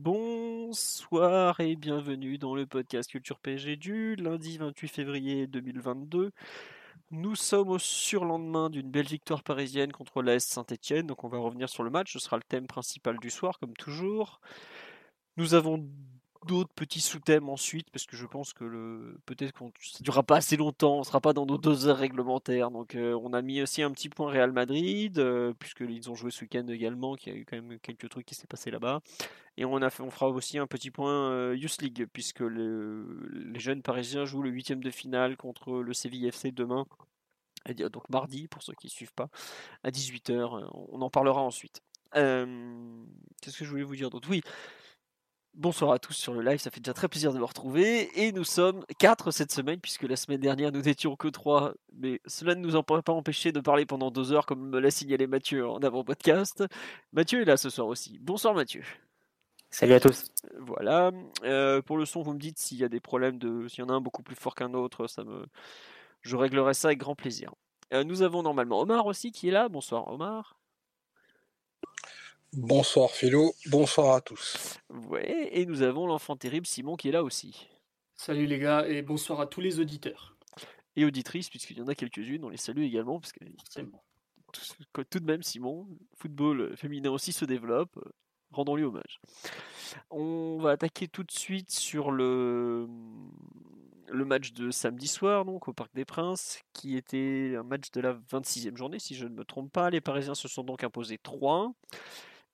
Bonsoir et bienvenue dans le podcast Culture PSG du lundi 28 février 2022. Nous sommes au surlendemain d'une belle victoire parisienne contre l'AS Saint-Etienne, donc on va revenir sur le match, ce sera le thème principal du soir comme toujours. Nous avons d'autres petits sous-thèmes ensuite, parce que je pense que le peut-être qu'on ça durera pas assez longtemps, on sera pas dans nos deux heures réglementaires. Donc euh, on a mis aussi un petit point Real Madrid, euh, puisqu'ils ont joué ce week-end également, qu'il y a eu quand même quelques trucs qui s'est passé là-bas. Et on, a fait, on fera aussi un petit point euh, League, puisque le- les jeunes parisiens jouent le huitième de finale contre le Séville FC demain. Donc mardi, pour ceux qui ne suivent pas, à 18h. On en parlera ensuite. Euh, Qu'est-ce que je voulais vous dire d'autre? Oui, Bonsoir à tous sur le live, ça fait déjà très plaisir de vous retrouver. Et nous sommes 4 cette semaine, puisque la semaine dernière nous n'étions que 3. Mais cela ne nous a pas empêché de parler pendant deux heures, comme me l'a signalé Mathieu en avant-podcast. Mathieu est là ce soir aussi. Bonsoir Mathieu. Salut à tous. Voilà. Euh, pour le son, vous me dites s'il y a des problèmes de. S'il y en a un beaucoup plus fort qu'un autre, ça me. Je réglerai ça avec grand plaisir. Euh, nous avons normalement Omar aussi qui est là. Bonsoir Omar. Bonsoir Philo, bonsoir à tous. Ouais. Et nous avons l'enfant terrible Simon qui est là aussi. Salut les gars et bonsoir à tous les auditeurs. Et auditrices, puisqu'il y en a quelques-unes, on les salue également, parce que tout, tout de même, Simon, le football féminin aussi se développe. Rendons-lui hommage. On va attaquer tout de suite sur le, le match de samedi soir, donc au Parc des Princes, qui était un match de la 26e journée, si je ne me trompe pas. Les Parisiens se sont donc imposés 3-1.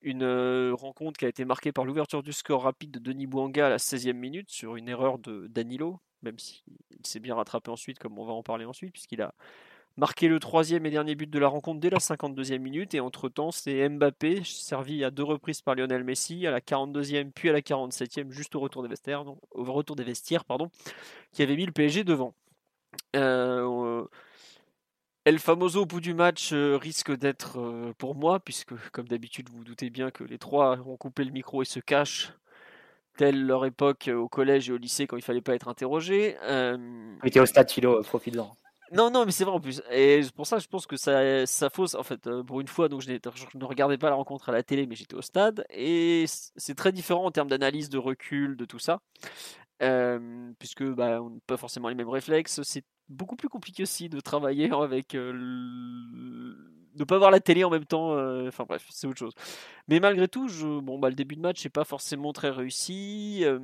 Une euh, rencontre qui a été marquée par l'ouverture du score rapide de Denis Bouanga à la 16e minute sur une erreur de Danilo, même s'il s'est bien rattrapé ensuite, comme on va en parler ensuite, puisqu'il a marqué le troisième et dernier but de la rencontre dès la 52e minute. Et entre-temps, c'est Mbappé, servi à deux reprises par Lionel Messi, à la 42e puis à la 47e, juste au retour des vestiaires, non, au retour des vestiaires pardon, qui avait mis le PSG devant. Euh, El Famoso au bout du match euh, risque d'être euh, pour moi, puisque comme d'habitude vous vous doutez bien que les trois ont coupé le micro et se cachent, telle leur époque euh, au collège et au lycée quand il fallait pas être interrogé. Euh, Tu étais au stade, Philo, profite-en. non, non, mais c'est vrai en plus. Et pour ça, je pense que ça, ça fausse. En fait, pour une fois, donc je, ne regardais pas la rencontre à la télé, mais j'étais au stade. Et c'est très différent en termes d'analyse, de recul, de tout ça. Euh, puisque bah, on n'a pas forcément les mêmes réflexes. C'est beaucoup plus compliqué aussi de travailler avec. euh, le- de ne pas voir la télé en même temps. euh, Enfin bref, c'est autre chose. Mais malgré tout, je, bon, bah, le début de match n'est pas forcément très réussi. Euh,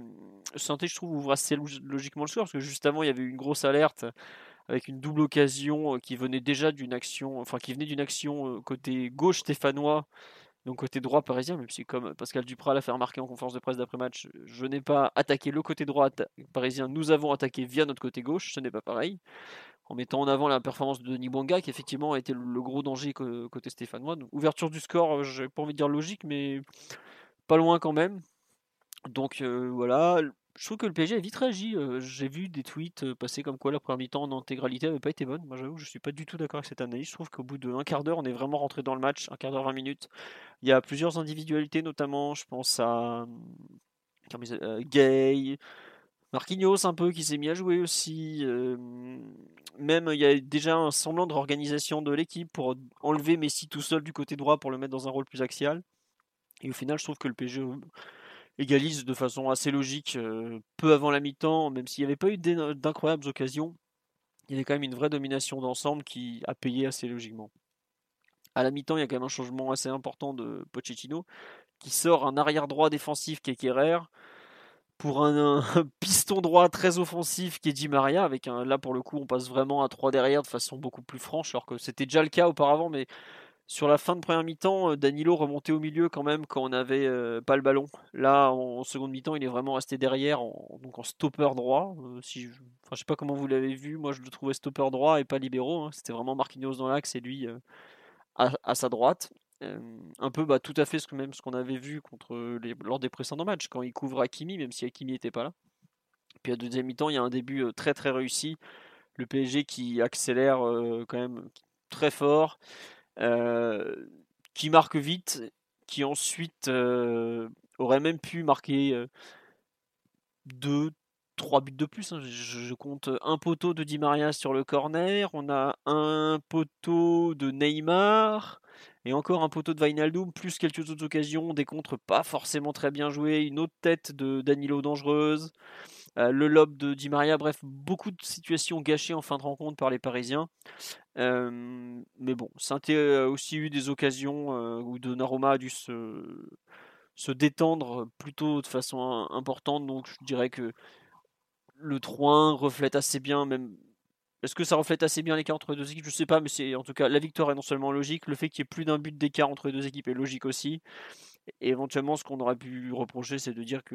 Santé, je trouve, ouvre assez log- logiquement le score, parce que juste avant, il y avait une grosse alerte avec une double occasion euh, qui venait déjà d'une action, enfin qui venait d'une action euh, côté gauche stéphanois, donc côté droit parisien, même si comme Pascal Duprat l'a fait remarquer en conférence de presse d'après-match, je n'ai pas attaqué le côté droit parisien, nous avons attaqué via notre côté gauche, ce n'est pas pareil, en mettant en avant la performance de Denis Bouanga, qui effectivement a été le, gros danger côté stéphanois. Donc, ouverture du score, j'ai pas envie de dire logique, mais pas loin quand même. Donc euh, voilà, je trouve que le PSG a vite réagi. J'ai vu des tweets passer comme quoi la première mi-temps en intégralité n'avait pas été bonne. Moi j'avoue, je suis pas du tout d'accord avec cette analyse. Je trouve qu'au bout d'un quart d'heure, on est vraiment rentré dans le match, un quart d'heure, 20 minutes. Il y a plusieurs individualités, notamment, je pense à s'appelle, euh, Gay, Marquinhos un peu qui s'est mis à jouer aussi. même il y a déjà un semblant de réorganisation de l'équipe pour enlever Messi tout seul du côté droit pour le mettre dans un rôle plus axial. Et au final, je trouve que le PSG égalise de façon assez logique euh, peu avant la mi-temps, même s'il n'y avait pas eu d'incroyables occasions. Il y avait quand même une vraie domination d'ensemble qui a payé assez logiquement. À la mi-temps, il y a quand même un changement assez important de Pochettino qui sort un arrière droit défensif qui est Kerrer pour un, un piston droit très offensif qui est Di Maria avec un là pour le coup on passe vraiment à 3 derrière de façon beaucoup plus franche alors que c'était déjà le cas auparavant mais sur la fin de première mi-temps, euh, Danilo remontait au milieu quand même quand on n'avait euh, pas le ballon. Là, en, seconde mi-temps, il est vraiment resté derrière, en, donc en stopper droit. Euh, je, enfin, je sais pas comment vous l'avez vu, moi je le trouvais stopper droit et pas libéraux. hein. C'était vraiment Marquinhos dans l'axe et lui à, sa droite. un peu bah, tout à fait ce qu'on avait vu lors des précédents matchs quand il couvre Hakimi, même si Hakimi n'était pas là. Puis à deuxième mi-temps, il y a un début très très réussi. Le PSG qui accélère quand même très fort, qui marque vite, qui ensuite aurait même pu marquer deux, trois buts de plus. Hein. Je, compte un poteau de Di Maria sur le corner, on a un poteau de Neymar et encore un poteau de Wijnaldum, plus quelques autres occasions, des contres pas forcément très bien joués, une autre tête de Danilo dangereuse, euh, le lob de Di Maria, bref, beaucoup de situations gâchées en fin de rencontre par les Parisiens. Euh, mais bon, Sainté a aussi eu des occasions euh, où Donnarumma a dû se, détendre plutôt de façon importante, donc je dirais que le 3-1 reflète assez bien, même. Est-ce que ça reflète assez bien l'écart entre les deux équipes? Je sais pas, mais c'est en tout cas la victoire est non seulement logique, le fait qu'il y ait plus d'un but d'écart entre les deux équipes est logique aussi. Et éventuellement, ce qu'on aurait pu reprocher, c'est de dire que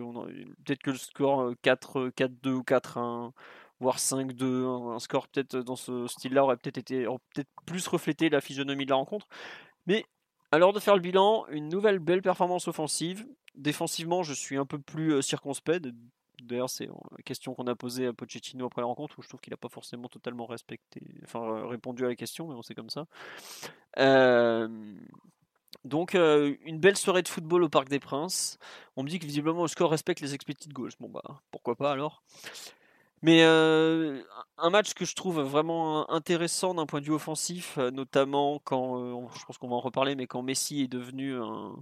peut-être que le score 4, 4-2 ou 4-1, voire 5-2, un score peut-être dans ce style-là aurait peut-être été peut-être plus reflété la physionomie de la rencontre. Mais alors de faire le bilan, une nouvelle belle performance offensive. Défensivement, je suis un peu plus circonspect. D'ailleurs, c'est la question qu'on a posée à Pochettino après la rencontre, où je trouve qu'il n'a pas forcément totalement respecté, enfin répondu à la question, mais sait comme ça. Donc, une belle soirée de football au Parc des Princes. On me dit que visiblement le score respecte les expected goals. Bon, bah, pourquoi pas alors? Mais un match que je trouve vraiment intéressant d'un point de vue offensif, notamment quand, je pense qu'on va en reparler, mais quand Messi est devenu un,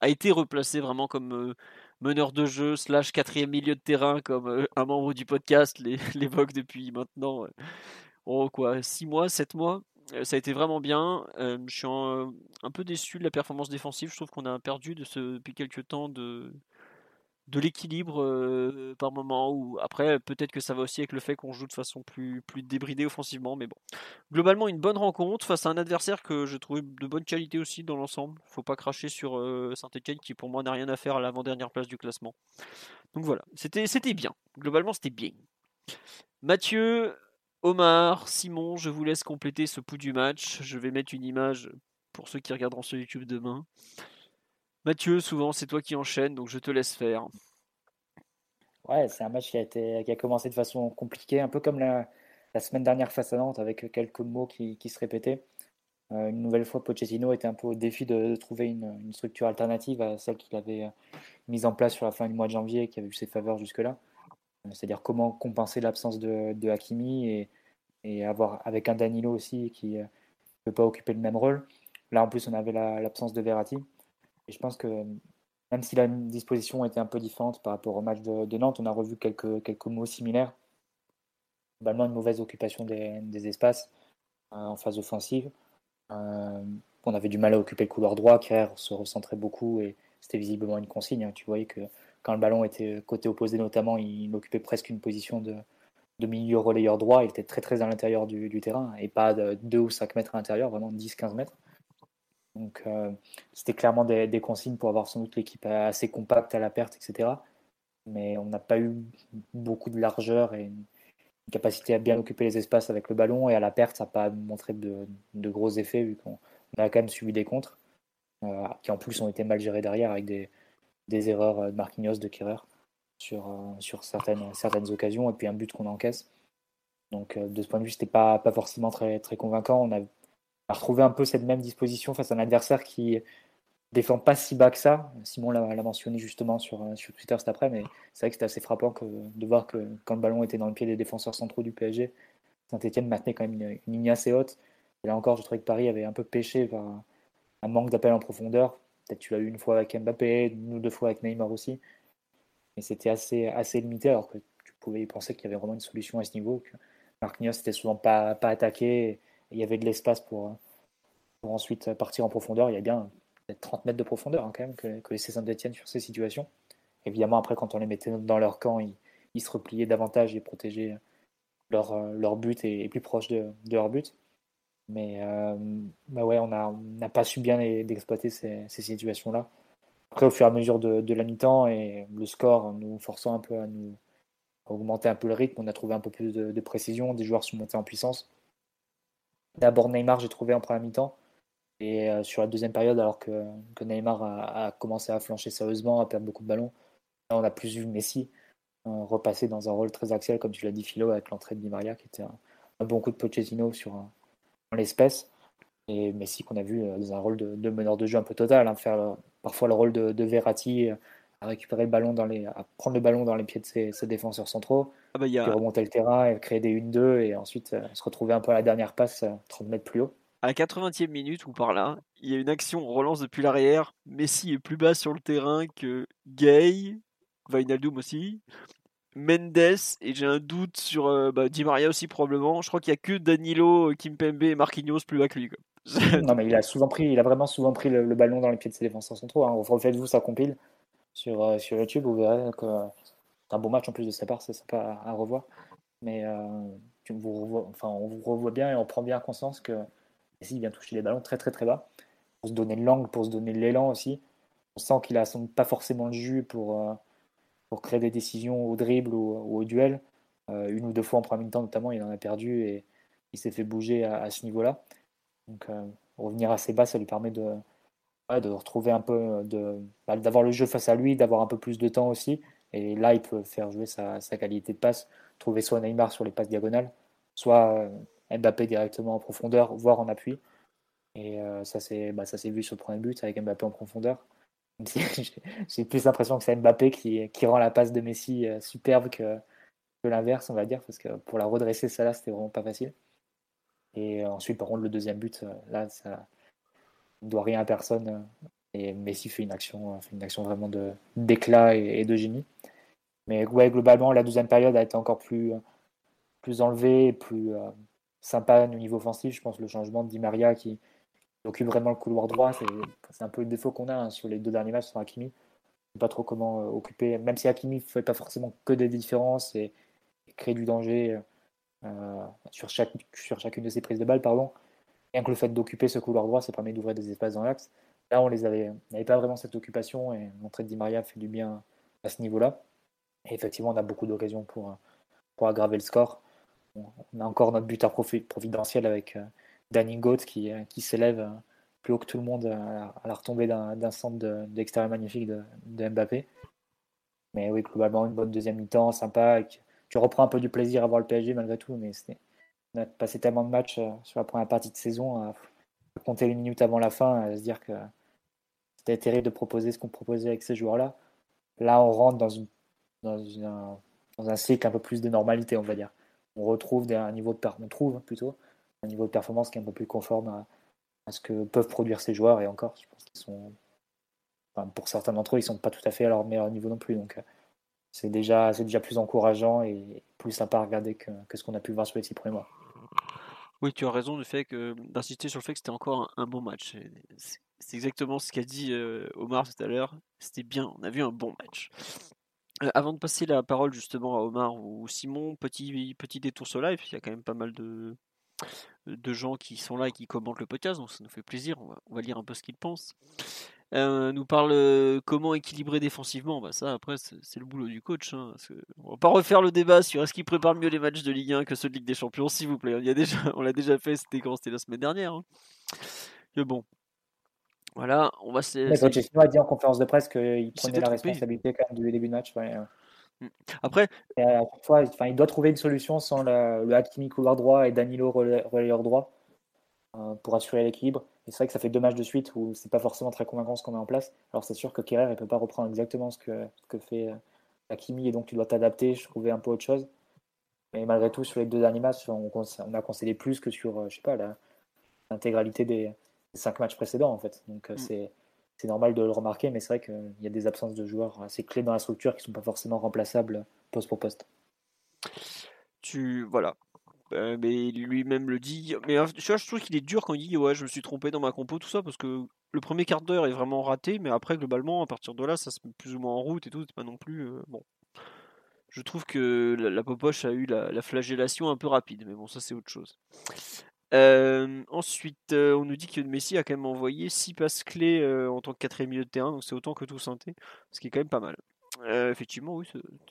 a été replacé vraiment comme meneur de jeu slash quatrième milieu de terrain comme euh, un membre du podcast l'évoque depuis maintenant euh, oh quoi six mois, sept mois? Euh, ça a été vraiment bien. je suis un, peu déçu de la performance défensive. Je trouve qu'on a perdu depuis quelques temps de, de l'équilibre euh, par moment. Après, peut-être que ça va aussi avec le fait qu'on joue de façon plus, plus débridée offensivement. Mais bon, globalement, une bonne rencontre face à un adversaire que je trouve de bonne qualité aussi dans l'ensemble. Faut pas cracher sur euh, Saint-Etienne qui, pour moi, n'a rien à faire à l'avant-dernière place du classement. Donc voilà, c'était bien. Globalement, c'était bien. Mathieu, Omar, Simon, je vous laisse compléter ce pouls du match. Je vais mettre une image pour ceux qui regarderont sur YouTube demain. Mathieu, souvent c'est toi qui enchaînes, donc je te laisse faire. Ouais, c'est un match qui a, commencé de façon compliquée, un peu comme la, semaine dernière face à Nantes, avec quelques mots qui, se répétaient. Euh, une nouvelle fois, Pochettino était un peu au défi de, trouver une, structure alternative à celle qu'il avait euh, mise en place sur la fin du mois de janvier, qui avait eu ses faveurs jusque-là. Euh, c'est-à-dire comment compenser l'absence de, Hakimi et, et, avoir avec un Danilo aussi qui ne peut pas occuper le même rôle. Là, en plus, on avait l'absence de Verratti. Et je pense que même si la disposition était un peu différente par rapport au match de, Nantes, on a revu quelques, quelques mots similaires. Globalement, une mauvaise occupation des, espaces euh, en phase offensive. Euh, on avait du mal à occuper le couloir droit, Kerr se recentrait beaucoup et c'était visiblement une consigne. Hein. Tu voyais que quand le ballon était côté opposé notamment, il occupait presque une position de, de milieu relayeur droit. Il était très très à l'intérieur du, du, terrain et pas de 2 ou 5 mètres à l'intérieur, vraiment 10-15 mètres. Donc euh, c'était clairement des, consignes pour avoir sans doute l'équipe assez compacte à la perte, etc. Mais on n'a pas eu beaucoup de largeur et une, capacité à bien occuper les espaces avec le ballon. Et à la perte, ça n'a pas montré de, gros effets vu qu'on a quand même subi des contres euh, qui en plus ont été mal gérés derrière avec des, erreurs de Marquinhos, de Kerrer sur, euh, sur certaines, certaines occasions et puis un but qu'on encaisse. Donc de ce point de vue, c'était pas, pas forcément très, très convaincant. On a à retrouver un peu cette même disposition face à un adversaire qui défend pas si bas que ça. Simon l'a mentionné justement sur, euh, sur Twitter cet après, mais c'est vrai que c'était assez frappant de voir que quand le ballon était dans le pied des défenseurs centraux du PSG, Saint-Etienne maintenait quand même une, ligne assez haute. Là encore, je trouvais que Paris avait un peu pêché par un manque d'appel en profondeur. Peut-être tu l'as eu une fois avec Mbappé, une ou deux fois avec Neymar aussi. Mais c'était assez, assez limité alors que tu pouvais y penser qu'il y avait vraiment une solution à ce niveau. Que Marquinhos n'était souvent pas, pas attaqué il y avait de l'espace pour, pour ensuite partir en profondeur. Il y a bien 30 mètres de profondeur hein, quand même que, que laissait Saint-Etienne sur ces situations. Évidemment, après, quand on les mettait dans leur camp, ils, se repliaient davantage et protégeaient leur, leur but et, plus proche de, leur but. Mais euh, bah ouais, on n'a pas su bien exploiter ces, situations-là. Après, au fur et à mesure de, la mi-temps et le score nous forçant un peu à nous augmenter un peu le rythme, on a trouvé un peu plus de, de précision, des joueurs sont montés en puissance. D'abord Neymar, j'ai trouvé en première mi-temps. Et sur la deuxième période, alors que, que Neymar a, commencé à flancher sérieusement, à perdre beaucoup de ballons, on a plus vu Messi repasser dans un rôle très axial, comme tu l'as dit, Philo, avec l'entrée de Di Maria, qui était un, bon coup de Pochettino sur l'espèce. Et Messi qu'on a vu dans un rôle de, meneur de jeu un peu total, hein, faire parfois le rôle de, de Verratti à récupérer le ballon dans les, à prendre le ballon dans les pieds de ses, défenseurs centraux, ah bah, remonter le terrain et créer des 1-2 et ensuite euh, se retrouver un peu à la dernière passe 30 euh, mètres plus haut. À la 80e minute ou par là, il y a une action, on relance depuis l'arrière. Messi est plus bas sur le terrain que Gay, Vainaldum aussi, Mendes et j'ai un doute sur euh, bah, Di Maria aussi probablement. Je crois qu'il n'y a que Danilo, Kimpembe et Marquinhos plus bas que lui. non mais il a souvent pris, il a vraiment souvent pris le, ballon dans les pieds de ses défenseurs centraux. Hein. Refaites-vous ça compile sur, euh, sur YouTube, vous verrez que c'est un bon match en plus de sa part, c'est sympa à, revoir. Mais euh, tu, vous enfin, on vous revoit bien et on prend bien conscience que Messi vient toucher les ballons très très très bas pour se donner l'angle, pour se donner l'élan aussi. On sent qu'il a pas forcément le jus pour, euh, pour créer des décisions au dribble ou, au duel. une ou deux fois en premier temps notamment, il en a perdu et il s'est fait bouger à, ce niveau-là. Donc revenir assez bas, ça lui permet de, de retrouver un peu, euh, de, bah, d'avoir le jeu face à lui, d'avoir un peu plus de temps aussi. Et là, il peut faire jouer sa, qualité de passe, trouver soit Neymar sur les passes diagonales, soit euh, Mbappé directement en profondeur, voire en appui. Et euh, ça, c'est, bah, ça s'est vu sur le premier but avec Mbappé en profondeur. j'ai plus l'impression que c'est Mbappé qui, rend la passe de Messi superbe que, l'inverse, on va dire, parce que pour la redresser, ça là, c'était vraiment pas facile. Et ensuite, par contre, le deuxième but, là, ça, ne doit rien à personne. Euh, et Messi fait une action, euh, fait une action vraiment d'éclat et, de génie. Mais ouais, globalement, la deuxième période a été encore plus, plus enlevée, plus euh, sympa au niveau offensif. Je pense le changement de Di Maria qui, occupe vraiment le couloir droit, c'est, un peu le défaut qu'on a hein, sur les deux derniers matchs sur Hakimi. Je sais pas trop comment occuper, même si Hakimi ne fait pas forcément que des différences et, crée du danger sur, chaque, sur chacune de ses prises de balle, pardon. Rien que le fait d'occuper ce couloir droit, ça permet d'ouvrir des espaces dans l'axe. Là, on n'avait pas vraiment cette occupation et l'entrée de Di Maria fait du bien à ce niveau-là. Et effectivement, on a beaucoup d'occasions pour, pour aggraver le score. On a encore notre buteur providentiel avec euh, Danny Goat qui, euh, qui s'élève euh, plus haut que tout le monde à la retombée d'un centre d'extérieur magnifique de, Mbappé. Mais oui, globalement, une bonne deuxième mi-temps, sympa. Tu reprends un peu du plaisir à voir le PSG malgré tout, mais on a passé tellement de matchs euh, sur la première partie de saison à, compter les minutes avant la fin, à se dire que c'était terrible de proposer ce qu'on proposait avec ces joueurs-là. Là, on rentre dans, une, dans, un, cycle un peu plus de normalité, on va dire. On retrouve un niveau de on trouve plutôt un niveau de performance qui est un peu plus conforme à, ce que peuvent produire ces joueurs. Et encore, je pense qu'ils sont, pour certains d'entre eux, ils sont pas tout à fait à leur meilleur niveau non plus. Donc, euh, c'est déjà, déjà plus encourageant et plus sympa à regarder que, que ce qu'on a pu voir sur les six premiers mois. Oui, tu as raison d'insister sur le fait que c'était encore un, bon match. C'est exactement ce qu'a dit euh, Omar tout à l'heure. C'était bien, on a vu un bon match. Euh, avant de passer la parole justement à Omar ou Simon, petit, petit détour sur live, il y a quand même pas mal de, de gens qui sont là et qui commentent le podcast, donc ça nous fait plaisir, on va, on va lire un peu ce qu'ils pensent. Euh, nous parle euh, comment équilibrer défensivement. Bah ça, après, c'est le boulot du coach. Hein, on va pas refaire le débat sur est-ce qu'il prépare mieux les matchs de Ligue 1 que ceux de Ligue des Champions, s'il vous plaît. Il y a déjà, on l'a déjà fait. C'était quand C'était la semaine dernière. Hein. Mais bon, voilà, on va. A dit en conférence de presse qu'il prenait la responsabilité quand même du début de match. Après, à chaque fois, enfin, il doit trouver une solution sans le, le Hakimi couloir droit et Danilo relayeur droit euh, pour assurer l'équilibre c'est vrai que ça fait deux matchs de suite où c'est pas forcément très convaincant ce qu'on met en place. Alors c'est sûr que Kerrer ne peut pas reprendre exactement ce que, que fait euh, Hakimi et donc tu dois t'adapter, je trouvais un peu autre chose. Mais malgré tout, sur les deux derniers matchs, on, a concédé plus que sur, euh, je sais pas, l'intégralité des, cinq matchs précédents en fait. Donc euh, mm. c'est normal de le remarquer, mais c'est vrai qu'il y a des absences de joueurs assez clés dans la structure qui sont pas forcément remplaçables poste pour poste. Tu voilà, euh, mais lui-même le dit. Mais euh, je trouve qu'il est dur quand il dit ouais, je me suis trompé dans ma compo, tout ça, parce que le premier quart d'heure est vraiment raté, mais après, globalement, à partir de là, ça se met plus ou moins en route et tout, c'est pas non plus. Euh, bon. Je trouve que la, Popoche a eu la, flagellation un peu rapide, mais bon, ça c'est autre chose. Ensuite, on nous dit que Messi a quand même envoyé 6 passes clés en tant que quatrième milieu de terrain, donc c'est autant que tout synthé, ce qui est quand même pas mal. Effectivement, oui,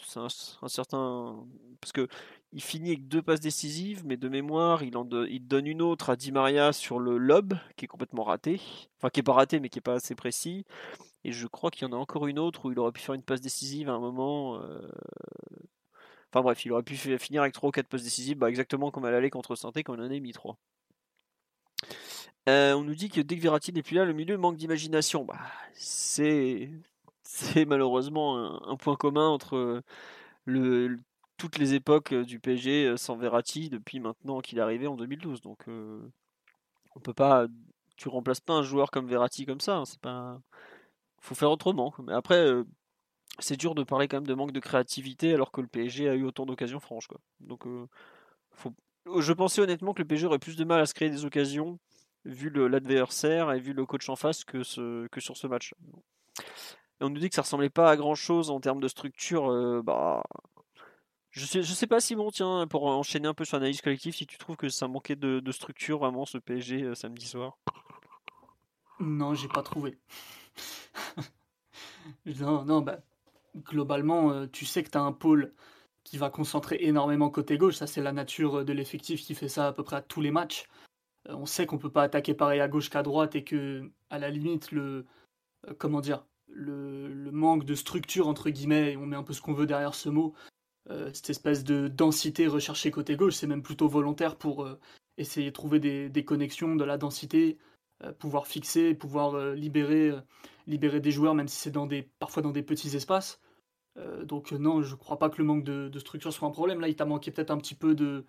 c'est un, certain. Parce que il finit avec deux passes décisives, mais de mémoire, il en il donne une autre à Di Maria sur le lob, qui est complètement raté. Enfin, qui est pas raté, mais qui est pas assez précis. Et je crois qu'il y en a encore une autre où il aurait pu faire une passe décisive à un moment. Euh, enfin bref, il aurait pu finir avec 3 ou 4 passes décisives, bah, exactement comme elle allait contre Santé quand on en a mis 3. Euh, on nous dit que dès que Verratti n'est plus là, le milieu manque d'imagination. Bah, c'est malheureusement un, point commun entre toutes les époques du PSG sans Verratti depuis maintenant qu'il est arrivé en 2012. Donc on peut pas, tu remplaces pas un joueur comme Verratti comme ça. Hein, c'est pas, faut faire autrement. Mais après, c'est dur de parler quand même de manque de créativité alors que le PSG a eu autant d'occasions franches. Donc je pensais honnêtement que le PSG aurait plus de mal à se créer des occasions vu l'adversaire et vu le coach en face que, sur ce match on nous dit que ça ressemblait pas à grand chose en termes de structure. Euh, bah, je sais, je sais pas Simon, tiens, pour enchaîner un peu sur l'analyse collective, si tu trouves que ça manquait de, structure vraiment ce PSG euh, samedi soir? Non, j'ai pas trouvé. non, non, bah, globalement, euh, tu sais que tu as un pôle qui va concentrer énormément côté gauche. Ça, c'est la nature de l'effectif qui fait ça à peu près à tous les matchs. on sait qu'on peut pas attaquer pareil à gauche qu'à droite et que, à la limite, le. comment dire le, manque de structure, entre guillemets, et on met un peu ce qu'on veut derrière ce mot, euh, cette espèce de densité recherchée côté gauche, c'est même plutôt volontaire pour euh, essayer de trouver des, connexions, de la densité, euh, pouvoir fixer, pouvoir libérer, libérer des joueurs, même si c'est dans des, parfois dans des petits espaces. Donc non, je crois pas que le manque de, structure soit un problème. Là, il t'a manqué peut-être un petit peu de,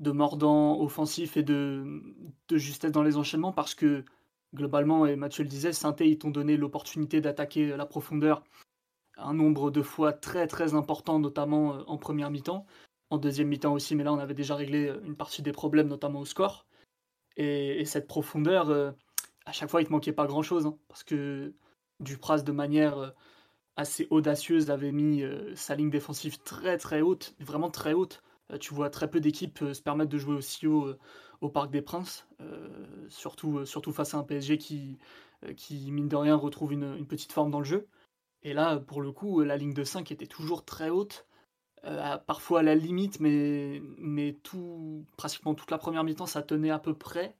mordant offensif et de, justesse dans les enchaînements parce que globalement, et Mathieu le disait, Sainté, ils t'ont donné l'opportunité d'attaquer la profondeur un nombre de fois très très important, notamment euh, en première mi-temps. En deuxième mi-temps aussi, mais là on avait déjà réglé euh, une partie des problèmes, notamment au score. Et, cette profondeur, euh, à chaque fois il te manquait pas grand-chose, hein, parce que Dupras, de manière assez audacieuse, avait mis sa ligne défensive très très haute, vraiment très haute. tu vois très peu d'équipes se permettre de jouer aussi haut au Parc des Princes, euh, surtout, euh, surtout face à un PSG qui, euh, qui mine de rien, retrouve une, petite forme dans le jeu. Et là, pour le coup, la ligne de 5 était toujours très haute, parfois à la limite, mais, mais tout, pratiquement toute la première mi-temps, ça tenait à peu près.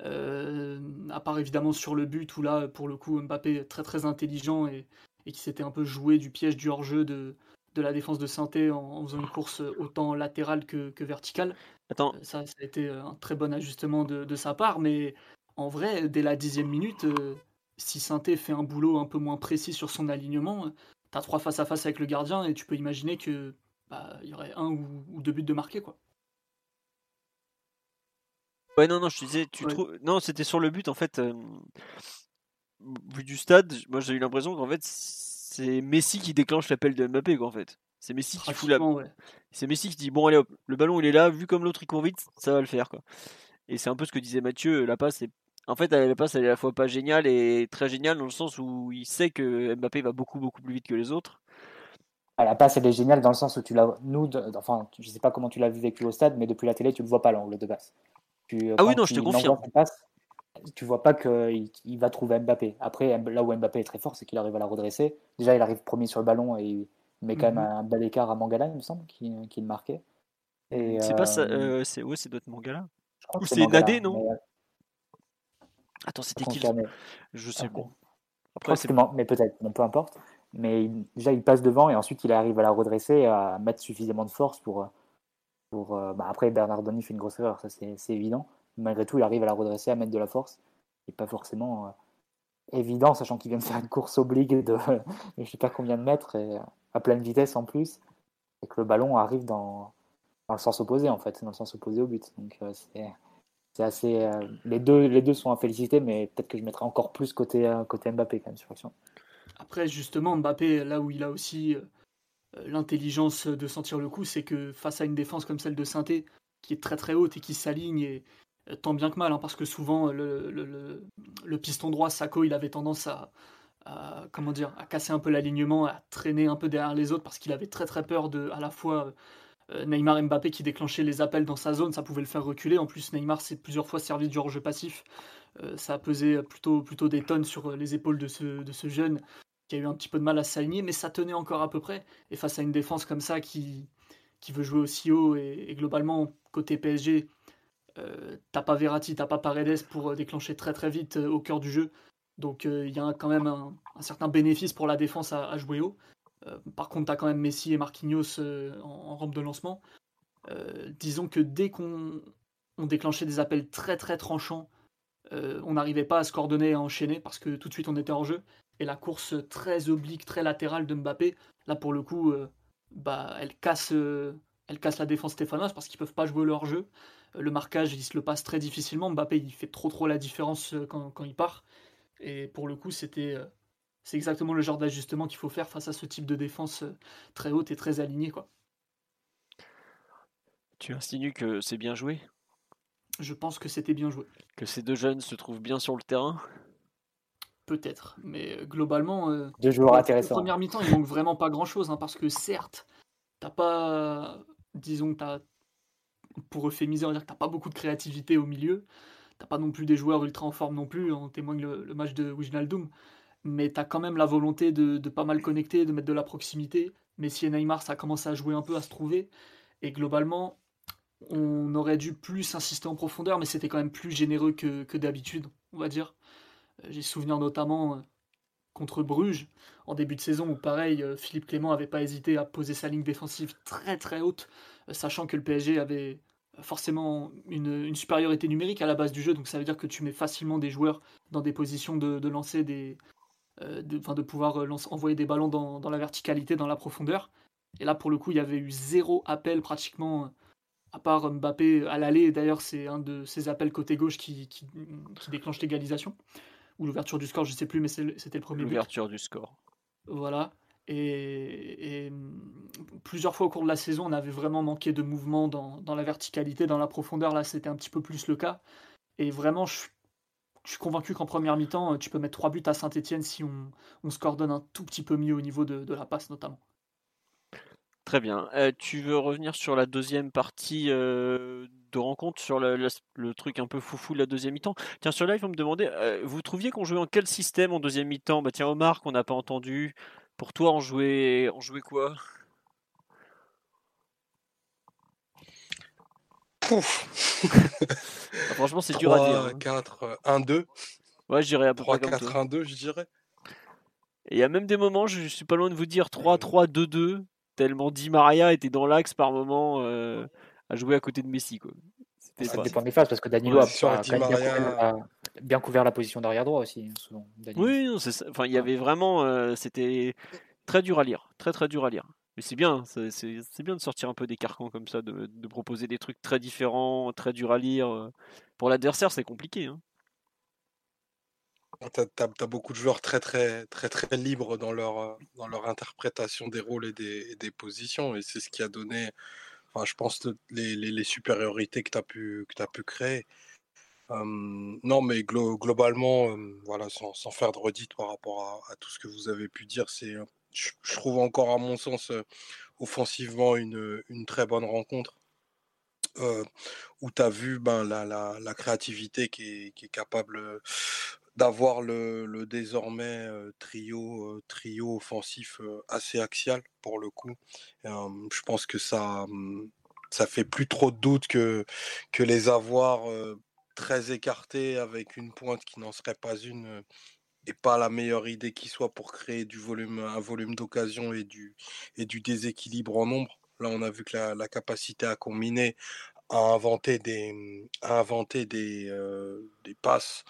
à part évidemment sur le but où là, pour le coup, Mbappé très très intelligent et, et qui s'était un peu joué du piège du hors-jeu de, de la défense de Sainté en, faisant une course autant latérale que, verticale. Attends. Euh, ça, a été un très bon ajustement de, sa part, mais en vrai, dès la dixième minute, euh, si Sainté fait un boulot un peu moins précis sur son alignement, tu as trois face à face avec le gardien et tu peux imaginer que bah, y aurait un ou, deux buts de marquer quoi. Ouais non non je te disais tu trouves non c'était sur le but en fait euh, vu du stade moi j'ai eu l'impression qu'en fait c'est Messi qui déclenche l'appel de Mbappé, quoi, en fait. C'est Messi qui fout la. C'est Messi qui dit bon, allez hop, le ballon il est là, vu comme l'autre il court vite, ça va le faire, quoi. Et c'est un peu ce que disait Mathieu, la passe est. En fait, la passe elle est à la fois pas géniale et très géniale dans le sens où il sait que Mbappé va beaucoup beaucoup plus vite que les autres. Ah, la passe elle est géniale dans le sens où tu l'as. Nous, enfin, je sais pas comment tu l'as vu vécu au stade, mais depuis la télé, tu le vois pas l'angle de passe. ah oui, non, je te confirme tu vois pas qu'il il va trouver Mbappé. Après, là où Mbappé est très fort, c'est qu'il arrive à la redresser. Déjà, il arrive premier sur le ballon et il met quand même mhm. un bel écart à Mangala, il me semble, qui, qui le marquait. C'est pas ça, euh, euh c'est ouais, c'est d'autres Mangala? Ou c'est Nadé, non? euh, Attends, c'était qui Je sais pas. Après, mais peut-être, peu importe. Mais déjà, il passe devant et ensuite, il arrive à la redresser, à mettre suffisamment de force pour. pour euh, bah, après, Bernardoni fait une grosse erreur, ça c'est évident malgré tout, il arrive à la redresser, à mettre de la force. Et pas forcément euh, évident, sachant qu'il vient de faire une course oblique de je sais pas combien de mètres, à pleine vitesse en plus, et que le ballon arrive dans, dans le sens opposé, en fait, dans le sens opposé au but. Donc euh, c'est assez. Euh, les, deux, les deux sont à féliciter, mais peut-être que je mettrai encore plus côté, côté Mbappé quand même sur l'action. Après, justement, Mbappé, là où il a aussi l'intelligence de sentir le coup, c'est que face à une défense comme celle de Sainté, qui est très très haute et qui s'aligne et, tant bien que mal, hein, parce que souvent le, le, piston droit, Sako, il avait tendance à, comment dire, à casser un peu l'alignement, à traîner un peu derrière les autres, parce qu'il avait très très peur de à la fois euh, Neymar et Mbappé qui déclenchaient les appels dans sa zone, ça pouvait le faire reculer. En plus, Neymar s'est plusieurs fois servi du hors-jeu passif. Euh, ça a pesé plutôt, plutôt des tonnes sur les épaules de ce, de ce jeune qui a eu un petit peu de mal à s'aligner, mais ça tenait encore à peu près. Et face à une défense comme ça qui, qui veut jouer aussi haut, et, globalement, côté PSG, euh, t'as pas Verratti, t'as pas Paredes pour euh, déclencher très très vite euh, au cœur du jeu. Donc il y a quand même un, certain bénéfice pour la défense à, jouer haut. par contre, t'as quand même Messi et Marquinhos en, rampe de lancement. disons que dès qu'on déclenchait des appels très très tranchants, on n'arrivait pas à se coordonner et à enchaîner parce que tout de suite on était en jeu et la course très oblique, très latérale de Mbappé, là pour le coup, bah, elle, casse, elle casse la défense stéphanoise parce qu'ils peuvent pas jouer leur jeu. Euh, le marquage, ils se le passent très difficilement. Mbappé, il fait trop trop la différence quand, il part. Et pour le coup, c'était c'est exactement le genre d'ajustement qu'il faut faire face à ce type de défense très haute et très alignée. Quoi. Tu insinues que c'est bien joué? Je pense que c'était bien joué. Que ces deux jeunes se trouvent bien sur le terrain? Peut-être, mais euh, globalement, euh, deux joueurs intéressants. Première mi-temps, il manque vraiment pas grand-chose, hein, parce que certes, t'as pas, disons, as, pour euphémiser, on va dire que t'as pas beaucoup de créativité au milieu, t'as pas non plus des joueurs ultra en forme non plus, en témoigne le, match de Wijnaldum, mais t'as quand même la volonté de, pas mal connecter, de mettre de la proximité. Messi et Neymar, ça a commencé à jouer un peu, à se trouver, et globalement, on aurait dû plus insister en profondeur, mais c'était quand même plus généreux que, que d'habitude, on va dire. J'ai souvenir notamment euh, contre Bruges en début de saison où pareil euh, Philippe Clément n'avait pas hésité à poser sa ligne défensive très très haute, euh, sachant que le PSG avait forcément une, supériorité numérique à la base du jeu, donc ça veut dire que tu mets facilement des joueurs dans des positions de, lancer des, de, de, pouvoir envoyer des ballons dans, la verticalité, dans la profondeur. Et là pour le coup il y avait eu zéro appel pratiquement à part Mbappé à l'aller, d'ailleurs c'est un de ces appels côté gauche qui, qui déclenche l'égalisation ou l'ouverture du score, je sais plus, mais c'était le premier L'ouverture du score. Voilà. Et, plusieurs fois au cours de la saison, on avait vraiment manqué de mouvement dans, la verticalité, dans la profondeur. Là, c'était un petit peu plus le cas. Et vraiment, je, suis convaincu qu'en première mi-temps, tu peux mettre trois buts à Saint-Etienne si on, se coordonne un tout petit peu mieux au niveau de la passe, notamment. Très bien. Euh, tu veux revenir sur la deuxième partie euh, de rencontre, sur le, truc un peu foufou de la deuxième mi-temps? Tiens, sur live, on me demandait, euh, vous trouviez qu'on jouait en quel système en deuxième mi-temps? Bah tiens, Omar, qu'on n'a pas entendu. Pour toi, on jouait, on jouait quoi? Pouf ah, Franchement, c'est dur à dire. 4, 1, 2. Ouais, je dirais à peu 3, 4, 1, 2, je dirais. Et il y a même des moments, je suis pas loin de vous dire 3, 3, 2, 2 tellement Di Maria était dans l'axe par moment euh, à jouer à côté de Messi. Quoi. Ça dépend des phases parce que Danilo a, bien, couvert, la position d'arrière droit aussi. Hein, oui, enfin, il y avait vraiment. Euh, c'était très dur à lire. Très très dur à lire. Mais c'est bien, c'est bien de sortir un peu des carcans comme ça, de, de, proposer des trucs très différents, très durs à lire. Pour l'adversaire, c'est compliqué. Hein. Tu as, beaucoup de joueurs très très très très libres dans leur, euh, dans leur interprétation des rôles et des, des positions. Et c'est ce qui a donné, enfin, je pense, les, les, supériorités que tu as, pu, que as pu créer. Non, mais globalement, voilà, sans, faire de redite par rapport à, tout ce que vous avez pu dire, c'est, je, trouve encore à mon sens offensivement une, très bonne rencontre. où tu as vu ben, la, créativité qui est, capable d'avoir le, désormais trio, trio offensif assez axial pour le coup. je pense que ça, ça fait plus trop de doute que, que les avoir très écartés avec une pointe qui n'en serait pas une et pas la meilleure idée qui soit pour créer du volume, un volume d'occasion et du, et du déséquilibre en nombre. Là, on a vu que la, capacité à combiner, à inventer des, à inventer des, des passes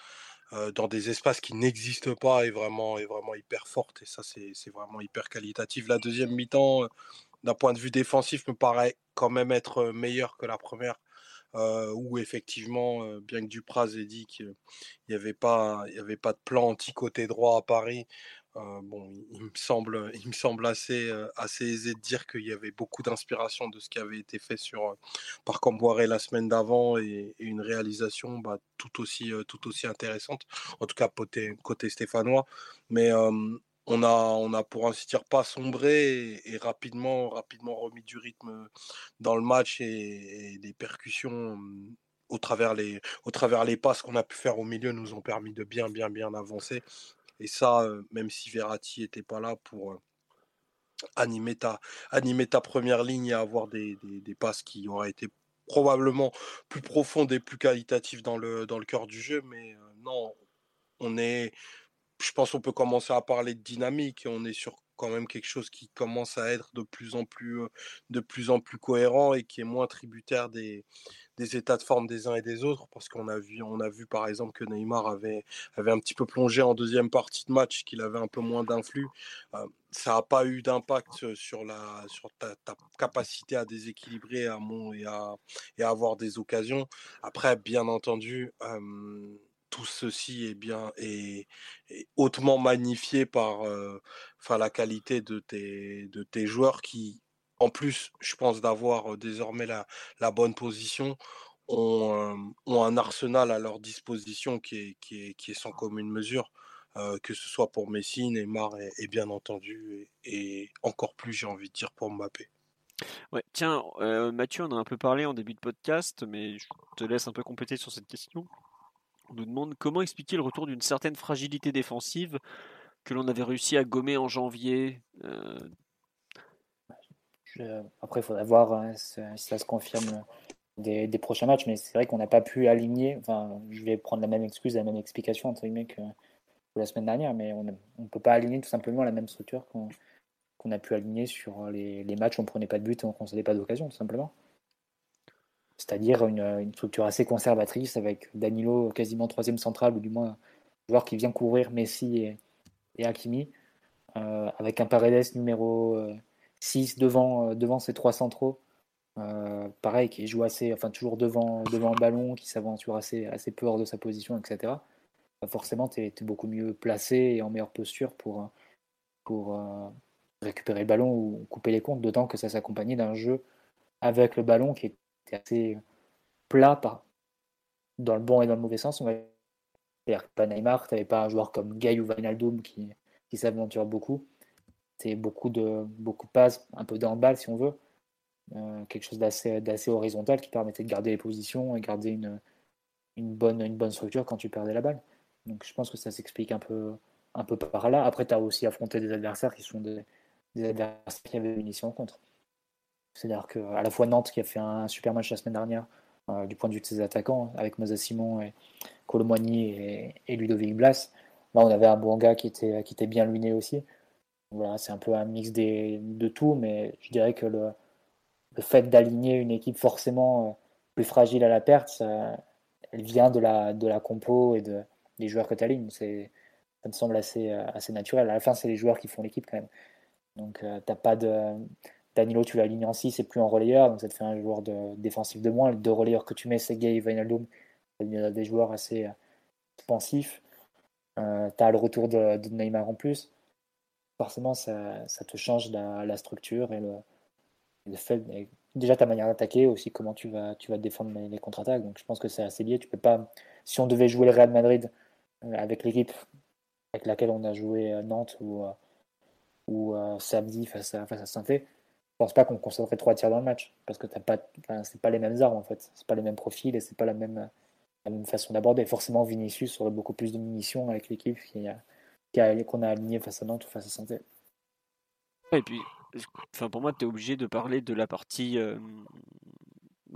dans des espaces qui n'existent pas est vraiment, est vraiment hyper forte. Et ça, c'est vraiment hyper qualitatif. La deuxième mi-temps, d'un point de vue défensif, me paraît quand même être meilleure que la première. Où effectivement, bien que Dupraz ait dit qu'il n'y avait, pas, avait pas de plan anti-côté droit à Paris, euh, bon, il me semble, il me semble assez, euh, assez aisé de dire qu'il y avait beaucoup d'inspiration de ce qui avait été fait sur, euh, par Camboire la semaine d'avant et, une réalisation bah, tout, aussi, tout aussi intéressante, en tout cas côté, côté stéphanois. Mais on a, pour ainsi dire pas sombré et, rapidement, remis du rythme dans le match et, des percussions au travers les, au travers les passes qu'on a pu faire au milieu nous ont permis de bien, bien, bien avancer Et ça, même si Verratti n'était pas là pour animer ta, animer ta première ligne et avoir des, des, passes qui auraient été probablement plus profondes et plus qualitatives dans le, dans le cœur du jeu. Mais non, on est, je pense qu'on peut commencer à parler de dynamique et on est sur quand même quelque chose qui commence à être de plus en plus, de plus, en plus cohérent et qui est moins tributaire des, états de forme des uns et des autres parce qu'on a vu, on a vu par exemple que Neymar avait, avait un petit peu plongé en deuxième partie de match, qu'il avait un peu moins d'influx. ça n'a pas eu d'impact sur, la, sur ta, capacité à déséquilibrer à mon, et, à, et à avoir des occasions. Après, bien entendu, tout ceci est bien et, hautement magnifié par enfin, la qualité de tes, de tes joueurs qui, en plus, je pense d'avoir désormais la, la, bonne position, ont, ont, un arsenal à leur disposition qui est, qui est, qui est sans commune mesure, que ce soit pour Messi, Neymar et, bien entendu, et, encore plus, j'ai envie de dire, pour Mbappé. Ouais, tiens, Mathieu, on a un peu parlé en début de podcast, mais je te laisse un peu compléter sur cette question. On nous demande comment expliquer le retour d'une certaine fragilité défensive que l'on avait réussi à gommer en janvier. Euh. Après, il faudra voir hein, si ça se confirme des, prochains matchs, mais c'est vrai qu'on n'a pas pu aligner. Enfin, je vais prendre la même excuse, la même explication entre guillemets que, la semaine dernière, mais on ne peut pas aligner tout simplement la même structure qu'on a pu aligner sur les, matchs où on ne prenait pas de but et on ne concédait pas d'occasion, tout simplement c'est-à-dire une, structure assez conservatrice avec Danilo quasiment troisième central, ou du moins joueur qui vient couvrir Messi et, et Hakimi, euh, avec un Paredes numéro 6 euh, devant, euh, devant ces trois centraux. pareil, qui joue assez, enfin toujours devant, devant le ballon, qui s'aventure assez, assez peu hors de sa position, etc. Bah, forcément, tu es, beaucoup mieux placé et en meilleure posture pour, pour récupérer le ballon ou couper les comptes, d'autant que ça s'accompagnait d'un jeu avec le ballon qui est assez plat dans le bon et dans le mauvais sens. C'est-à-dire que pas Neymar, tu n'avais pas un joueur comme Gay ou Wijnaldum qui, qui s'aventure beaucoup. C'est beaucoup de, beaucoup de passes, un peu dans balle si on veut. Euh, quelque chose d'assez, horizontal qui permettait de garder les positions et garder une, bonne, structure quand tu perdais la balle. Donc je pense que ça s'explique un peu, par là. Après, tu as aussi affronté des adversaires qui sont des, des adversaires qui avaient une mission contre. C'est-à-dire qu'à la fois Nantes qui a fait un super match la semaine dernière, euh, du point de vue de ses attaquants, avec Moses Simon et Colomboigny et, Ludovic Blas. Là, on avait un Bouanga qui était, qui était bien luminé aussi. Voilà, c'est un peu un mix de tout, mais je dirais que le, le fait d'aligner une équipe forcément euh, plus fragile à la perte, elle vient de la, de la compo et de, des joueurs que tu alignes. Ça me semble assez, assez naturel. À la fin, c'est les joueurs qui font l'équipe quand même. Donc, tu n'as pas de Danilo, tu l'alignes en 6 et plus en relayeur, donc ça te fait un joueur de, défensif de moins. Les deux relayeurs que tu mets, c'est Gay et Wijnaldum. Il des joueurs assez euh, expansifs. Euh, tu as le retour de, Neymar en plus. Forcément, ça, te change la, structure et le, fait. déjà, ta manière d'attaquer, aussi comment tu vas, tu défendre les, contre-attaques. Donc, je pense que c'est assez lié. Tu peux pas. Si on devait jouer le Real Madrid euh, avec l'équipe avec laquelle on a joué Nantes ou, samedi face à, face à pense pas qu'on concentrerait trois tiers dans le match parce que t'as pas, c'est pas les mêmes armes en fait, c'est pas les mêmes profils et c'est pas la même, façon d'aborder. Forcément, Vinicius aurait beaucoup plus de munitions avec l'équipe qu'on a aligné face à Nantes ou face à Santé. Et puis, enfin pour moi, tu es obligé de parler de la partie euh,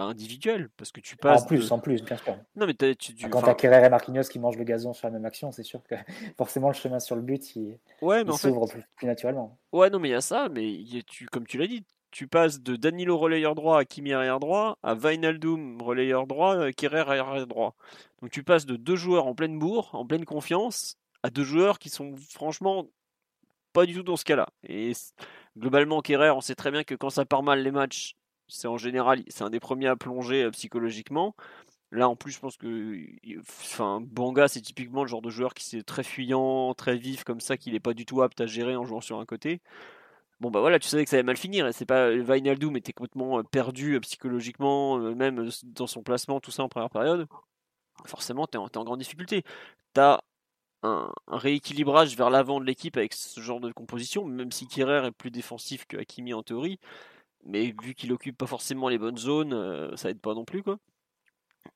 bah, individuelle parce que tu passes. En plus, en plus, bien sûr. Non, mais tu, tu, Quand t'as Kerrer et Marquinhos qui mangent le gazon sur la même action, c'est sûr que forcément le chemin sur le but il, ouais, s'ouvre plus, naturellement. Ouais, non, mais il y a ça, mais tu, comme tu l'as dit, tu passes de Danilo relayeur droit à Kimi arrière droit à Wijnaldum relayeur droit à Kerrer arrière droit. Donc tu passes de deux joueurs en pleine bourre, en pleine confiance, à deux joueurs qui sont franchement pas du tout dans ce cas-là. Et globalement, Kerrer, on sait très bien que quand ça part mal les matchs, c'est en général, c'est un des premiers à plonger euh, psychologiquement. Là, en plus, je pense que enfin, Banga, c'est typiquement le genre de joueur qui est très fuyant, très vif, comme ça, qu'il n'est pas du tout apte à gérer en jouant sur un côté. Bon, bah voilà, tu savais que ça allait mal finir. C'est pas Vinaldoom était complètement euh, perdu euh, psychologiquement, même dans son placement, tout ça en première période. Forcément, tu es, en grande difficulté. Tu un, rééquilibrage vers l'avant de l'équipe avec ce genre de composition, même si Kerrer est plus défensif que Hakimi en théorie mais vu qu'il occupe pas forcément les bonnes zones, euh, ça aide pas non plus quoi.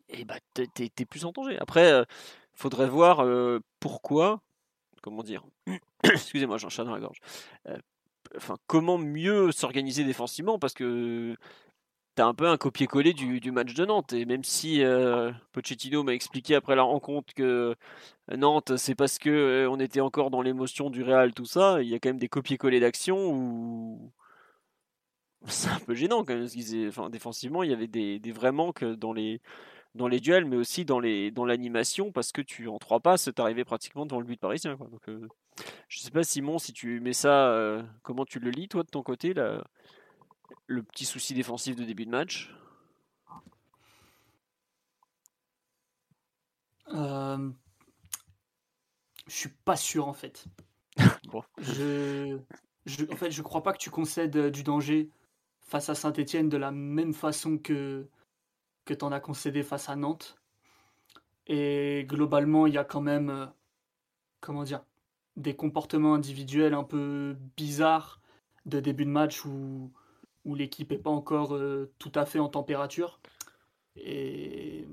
Et bah t'es, plus en danger. Après, euh, faudrait voir euh, pourquoi, comment dire Excusez-moi, j'ai un chat dans la gorge. enfin, comment mieux s'organiser défensivement Parce que t'as un peu un copier-coller du, match de Nantes. Et même si Pochettino m'a expliqué après la rencontre que Nantes, c'est parce que on était encore dans l'émotion du Real, tout ça, il y a quand même des copier-coller d'action où c'est un peu gênant quand même. Enfin, défensivement, il y avait des, des vrais manques dans les, dans les duels, mais aussi dans les dans l'animation, parce que tu en trois passes, arrivé pratiquement devant le but parisien. Quoi. Donc, euh, je sais pas Simon, si tu mets ça, euh, comment tu le lis toi de ton côté, là, le petit souci défensif de début de match? Euh, je suis pas sûr en fait. je, je, en fait, je crois pas que tu concèdes du danger face à Saint-Etienne de la même façon que, que tu en as concédé face à Nantes. Et globalement, il y a quand même, euh, comment dire, des comportements individuels un peu bizarres de début de match où, où l'équipe n'est pas encore euh, tout à fait en température. Et,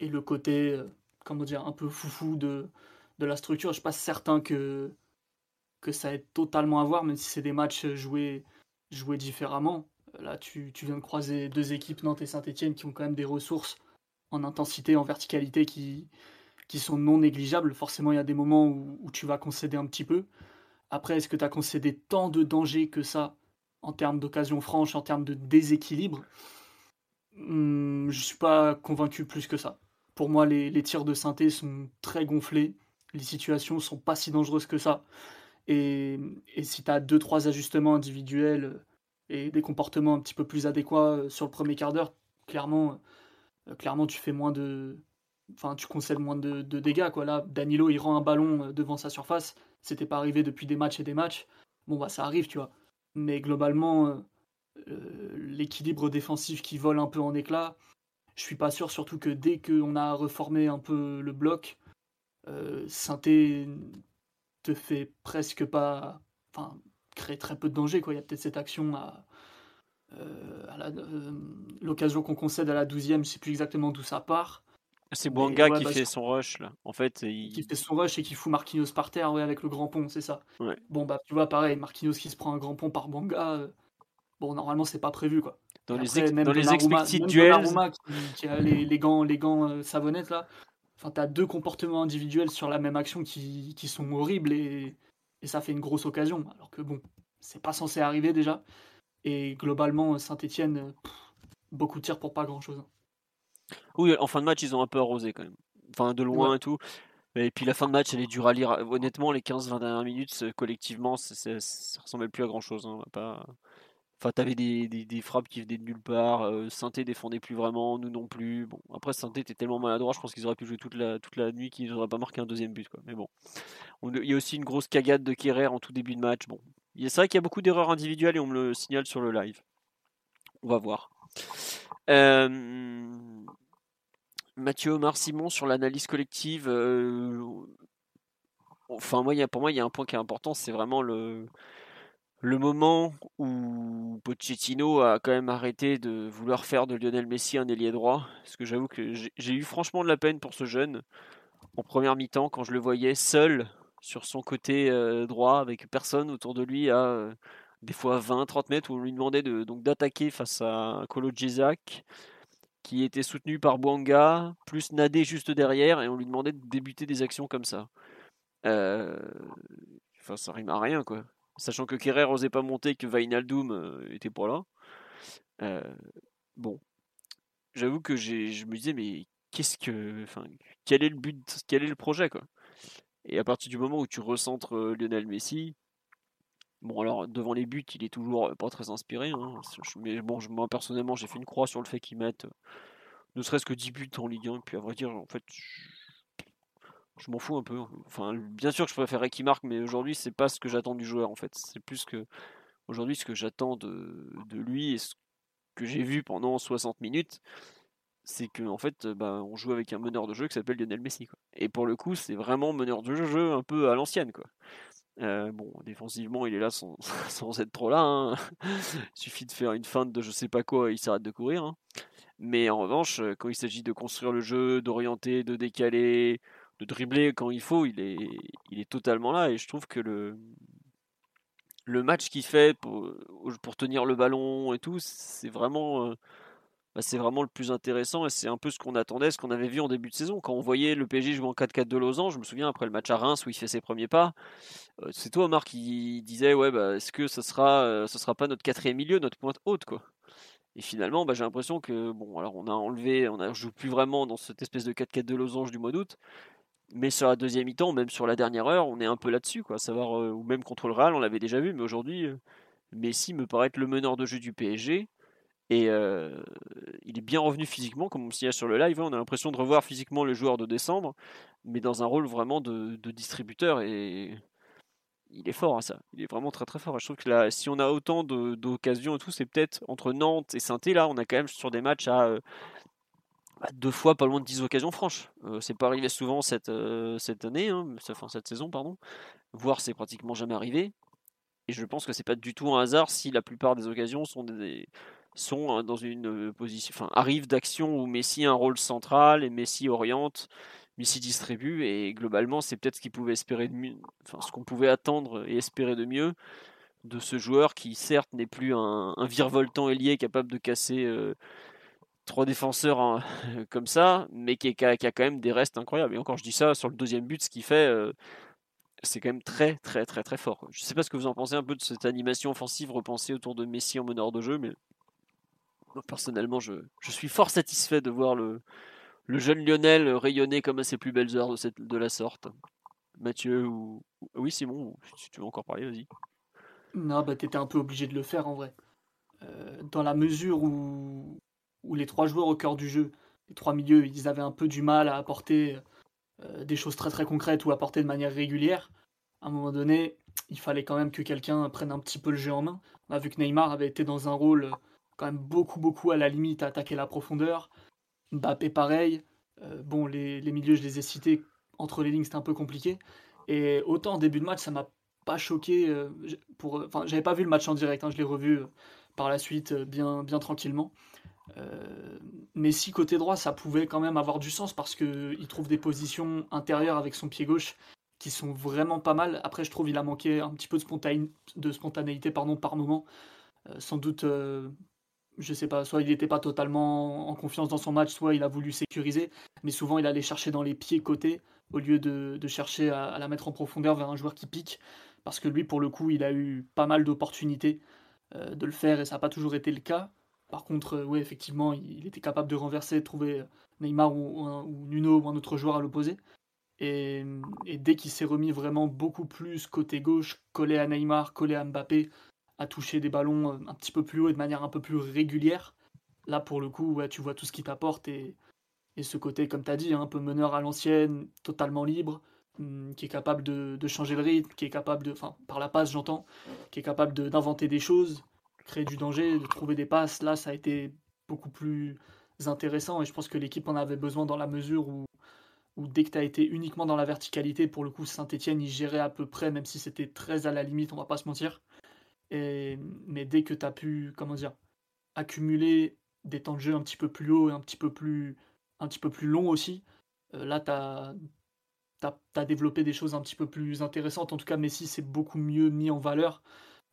et le côté, euh, comment dire, un peu foufou de, de la structure, je ne suis pas certain que, que ça ait totalement à voir, même si c'est des matchs joués jouer différemment. Là, tu, viens de croiser deux équipes, Nantes et Saint-Etienne, qui ont quand même des ressources en intensité, en verticalité qui, qui sont non négligeables. Forcément, il y a des moments où, tu vas concéder un petit peu. Après, est-ce que tu as concédé tant de dangers que ça en termes d'occasion franche, en termes de déséquilibre? Hmm, Je ne suis pas convaincu plus que ça. Pour moi, les, les tirs de synthé sont très gonflés. Les situations sont pas si dangereuses que ça. Et, si tu as deux, trois ajustements individuels euh, et des comportements un petit peu plus adéquats euh, sur le premier quart d'heure, clairement, euh, clairement, tu fais moins de. Enfin, tu concèdes moins de, dégâts. Quoi. Là, Danilo, il rend un ballon devant sa surface. C'était pas arrivé depuis des matchs et des matchs. Bon, bah, ça arrive, tu vois. Mais globalement, l'équilibre défensif qui vole un peu en éclat, je suis pas sûr, surtout que dès qu'on a reformé un peu le bloc, euh, te fait presque pas. Enfin, crée très peu de danger. Quoi. Il y a peut-être cette action à. Euh, euh, l'occasion qu'on concède à la 12e, je sais plus exactement d'où ça part. C'est Bouanga qui bah, fait son rush là. En fait, il... qui fait son rush et qui fout Marquinhos par terre, ouais, avec le grand pont, c'est ça. Bon bah tu vois pareil, Marquinhos qui se prend un grand pont par Bouanga. Euh, bon normalement c'est pas prévu quoi. Dans les, dans les expected duels, qui, a les, les gants, les gants savonnettes là, Enfin, tu as deux comportements individuels sur la même action qui, qui sont horribles et, et, ça fait une grosse occasion. Alors que bon, c'est pas censé arriver déjà. Et globalement, Saint-Etienne, beaucoup de tirs pour pas grand chose. Oui, en fin de match, ils ont un peu arrosé quand même. Enfin, de loin et tout. Et puis la fin de match, elle est dure à lire. Honnêtement, les 15-20 dernières minutes, collectivement, ça, ça ressemblait plus à grand chose. Hein. Pas... Enfin, t'avais des, des, frappes qui venaient de nulle part. Euh, Synthé défendait plus vraiment, nous non plus. Bon, après, Synthé était tellement maladroit, je pense qu'ils auraient pu jouer toute la, toute la nuit qu'ils n'auraient pas marqué un deuxième but. Mais bon, il y a aussi une grosse cagade de Kerrer en tout début de match. Bon, c'est vrai qu'il y a beaucoup d'erreurs individuelles et on me le signale sur le live. On va voir. Euh, Mathieu Omar Simon sur l'analyse collective. Euh, enfin, moi, pour moi, il y a un point qui est important, c'est vraiment le le moment où Pochettino a quand même arrêté de vouloir faire de Lionel Messi un ailier droit, parce que j'avoue que j'ai eu franchement de la peine pour ce jeune en première mi-temps quand je le voyais seul sur son côté euh, droit avec personne autour de lui à euh, des fois 20-30 mètres où on lui demandait de, donc d'attaquer face à Kolo Djezak qui était soutenu par Bouanga plus Nadé juste derrière et on lui demandait de débuter des actions comme ça. Euh, enfin ça rime à rien quoi sachant que Kerrer n'osait pas monter, que Vainaldoum euh, était pas là. Euh, bon, j'avoue que je me disais, mais qu'est-ce que, enfin, quel est le but, quel est le projet, quoi? Et à partir du moment où tu recentres euh, Lionel Messi, bon, alors devant les buts, il est toujours pas très inspiré, hein, mais bon, moi personnellement, j'ai fait une croix sur le fait qu'il mette ne serait-ce que 10 buts en Ligue 1, puis à vrai dire, en fait, je m'en fous un peu. Enfin, bien sûr que je préférerais qu'il marque, mais aujourd'hui, c'est pas ce que j'attends du joueur en fait. C'est plus que aujourd'hui ce que j'attends de, lui et ce que j'ai vu pendant 60 minutes, c'est qu'en en fait, bah, on joue avec un meneur de jeu qui s'appelle Lionel Messi. Et pour le coup, c'est vraiment meneur de jeu un peu à l'ancienne. quoi. Euh, bon, défensivement, il est là sans, sans être trop là. Hein. il suffit de faire une feinte de je sais pas quoi, il s'arrête de courir. Hein. Mais en revanche, quand il s'agit de construire le jeu, d'orienter, de décaler, de dribbler quand il faut, il est, totalement là. Et je trouve que le, match qu'il fait pour, tenir le ballon et tout, c'est vraiment, bah, c'est vraiment le plus intéressant. Et c'est un peu ce qu'on attendait, ce qu'on avait vu en début de saison. Quand on voyait le PSG jouer en 4-4 de Lausanne, je me souviens après le match à Reims où il fait ses premiers pas, c'est toi, Omar, qui disait Ouais, bah, est-ce que ce sera, ce sera pas notre quatrième milieu, notre pointe haute quoi? Et finalement, bah, j'ai l'impression que bon, alors on a enlevé, on ne joue plus vraiment dans cette espèce de 4-4 de losange du mois d'août. Mais sur la deuxième mi-temps, même sur la dernière heure, on est un peu là-dessus, quoi. Savoir, euh, ou même contre le Real, on l'avait déjà vu, mais aujourd'hui, euh, Messi me paraît être le meneur de jeu du PSG. Et euh, il est bien revenu physiquement, comme on signale sur le live. Hein. on a l'impression de revoir physiquement le joueur de décembre, mais dans un rôle vraiment de, distributeur. Et il est fort à ça. Il est vraiment très très fort. je trouve que si on a autant d'occasions et tout, c'est peut-être entre Nantes et saint là, on a quand même sur des matchs à bah, deux fois pas loin de 10 occasions franches. Euh, c'est pas arrivé souvent cette, euh, cette année, hein, enfin cette saison, pardon. Voire c'est pratiquement jamais arrivé. Et je pense que c'est pas du tout un hasard si la plupart des occasions sont sont hein, dans une position, enfin arrivent d'action où Messi a un rôle central et Messi oriente Messi distribue et globalement c'est peut-être ce qu'il pouvait enfin ce qu'on pouvait attendre et espérer de mieux de ce joueur qui certes n'est plus un, un virevoltant ailier capable de casser euh, trois défenseurs hein, comme ça, mais qui, qui, a, quand même des restes incroyables. Et encore je dis ça sur le deuxième but, ce qu'il fait, euh, c'est quand même très très très très fort. Je ne sais pas ce que vous en pensez un peu de cette animation offensive repensée autour de Messi en meneur de jeu, mais personnellement je, suis fort satisfait de voir le jeune Lionel rayonnait comme à ses plus belles heures de la sorte. Mathieu ou. Oui, Simon, si tu veux encore parler, vas-y. Non, bah t'étais un peu obligé de le faire en vrai. Euh, dans la mesure où, où les trois joueurs au cœur du jeu, les trois milieux, ils avaient un peu du mal à apporter euh, des choses très très concrètes ou apporter de manière régulière. À un moment donné, il fallait quand même que quelqu'un prenne un petit peu le jeu en main. On a vu que Neymar avait été dans un rôle quand même beaucoup beaucoup à la limite à attaquer la profondeur, Mbappé pareil. Euh, bon, les, milieux, je les ai cités. Entre les lignes, c'était un peu compliqué. Et autant en début de match, ça m'a pas choqué. Euh, pour, enfin, j'avais pas vu le match en direct, hein, je l'ai revu euh, par la suite bien, bien tranquillement. Mais si côté droit, ça pouvait quand même avoir du sens parce qu'il trouve des positions intérieures avec son pied gauche qui sont vraiment pas mal. Après, je trouve qu'il a manqué un petit peu de, spontanéité par moment. sans doute je sais pas, soit il n'était pas totalement en confiance dans son match, soit il a voulu sécuriser, mais souvent il allait chercher dans les pieds côtés au lieu de, chercher à, la mettre en profondeur vers un joueur qui pique, parce que lui pour le coup il a eu pas mal d'opportunités euh, de le faire et ça n'a pas toujours été le cas. Par contre, euh, oui effectivement il, était capable de renverser, de trouver Neymar ou, Nuno ou un autre joueur à l'opposé. Et, dès qu'il s'est remis vraiment beaucoup plus côté gauche, collé à Neymar, collé à Mbappé, à toucher des ballons euh, un petit peu plus haut et de manière un peu plus régulière. Là, pour le coup, tu vois tout ce qui t'apporte et, et, ce côté, comme tu as dit, hein, un peu meneur à l'ancienne, totalement libre, hum, qui est capable de, changer le rythme, qui est capable de, enfin, par la passe, j'entends, qui est capable d'inventer des choses, créer du danger, de trouver des passes. Là, ça a été beaucoup plus intéressant et je pense que l'équipe en avait besoin dans la mesure où, dès que tu as été uniquement dans la verticalité, pour le coup, Saint-Etienne, il gérait à peu près, même si c'était très à la limite, on va pas se mentir mais dès que tu as pu, comment dire, accumuler des temps de jeu un petit peu plus haut et un petit peu plus, un petit peu plus long aussi, euh, là, tu as, développé des choses un petit peu plus intéressantes. En tout cas, Messi s'est beaucoup mieux mis en valeur,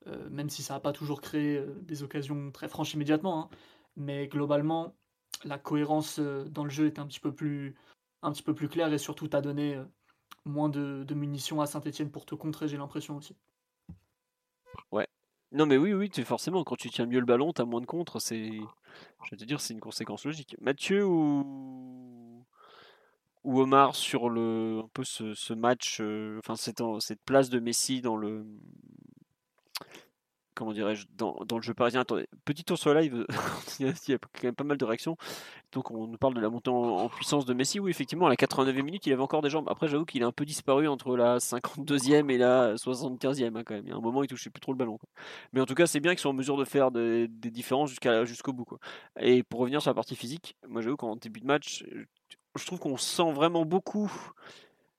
euh, même si ça n'a pas toujours créé euh, des occasions très franches immédiatement. Hein. mais globalement, la cohérence dans le jeu est un petit peu plus, un petit peu plus claire et surtout, tu as donné moins de, munitions à Saint-Etienne pour te contrer, j'ai l'impression aussi. Ouais, non, mais oui, oui, forcément, quand tu tiens mieux le ballon, tu as moins de contre. C'est, je vais te dire, c'est une conséquence logique. Mathieu ou, Omar sur le, un peu ce, match, euh, enfin cette place de Messi dans le, comment dirais-je, dans, le jeu parisien. Attendez, petit tour sur le live, il y a quand même pas mal de réactions. Donc on nous parle de la montée en, puissance de Messi. Oui, effectivement, à la 89e minute, il avait encore des jambes. Après, j'avoue qu'il a un peu disparu entre la 52e et la 75e hein, quand même. Il y a un moment, il touchait plus trop le ballon. Mais en tout cas, c'est bien qu'ils soient en mesure de faire des, différences jusqu'à, jusqu'au bout. Et pour revenir sur la partie physique, moi j'avoue qu'en début de match, je trouve qu'on sent vraiment beaucoup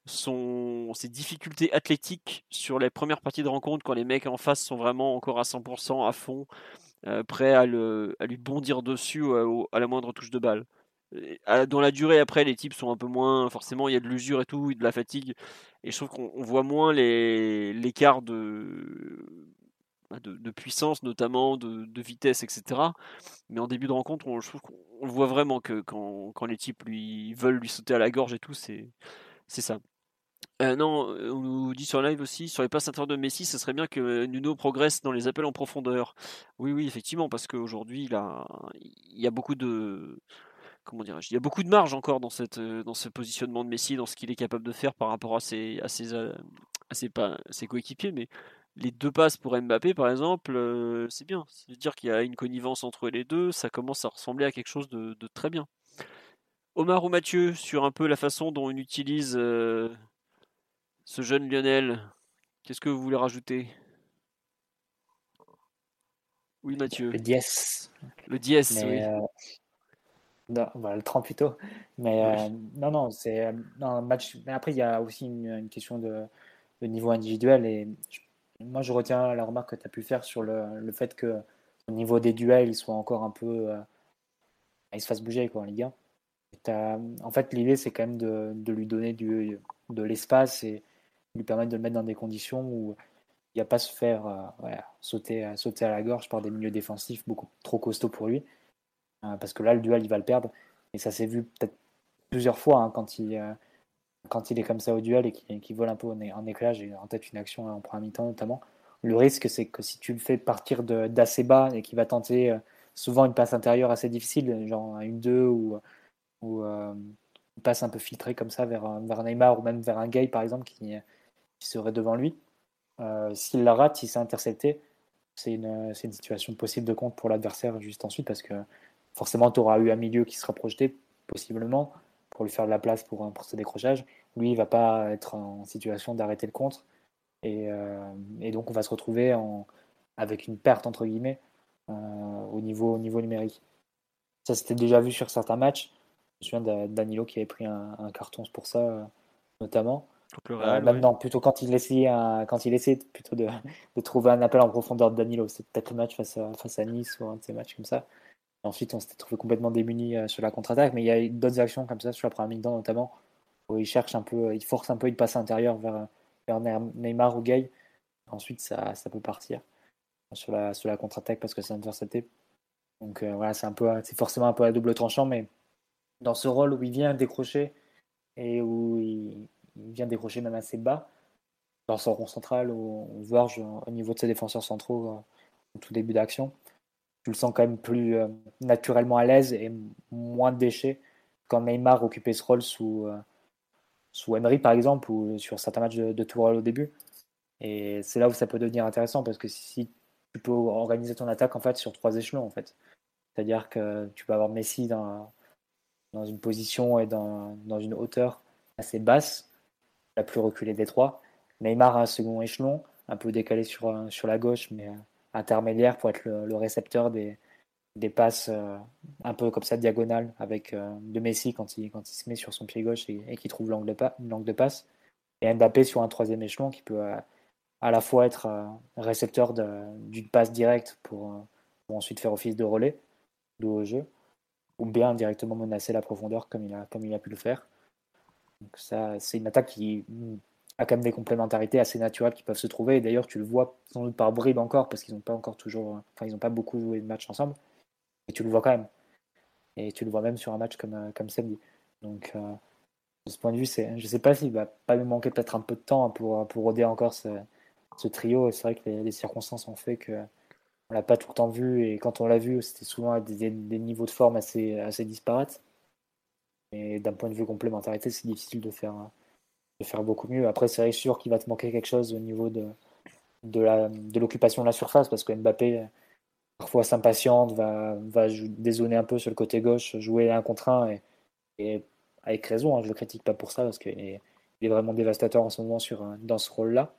son, ses difficultés athlétiques sur les premières parties de rencontre quand les mecs en face sont vraiment encore à 100% à fond, euh, prêts à, le, à, lui bondir dessus à, la moindre touche de balle. dans la durée après les types sont un peu moins forcément il y a de l'usure et tout de la fatigue. Et je trouve qu'on voit moins l'écart de, bah, de, de puissance notamment de, vitesse etc mais en début de rencontre on, je trouve qu'on voit vraiment que quand, quand, les types lui veulent lui sauter à la gorge et tout c'est ça euh, non, on nous dit sur live aussi, sur les passes intérieures de Messi, ce serait bien que Nuno progresse dans les appels en profondeur. Oui, oui, effectivement, parce qu'aujourd'hui, il, il y a beaucoup de, comment dirais-je, il y a beaucoup de marge encore euh, dans ce positionnement de Messi, dans ce qu'il est capable de faire par rapport à ses, euh, coéquipiers. Mais les deux passes pour Mbappé, par exemple, euh, c'est bien. C'est-à-dire qu'il y a une connivence entre les deux, ça commence à ressembler à quelque chose de très bien. Omar ou Mathieu, sur un peu la façon dont on utilise ce jeune Lionel, qu'est-ce que vous voulez rajouter? Oui, Mathieu. Le dièse. Le dièse, oui. Non, le 30 plutôt. Mais euh, non, non, c'est un match. Mais après, il y a aussi une, question de, niveau individuel. Et moi, je retiens la remarque que tu as pu faire sur le, le, fait que au niveau des duels, il soit encore un peu. Euh, il se fasse bouger quoi, en Ligue 1. En fait, l'idée, c'est quand même de, de, lui donner du, de l'espace et lui permettre de le mettre dans des conditions où il n'y a pas se faire euh, sauter, sauter à la gorge par des milieux défensifs beaucoup trop costauds pour lui. Euh, parce que là, le duel, il va le perdre. Et ça s'est vu peut-être plusieurs fois hein, quand, il, euh, quand il est comme ça au duel et qu'il vole un peu en, éclat. J'ai en tête une action en première mi-temps notamment. Le risque, c'est que si tu le fais partir d'assez bas et qu'il va tenter euh, souvent une passe intérieure assez difficile, genre une 2 ou, ou une passe un peu filtrée comme ça vers, vers Neymar ou même vers un Gay par exemple qui, qui serait devant lui. S'il la rate, si c'est intercepté, c'est une, une, situation possible de compte pour l'adversaire juste ensuite parce que forcément, tu auras eu un milieu qui sera projeté, possiblement, pour lui faire de la place pour, pour ce décrochage. Lui, il va pas être en situation d'arrêter le contre. Et, euh, et, donc, on va se retrouver en, avec une perte, entre guillemets, euh, au, niveau, au niveau numérique. Ça, c'était déjà vu sur certains matchs. Je me souviens Danilo qui avait pris un, carton pour ça, notamment. Euh, même non, plutôt quand il essayait, quand il essayait plutôt de, de, trouver un appel en profondeur de Danilo. C'était peut-être le match face à, face à Nice ou un de ces matchs comme ça. Ensuite, on s'était trouvé complètement démunis euh, sur la contre-attaque, mais il y a d'autres actions comme ça sur la première mi-temps notamment, où il cherche un peu, il force un peu une passe intérieure vers, vers Neymar ou Gay. Ensuite, ça, ça peut partir sur la, sur la contre-attaque parce que c'est intercepté. Donc euh, voilà, c'est un peu, c'est forcément un peu à double tranchant, mais dans ce rôle où il vient décrocher et où il, vient décrocher même assez bas, dans son rond central, on voit au niveau de ses défenseurs centraux au tout début d'action, tu le sens quand même plus euh, naturellement à l'aise et moins de déchets quand Neymar occupait ce rôle sous, euh, sous Emery par exemple ou sur certains matchs de, de au début. Et c'est là où ça peut devenir intéressant parce que si tu peux organiser ton attaque en fait sur trois échelons en fait. C'est-à-dire que tu peux avoir Messi dans, dans une position et dans, dans une hauteur assez basse, la plus reculée des trois. Neymar à un second échelon, un peu décalé sur, sur la gauche, mais intermédiaire pour être le, récepteur des, des passes euh, un peu comme ça diagonales avec euh, de Messi quand il, quand il se met sur son pied gauche et, qui trouve l'angle de, de, passe. Et Mbappé sur un troisième échelon qui peut euh, à la fois être récepteur d'une passe directe pour, ensuite faire office de relais de au jeu, ou bien directement menacer la profondeur comme il a, comme il a pu le faire. Donc ça, c'est une attaque qui a quand même des complémentarités assez naturelles qui peuvent se trouver. Et d'ailleurs, tu le vois sans doute par bribes encore, parce qu'ils n'ont pas encore toujours, enfin, ils n'ont pas beaucoup joué de matchs ensemble. Et tu le vois quand même. Et tu le vois même sur un match comme, euh, comme samedi. Donc, euh, de ce point de vue, c'est, je ne sais pas s'il va pas nous manquer peut-être un peu de temps pour, pour roder encore ce, trio. C'est vrai que les, circonstances ont fait que on l'a pas tout le temps vu. Et quand on l'a vu, c'était souvent à des, des, niveaux de forme assez, assez disparates. Et d'un point de vue complémentarité, c'est difficile de faire de faire beaucoup mieux. Après, c'est sûr qu'il va te manquer quelque chose au niveau de, de l'occupation de, la surface, parce que Mbappé, parfois s'impatiente, va, va dézoner un peu sur le côté gauche, jouer un contre un, et, avec raison, hein, je ne le critique pas pour ça, parce qu'il est, il est vraiment dévastateur en ce moment sur, dans ce rôle-là.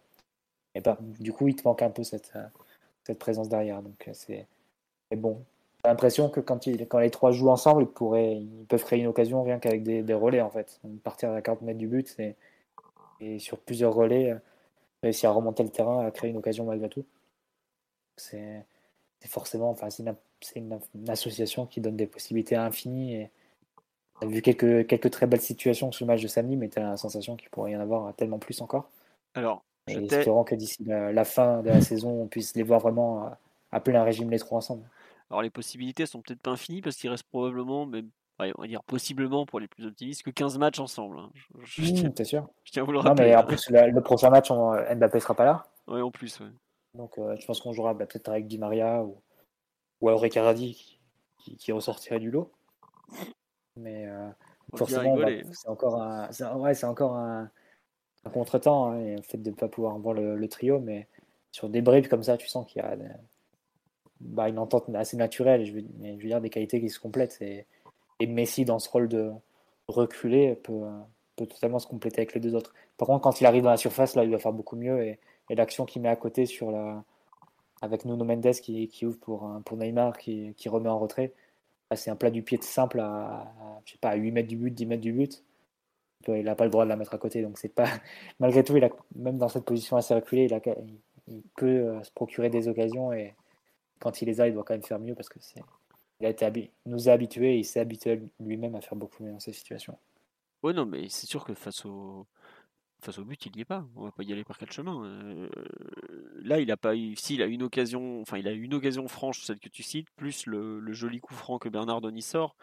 Et du coup, il te manque un peu cette, cette présence derrière. Donc, c'est bon. J'ai l'impression que quand, il, quand les trois jouent ensemble, ils, pourraient, ils peuvent créer une occasion rien qu'avec des, des relais, en fait. Partir à 40 mètres du but, et sur plusieurs relais, euh, réussir à remonter le terrain, à créer une occasion malgré tout. C'est forcément, enfin, c'est une, une, association qui donne des possibilités infinies et On a vu quelques, quelques très belles situations sur le match de samedi, mais tu as la sensation qu'il pourrait y en avoir tellement plus encore. Alors, je espérant que d'ici la, fin de la saison, on puisse les voir vraiment à, plein régime les trois ensemble. Alors les possibilités sont peut-être pas infinies parce qu'il reste probablement, même, on va dire possiblement pour les plus optimistes, que 15 matchs ensemble. Hein. Je, mmh, sûr? Je tiens à vous le rappeler. Non, mais en plus, le prochain match, on, Mbappé sera pas là. Oui, en plus. Donc euh, je pense qu'on jouera bah, peut-être avec Di Maria ou, ou alors Riccardi qui, qui, ressortirait du lot. Mais euh, forcément, bah, c'est encore un, ouais, c'est encore un, un contre-temps, hein, le fait de ne pas pouvoir voir le, trio, mais sur des bribes comme ça, tu sens qu'il y a bah, une entente assez naturelle, je veux, dire des qualités qui se complètent. Et, Messi, dans ce rôle de reculer, peut, peut totalement se compléter avec les deux autres. Par contre, quand il arrive dans la surface, là, il va faire beaucoup mieux. Et, l'action qu'il met à côté sur la, avec Nuno Mendes qui, ouvre pour, pour Neymar, qui, qui remet en retrait, c'est un plat du pied simple à, je sais pas, à 8 mètres du but, 10 mètres du but il n'a pas le droit de la mettre à côté. Donc pas malgré tout, il a, même dans cette position assez reculée, il, il, peut euh, se procurer des occasions et quand il les a, il doit quand même faire mieux parce que c'est il a été nous a habitués et il s'est habitué lui-même à faire beaucoup mieux dans ces situations. Ouais, non, mais c'est sûr que face au face au but, il n'y est pas. On va pas y aller par quel chemin. Euh, là, il a pas eu. S'il a une occasion, enfin, il a une occasion franche, celle que tu cites, plus le, le joli coup franc que Bernard Denis sort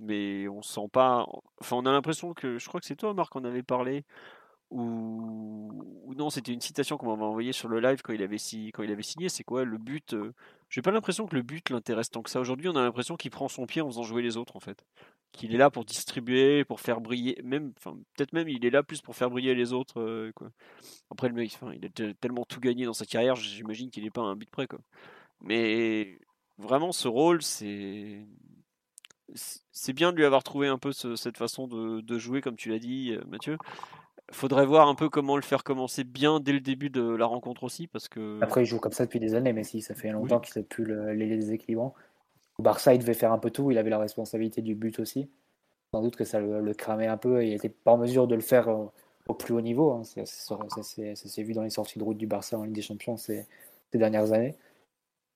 mais on sent pas. Enfin, on a l'impression que. Je crois que c'est toi, Marc, qu'on avait parlé. Ou, non, c'était une citation qu'on m'avait envoyée sur le live quand il avait, signé. C'est quoi le but euh, J'ai pas l'impression que le but l'intéresse tant que ça. Aujourd'hui, on a l'impression qu'il prend son pied en faisant jouer les autres, en fait. Qu'il est là pour distribuer, pour faire briller. Même, enfin, peut-être même, il est là plus pour faire briller les autres. Euh, quoi. Après, le mec, il a tellement tout gagné dans sa carrière, j'imagine qu'il n'est pas un but près, quoi. Mais vraiment, ce rôle, c'est c'est bien de lui avoir trouvé un peu cette façon de, jouer, comme tu l'as dit, euh, Mathieu. Faudrait voir un peu comment le faire commencer bien dès le début de la rencontre aussi, parce que. Après, il joue comme ça depuis des années, mais si ça fait longtemps qu'il ne plus les déséquilibrants. Au Barça, il devait faire un peu tout. Il avait la responsabilité du but aussi. Sans doute que ça le, cramait un peu et il n'était pas en mesure de le faire au, plus haut niveau. Hein. Ça, s'est vu dans les sorties de route du Barça en Ligue des Champions ces dernières années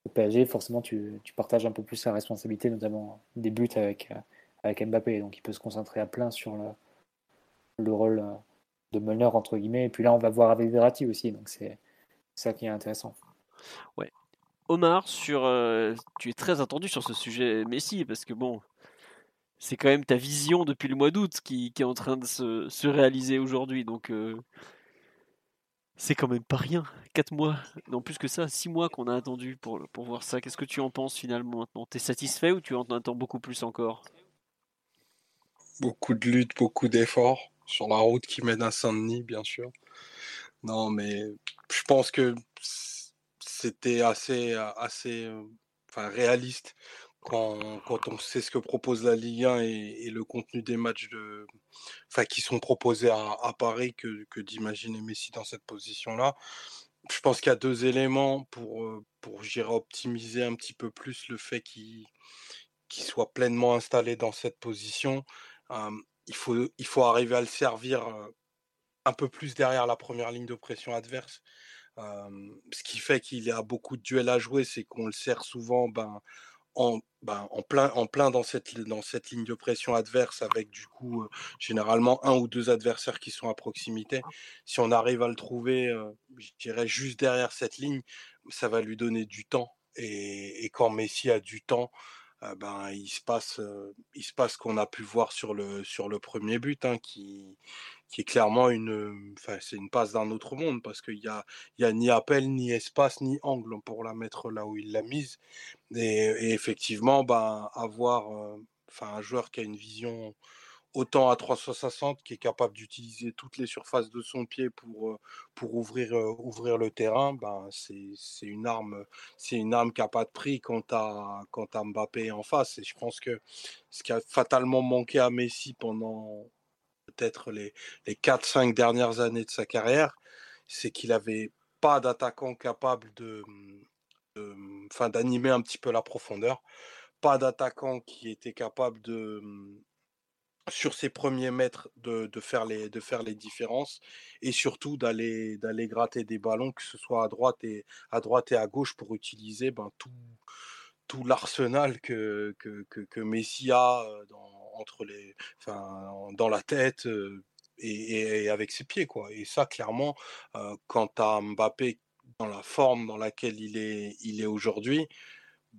au PSG, forcément, tu, partages un peu plus la responsabilité, notamment des buts avec, avec Mbappé. Donc, il peut se concentrer à plein sur le, le rôle de meneur, entre guillemets. Et puis là, on va voir avec Verratti aussi. Donc, c'est ça qui est intéressant. Ouais. Omar, sur, euh, tu es très attendu sur ce sujet Messi, parce que bon, c'est quand même ta vision depuis le mois d'août qui, qui, est en train de se, se réaliser aujourd'hui. Donc, euh, c'est quand même pas rien. 4 mois, non plus que ça, 6 mois qu'on a attendu pour, pour voir ça. Qu'est-ce que tu en penses finalement maintenant? T'es satisfait ou tu en attends beaucoup plus encore? Beaucoup de lutte, beaucoup d'efforts sur la route qui mène à Saint-Denis, bien sûr. Non, mais je pense que c'était assez, assez enfin, réaliste quand, on sait ce que propose la Ligue 1 et, le contenu des matchs de, enfin, qui sont proposés à, Paris que, que d'imaginer Messi dans cette position-là. Je pense qu'il y a deux éléments pour, euh, pour optimiser un petit peu plus le fait qu'il soit pleinement installé dans cette position. Il, faut, il faut arriver à le servir euh, un peu plus derrière la première ligne de pression adverse. ce qui fait qu'il y a beaucoup de duels à jouer, c'est qu'on le sert souvent ben, en, ben, en, plein, en plein dans cette, dans cette ligne de pression adverse avec du coup euh, généralement un ou deux adversaires qui sont à proximité. Si on arrive à le trouver, euh, je dirais juste derrière cette ligne, ça va lui donner du temps. Et, et quand Messi a du temps, euh, ben, il se passe, il se passe qu'on a pu voir sur le, sur le premier but, hein, qui, qui est clairement une, c'est une passe d'un autre monde parce qu'il y a, y a ni appel, ni espace, ni angle pour la mettre là où il l'a mise. Et, effectivement, ben, avoir, enfin, un joueur qui a une vision autant à 360 qui est capable d'utiliser toutes les surfaces de son pied pour, pour ouvrir, ouvrir le terrain, ben c'est une arme, c'est une arme qui n'a pas de prix quand tu as, Mbappé en face. Et je pense que ce qui a fatalement manqué à Messi pendant, peut-être les, les 4-5 dernières années de sa carrière, c'est qu'il n'avait pas d'attaquant capable de, d'animer un petit peu la profondeur, pas d'attaquant qui était capable de, sur ses premiers mètres de, de, faire les, de faire les différences et surtout d'aller, d'aller gratter des ballons, que ce soit à droite et à, droite et à gauche pour utiliser ben, tout, tout l'arsenal que, que, que, Messi a dans, entre les, enfin, dans la tête et, avec ses pieds, quoi. Et ça, clairement, quand tu as Mbappé dans la forme dans laquelle il est, il est aujourd'hui,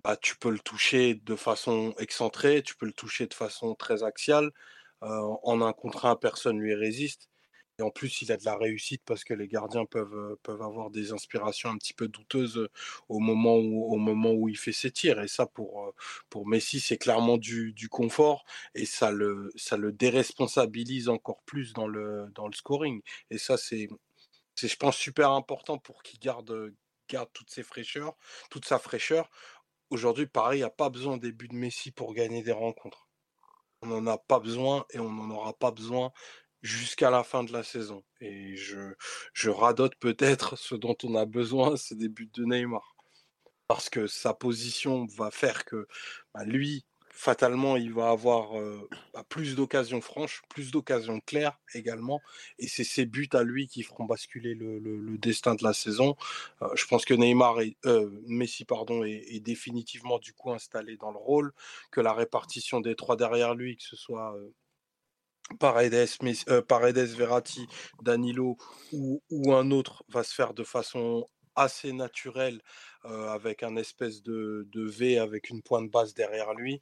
bah, tu peux le toucher de façon excentrée, tu peux le toucher de façon très axiale. En un contre un, personne lui résiste. Et en plus, il a de la réussite parce que les gardiens peuvent, peuvent avoir des inspirations un petit peu douteuses au moment où, au moment où il fait ses tirs. Et ça, pour, pour Messi, c'est clairement du, du, confort et ça le, ça le déresponsabilise encore plus dans le, dans le scoring. Et ça, c'est, c'est, je pense, super important pour qu'il garde, garde toutes ses toute sa fraîcheur. Aujourd'hui, Paris n'a pas besoin des buts de Messi pour gagner des rencontres. On n'en a pas besoin et on n'en aura pas besoin jusqu'à la fin de la saison. Et je, radote peut-être ce dont on a besoin, c'est des buts de Neymar. Parce que sa position va faire que bah, lui, fatalement, il va avoir bah, plus d'occasions franches, plus d'occasions claires également. Et c'est ses buts à lui qui feront basculer le, destin de la saison. Je pense que Neymar, Messi pardon, est, définitivement du coup installé dans le rôle, que la répartition des trois derrière lui, que ce soit Paredes, Paredes, Verratti, Danilo ou, un autre va se faire de façon assez naturelle avec un espèce de, de, V avec une pointe basse derrière lui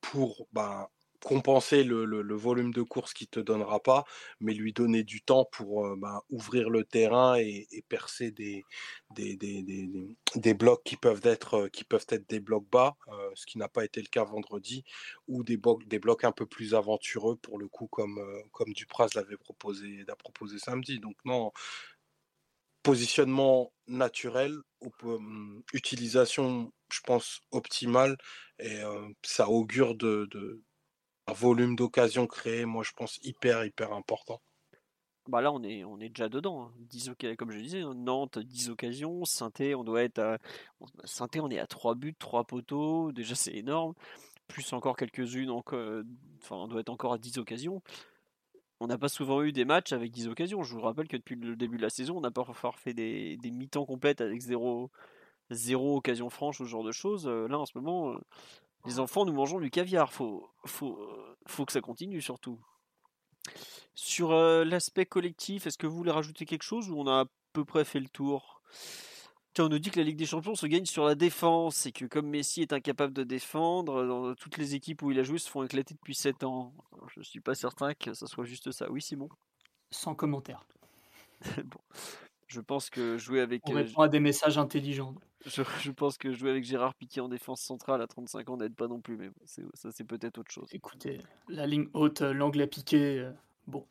pour ben, compenser le, volume de course qu'il te donnera pas, mais lui donner du temps pour euh, bah, ouvrir le terrain et, percer des des, des, blocs qui peuvent être euh, qui peuvent être des blocs bas, euh, ce qui n'a pas été le cas vendredi, ou des blocs des blocs un peu plus aventureux pour le coup comme comme Dupraz l'avait proposé proposé samedi. Donc non positionnement naturel, utilisation, je pense, optimale, et ça augure de, un volume d'occasions créées, moi je pense hyper hyper important. Bah là on est on est déjà dedans. 10 hein. comme je disais, hein, Nantes 10 occasions, saint on doit être à on est à 3 buts, 3 poteaux, déjà c'est énorme. Plus encore quelques-unes enfin on doit être encore à 10 occasions. On n'a pas souvent eu des matchs avec 10 occasions. Je vous rappelle que depuis le début de la saison, on n'a pas fait des, mi-temps complètes avec 0 zéro occasion franche ou ce genre de choses. Euh, là en ce moment, euh, les enfants, nous mangeons du caviar. Faut, faut, faut que ça continue surtout. Sur euh, l'aspect collectif, est-ce que vous voulez rajouter quelque chose ou on a à peu près fait le tour? On nous dit que la Ligue des Champions se gagne sur la défense et que comme Messi est incapable de défendre, dans toutes les équipes où il a joué se font éclater depuis 7 ans. Je ne suis pas certain que ça soit juste ça. Oui, Simon? Sans commentaire. bon. Je pense que jouer avec. On euh, répond à des messages intelligents. Je, pense que jouer avec Gérard Piquet en défense centrale à 35 ans n'aide pas non plus, mais ça c'est peut-être autre chose. Écoutez, la ligne haute, euh, l'anglais Piqué, euh, bon.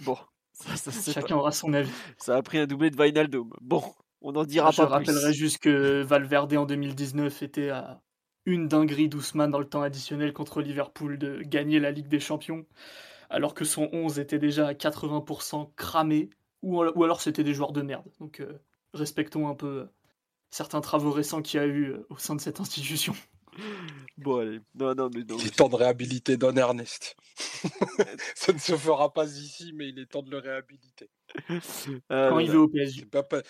Bon, chacun aura son avis. Ça a pris un doublé de Vinaldum. Bon, on en dira pas plus. Je rappellerai juste que Valverde en 2019 était à une dinguerie d'Ousmane dans le temps additionnel contre Liverpool de gagner la Ligue des Champions, alors que son 11 était déjà à 80% cramé, ou, alors c'était des joueurs de merde. Donc euh, respectons un peu certains travaux récents qu'il y a eu euh, au sein de cette institution. Bon, allez. Non, non, mais non. Il est temps de réhabiliter Don Ernest. Ça ne se fera pas ici, mais il est temps de le réhabiliter. Euh, Quand il veut au PSG.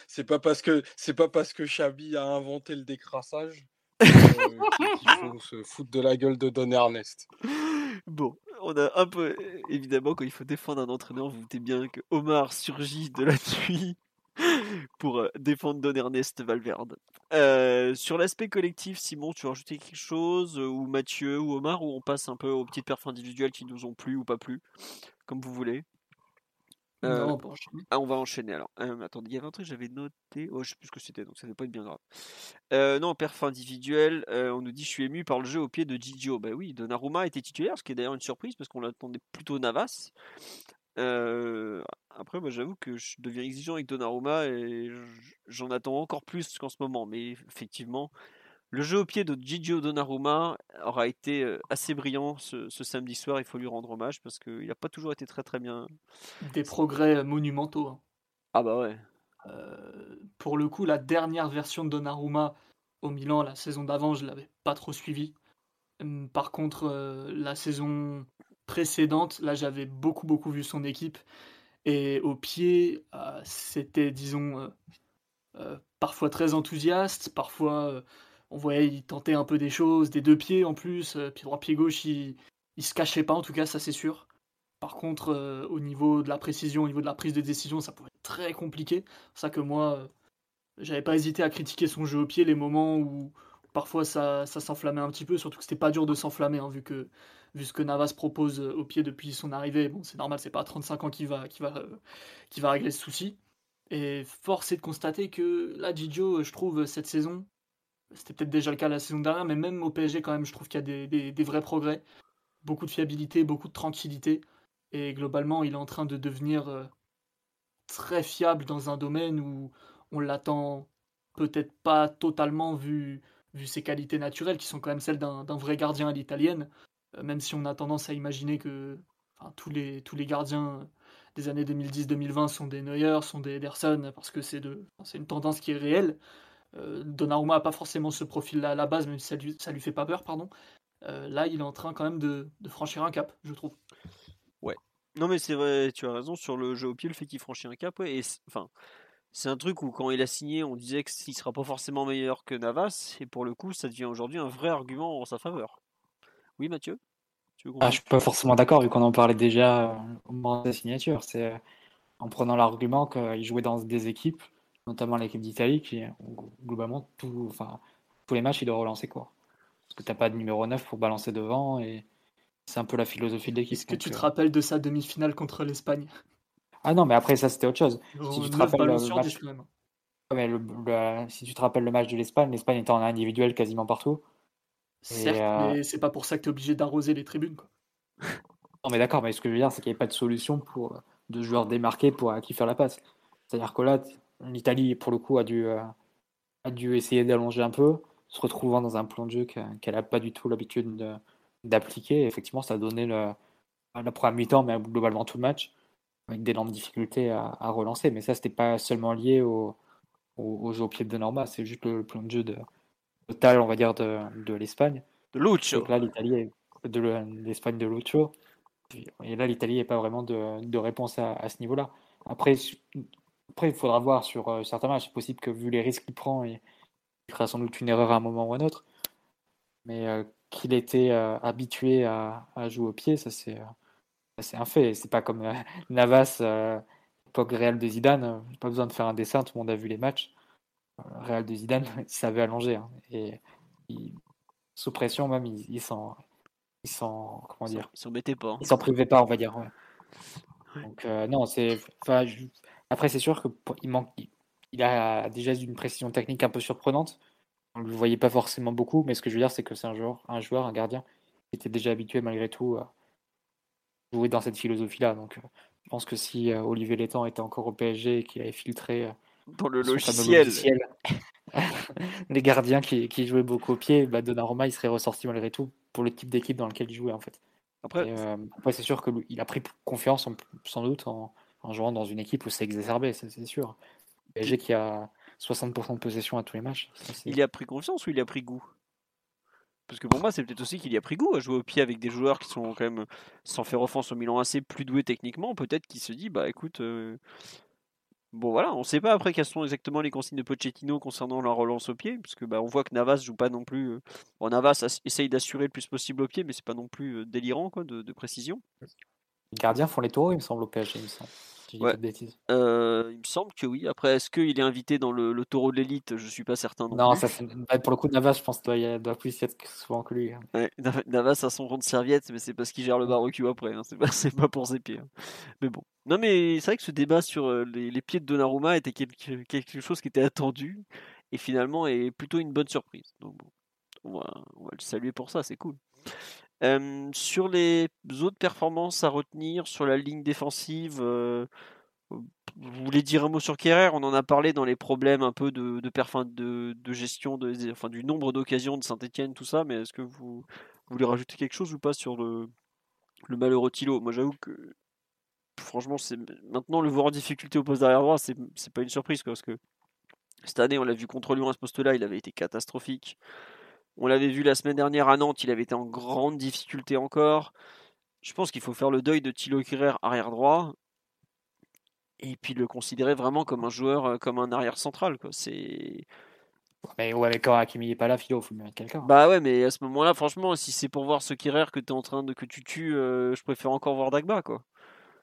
C'est pas, parce que c'est pas parce que Chabi a inventé le décrassage qu'il faut se foutre de la gueule de Don Ernest. Bon, on a un peu évidemment quand il faut défendre un entraîneur, vous, vous doutez bien que Omar surgit de la nuit pour euh, défendre Don Ernest Valverde. Euh, sur l'aspect collectif, Simon, tu veux rajouter quelque chose euh, Ou Mathieu ou Omar Ou on passe un peu aux petites perfs individuelles qui nous ont plu ou pas plu Comme vous voulez. non, on, ah, on va enchaîner alors. attendez, il y avait un truc que j'avais noté. Oh, je sais plus ce que c'était, donc ça ne va pas être bien grave. non, perf individuel, on nous dit je suis ému par le jeu au pied de Gigio. Bah oui, Donnarumma était titulaire, ce qui est d'ailleurs une surprise parce qu'on l'attendait plutôt Navas. Euh, après, moi, j'avoue que je deviens exigeant avec Donnarumma et j'en attends encore plus qu'en ce moment. Mais effectivement, le jeu au pied de Gigio Donnarumma aura été euh, assez brillant ce, samedi soir. Il faut lui rendre hommage parce qu'il n'a pas toujours été très très bien. Des progrès monumentaux. Hein. Ah bah ouais. Euh, pour le coup, la dernière version de Donnarumma au Milan, la saison d'avant, je l'avais pas trop suivi. Hum, par contre, la saison précédente, là j'avais beaucoup beaucoup vu son équipe et au pied, euh, c'était disons euh, euh, parfois très enthousiaste, parfois on voyait il tentait un peu des choses, des deux pieds en plus, puis droit pied gauche il, il se cachait pas en tout cas, ça c'est sûr. Par contre, au niveau de la précision, au niveau de la prise de décision, ça pouvait être très compliqué. C'est ça que moi, j'avais pas hésité à critiquer son jeu au pied, les moments où parfois ça, s'enflammait un petit peu, surtout que c'était pas dur de s'enflammer, hein, vu que vu ce que Navas propose au pied depuis son arrivée. Bon, c'est normal, c'est pas à 35 ans qu'il va, qui va, qui va régler ce souci. Et force est de constater que là, Gigio, je trouve, cette saison, c'était peut-être déjà le cas la saison dernière, mais même au PSG, quand même, je trouve qu'il y a des, vrais progrès. Beaucoup de fiabilité, beaucoup de tranquillité. Et globalement, il est en train de devenir euh, très fiable dans un domaine où on l'attend peut-être pas totalement vu, vu ses qualités naturelles, qui sont quand même celles d'un vrai gardien à l'italienne. Euh, même si on a tendance à imaginer que tous, les, gardiens des années 2010-2020 sont des Neuer, sont des Ederson, parce que c'est une tendance qui est réelle. Euh, Donnarumma n'a pas forcément ce profil-là à la base, même si ça lui, lui fait pas peur, pardon. Euh, là, il est en train quand même de, franchir un cap, je trouve. Ouais. Non, mais c'est vrai, tu as raison sur le jeu au pied, le fait qu'il franchit un cap. Ouais, et enfin, c'est un truc où quand il a signé, on disait qu'il sera pas forcément meilleur que Navas, et pour le coup, ça devient aujourd'hui un vrai argument en sa faveur. Oui, Mathieu ah, je suis pas forcément d'accord vu qu'on en parlait déjà au moment de la signature. C'est en prenant l'argument qu'il jouait dans des équipes, notamment l'équipe d'Italie, qui globalement tout, enfin, tous les matchs il doit relancer quoi. Parce que t'as pas de numéro 9 pour balancer devant et c'est un peu la philosophie de l'équipe. Est-ce que tu te euh, rappelles de sa demi-finale contre l'Espagne? Ah non, mais après ça c'était autre chose. Si tu te rappelles le match... mais le, si tu te rappelles le match de l'Espagne, l'Espagne était en individuel quasiment partout. Certes, euh, mais c'est pas pour ça que tu es obligé d'arroser les tribunes. Quoi. non, mais d'accord, mais ce que je veux dire, c'est qu'il n'y avait pas de solution pour, euh, de joueurs démarqués pour à qui faire la passe. C'est-à-dire que là, l'Italie, pour le coup, a dû, euh, a dû essayer d'allonger un peu, se retrouvant dans un plan de jeu qu'elle n'a pas du tout l'habitude d'appliquer. Effectivement, ça a donné le, la première mi-temps, mais globalement tout le match, avec d'énormes difficultés à, relancer. Mais ça, c'était pas seulement lié au, au, jeu au pied de Norma, c'est juste le plan de jeu de, total, on va dire, de, de l'Espagne. De Lucho. Donc là, l'Italie de l'Espagne de Lucho. Et là, l'Italie n'est pas vraiment de, de réponse à, à ce niveau-là. Après, après, il faudra voir sur euh, certains matchs. C'est possible que vu les risques qu'il prend, il, fera sans doute une erreur à un moment ou à un autre. Mais euh, qu'il était euh, habitué à, à, jouer au pied, ça c'est c'est un fait. C'est pas comme Navas, époque Real de Zidane. Pas besoin de faire un dessin, tout le monde a vu les matchs. Real de Zidane, il savait allonger. Hein. et sous pression, même, il, s'en. Il s'en. Comment dire? s'en mettait pas. Il s'en privait pas, on va dire. Donc, euh, non, c'est. Après, c'est sûr qu'il manque. Il a déjà une précision technique un peu surprenante. On ne le voyait pas forcément beaucoup, mais ce que je veux dire, c'est que c'est un joueur, un joueur, un gardien, qui était déjà habitué malgré tout à jouer dans cette philosophie-là. Donc, euh, je pense que si euh, Olivier Létang était encore au PSG et qu'il avait filtré dans le logiciel. les gardiens qui, qui, jouaient beaucoup au pied, bah Donnarumma il serait ressorti malgré tout pour le type d'équipe dans lequel il jouait en fait. Après, euh, c'est sûr qu'il a pris confiance sans doute en, en, jouant dans une équipe où c'est exacerbé, c'est sûr. PSG qui a 60% de possession à tous les matchs. il y a pris confiance ou il a pris goût? Parce que pour moi, c'est peut-être aussi qu'il y a pris goût à jouer au pied avec des joueurs qui sont quand même, sans faire offense au Milan assez plus doués techniquement. Peut-être qu'il se dit, bah écoute, euh, Bon voilà, on ne sait pas après quelles sont exactement les consignes de Pochettino concernant la relance au pied, parce que bah, on voit que Navas joue pas non plus. Euh, bon, Navas essaye d'assurer le plus possible au pied, mais c'est pas non plus euh, délirant quoi, de, précision. Les gardiens font les tours, il me semble, au PSG, il me semble. Euh, il me semble que oui. Après, est-ce qu'il est invité dans le, le taureau de l'élite? Je suis pas certain. Non, Ça bah, pour le coup, Navas, je pense, doit, doit plus être souvent que lui. Hein. Navas a son rond de serviette, mais c'est parce qu'il gère le barbecue après. Hein. C'est pas, pas, pour ses pieds. Hein. Mais bon. Non, mais c'est vrai que ce débat sur euh, les, les, pieds de Donnarumma était quelque, quelque, chose qui était attendu et finalement est plutôt une bonne surprise. Donc bon, on va, on va le saluer pour ça, c'est cool sur les autres performances à retenir, sur la ligne défensive, vous voulez dire un mot sur Kerrer? On en a parlé dans les problèmes un peu de, de, de, gestion, du nombre d'occasions de Saint-Etienne, tout ça, mais est-ce que vous, voulez rajouter quelque chose ou pas sur le, malheureux Thilo? Moi j'avoue que franchement, maintenant le voir en difficulté au poste d'arrière droit, c'est, c'est pas une surprise parce que cette année on l'a vu contre Lyon à ce poste-là, il avait été catastrophique. On l'avait vu la semaine dernière à Nantes, il avait été en grande difficulté encore. Je pense qu'il faut faire le deuil de Thilo Kerrer arrière droit et puis le considérer vraiment comme un joueur, euh, comme un arrière central. C'est Mais ouais, mais quand Hakimi n'est pas là, Philo, faut mieux mettre quelqu'un. Bah ouais, mais à ce moment-là, franchement, si c'est pour voir ce Kerrer que tu en train de que tu tues, euh, je préfère encore voir Dagba, quoi.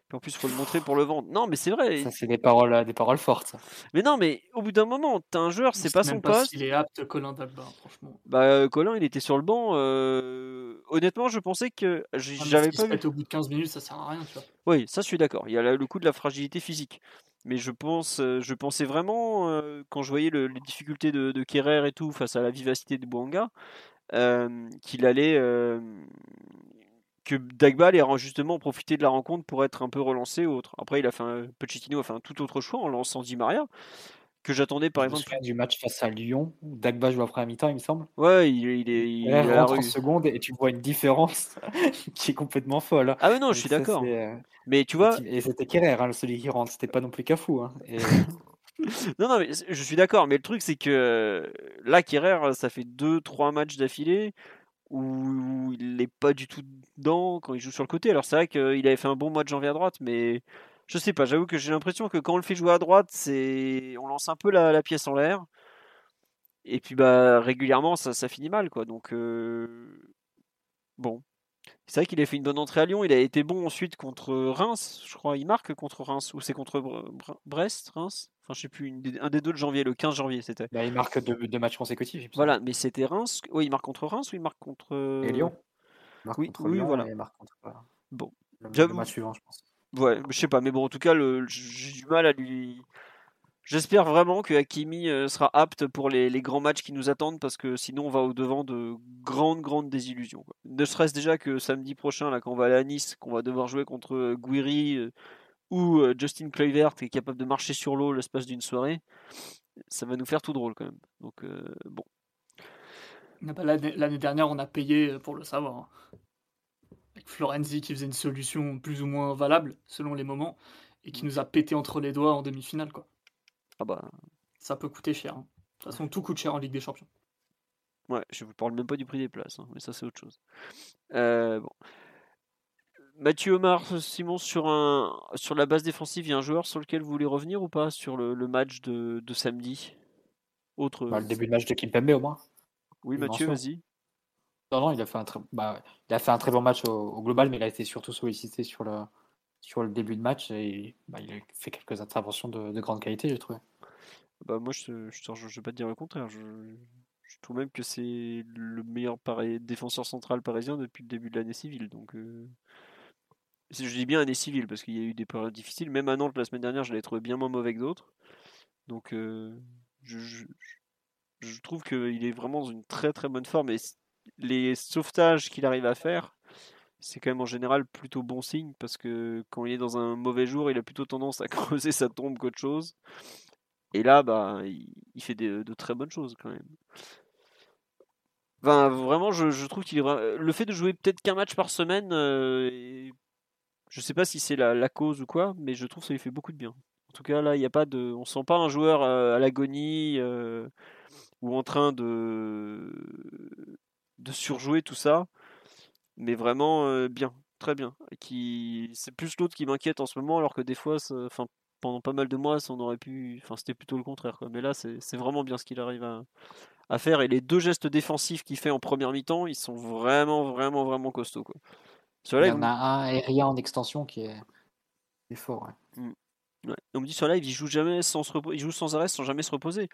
Puis en plus, faut le montrer pour le vendre. Non, mais c'est vrai. Ça, c'est des paroles, euh, des paroles fortes. ça. Mais non, mais au bout d'un moment, t'as un joueur, c'est pas son même pas poste. s'il est apte, Colin Dagba, franchement. Bah, euh, Colin, il était sur le banc. euh, Honnêtement, je pensais que Ah, mais j'avais pas vu. au bout de 15 minutes, ça sert à rien, tu vois. Oui, ça, je suis d'accord. Il y a là le coup de la fragilité physique. Mais je pense, je pensais vraiment, euh, quand je voyais le- les difficultés de, de Kerrer et tout face à la vivacité de Bouanga, euh, qu'il allait, euh, que Dagba allait justement profiter de la rencontre pour être un peu relancé ou autre. Après, il a fait un, Pochettino a fait un tout autre choix en lançant Di Maria, que j'attendais par Je exemple. du match face à Lyon, où Dagba joue après la mi-temps, il me semble. Ouais, il, il est, il, rentre en seconde et tu vois une différence qui est complètement folle. Ah ouais, non, je suis d'accord. euh, Mais tu vois, Et c'était Kerrer, hein, celui qui rentre, c'était pas non plus Cafou. Hein. Et... Non, non, mais je suis d'accord, mais le truc, c'est que euh, là, Kerrer, ça fait 2-3 matchs d'affilée où il n'est pas du tout dedans quand il joue sur le côté. Alors, c'est vrai qu'il avait fait un bon mois de janvier à droite, mais je sais pas, j'avoue que j'ai l'impression que quand on le fait jouer à droite, c'est on lance un peu la, pièce en l'air. Et puis, bah, régulièrement, ça, ça finit mal, quoi. Donc, euh, bon. C'est vrai qu'il a fait une bonne entrée à Lyon. Il a été bon ensuite contre Reims, je crois. Il marque contre Reims ou c'est contre Bre- Bre- Brest, Reims? Enfin, je sais plus. une un des deux de janvier, le 15 janvier, c'était. Bah, il marque deux, deux matchs consécutifs. Voilà, mais c'était Reims. Oui, il marque contre Reims ou il marque contre. Et Lyon. Il marque oui, contre oui, Lyon voilà. et il marque contre euh, Bon. le, le match suivant, je pense. Ouais, je sais pas, mais bon, en tout cas, j'ai du mal à lui. J'espère vraiment que Hakimi euh, sera apte pour les, les grands matchs qui nous attendent parce que sinon on va au devant de grandes grandes désillusions. quoi. Ne serait-ce déjà que samedi prochain, là, quand on va aller à Nice, qu'on va devoir jouer contre euh, Guiri euh, ou Justin Kluivert qui est capable de marcher sur l'eau l'espace d'une soirée, ça va nous faire tout drôle quand même. Donc euh, bon, Ah bah, L'année dernière, on a payé pour le savoir. hein. Avec Florenzi qui faisait une solution plus ou moins valable selon les moments et qui nous a pété entre les doigts en demi-finale. quoi. Ah bah Ça peut coûter cher. hein. De toute façon, tout coûte cher en Ligue des Champions. Ouais, je vous parle même pas du prix des places, hein, mais ça c'est autre chose. Euh, bon. Mathieu Omar, Simon, sur, un, sur la base défensive, il y a un joueur sur lequel vous voulez revenir ou pas sur le, le match de, de samedi? Autre. Bah, le début de match de Kimpembe au moins. oui, une Mathieu, vas-y. Non, non, il a fait un très, bah, il a fait un très bon match au, au global, mais il a été surtout sollicité sur le, sur le début de match bah, il a fait quelques interventions de, de grande qualité, j'ai trouvé. Bah, moi, je, je vais pas te dire le contraire. Je, trouve même que c'est le meilleur défenseur central parisien depuis le début de l'année civile. Donc, euh, je dis bien année civile parce qu'il y a eu des périodes difficiles. Même à Nantes la semaine dernière, je l'ai trouvé bien moins mauvais que d'autres. Donc, euh, je, je, je trouve qu'il est vraiment dans une très très bonne forme. Et les sauvetages qu'il arrive à faire, c'est quand même en général plutôt bon signe parce que quand il est dans un mauvais jour, il a plutôt tendance à creuser sa tombe qu'autre chose. Et là, bah, il, fait de très bonnes choses quand même. Enfin, vraiment, je, trouve qu'il le fait de jouer peut-être qu'un match par semaine, euh, je sais pas si c'est la, cause ou quoi, mais je trouve que ça lui fait beaucoup de bien. En tout cas, là, il y a pas de, on sent pas un joueur euh, à l'agonie euh, ou en train de surjouer tout ça, mais vraiment euh, bien, très bien. Et Qui, c'est plus l'autre qui m'inquiète en ce moment, alors que des fois, enfin, pendant pas mal de mois, ça, on aurait pu, enfin, c'était plutôt le contraire. Quoi. Mais là, c'est c'est vraiment bien ce qu'il arrive à, à faire. Et les deux gestes défensifs qu'il fait en première mi-temps, ils sont vraiment, vraiment, vraiment costauds. Quoi. Il y en a un aérien en extension qui est, qui est fort. ouais. Ouais. On me dit sur live, il joue jamais sans se il joue sans arrêt, sans jamais se reposer.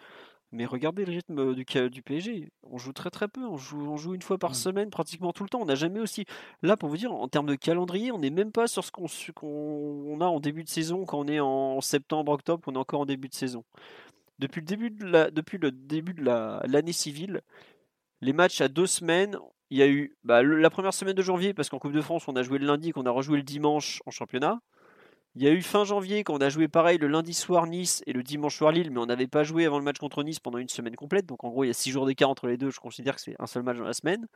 Mais regardez le rythme du, PSG. On joue très très peu. On joue, on joue une fois par Mm. semaine, pratiquement tout le temps. On n'a jamais aussi. Là, pour vous dire, en termes de calendrier, on n'est même pas sur ce qu'on on a en début de saison quand on est en septembre, octobre, qu'on est encore en début de saison. Depuis le début de la, depuis le début de la- l'année civile, les matchs à deux semaines, il y a eu bah, le- la première semaine de janvier, parce qu'en Coupe de France, on a joué le lundi, qu'on a rejoué le dimanche en championnat. Il y a eu fin janvier quand on a joué pareil le lundi soir Nice et le dimanche soir Lille, mais on n'avait pas joué avant le match contre Nice pendant une semaine complète. Donc en gros, il y a six jours d'écart entre les deux. Je considère que c'est un seul match dans la semaine.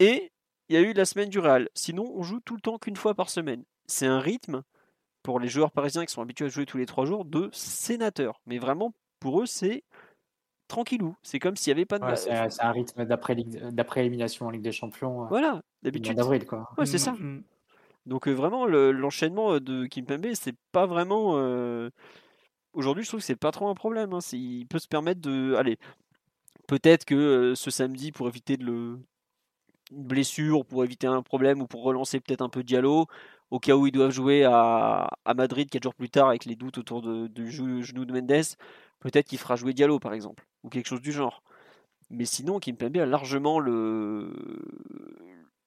Et il y a eu la semaine du Real. Sinon, on joue tout le temps qu'une fois par semaine. C'est un rythme pour les joueurs parisiens qui sont habitués à jouer tous les trois jours de sénateur. Mais vraiment, pour eux, c'est tranquillou. C'est comme s'il n'y avait pas de. Ouais, c'est un- c'est un rythme d'après ligue- d'après élimination en Ligue des Champions. euh, Voilà, d'habitude. d'avril, quoi. Ouais, c'est Mm, ça. Donc vraiment, le- l'enchaînement euh, de Kimpembe, c'est pas vraiment. Aujourd'hui, je trouve que c'est pas trop un problème. hein. Il peut se permettre de. Allez, peut-être que ce samedi, pour éviter de le, une blessure, pour éviter un problème ou pour relancer peut-être un peu Diallo, au cas où ils doivent jouer à, Madrid 4 jours plus tard avec les doutes autour de, du genou de Mendes, peut-être qu'il fera jouer Diallo par exemple, ou quelque chose du genre. Mais sinon, Kimpembe a largement le,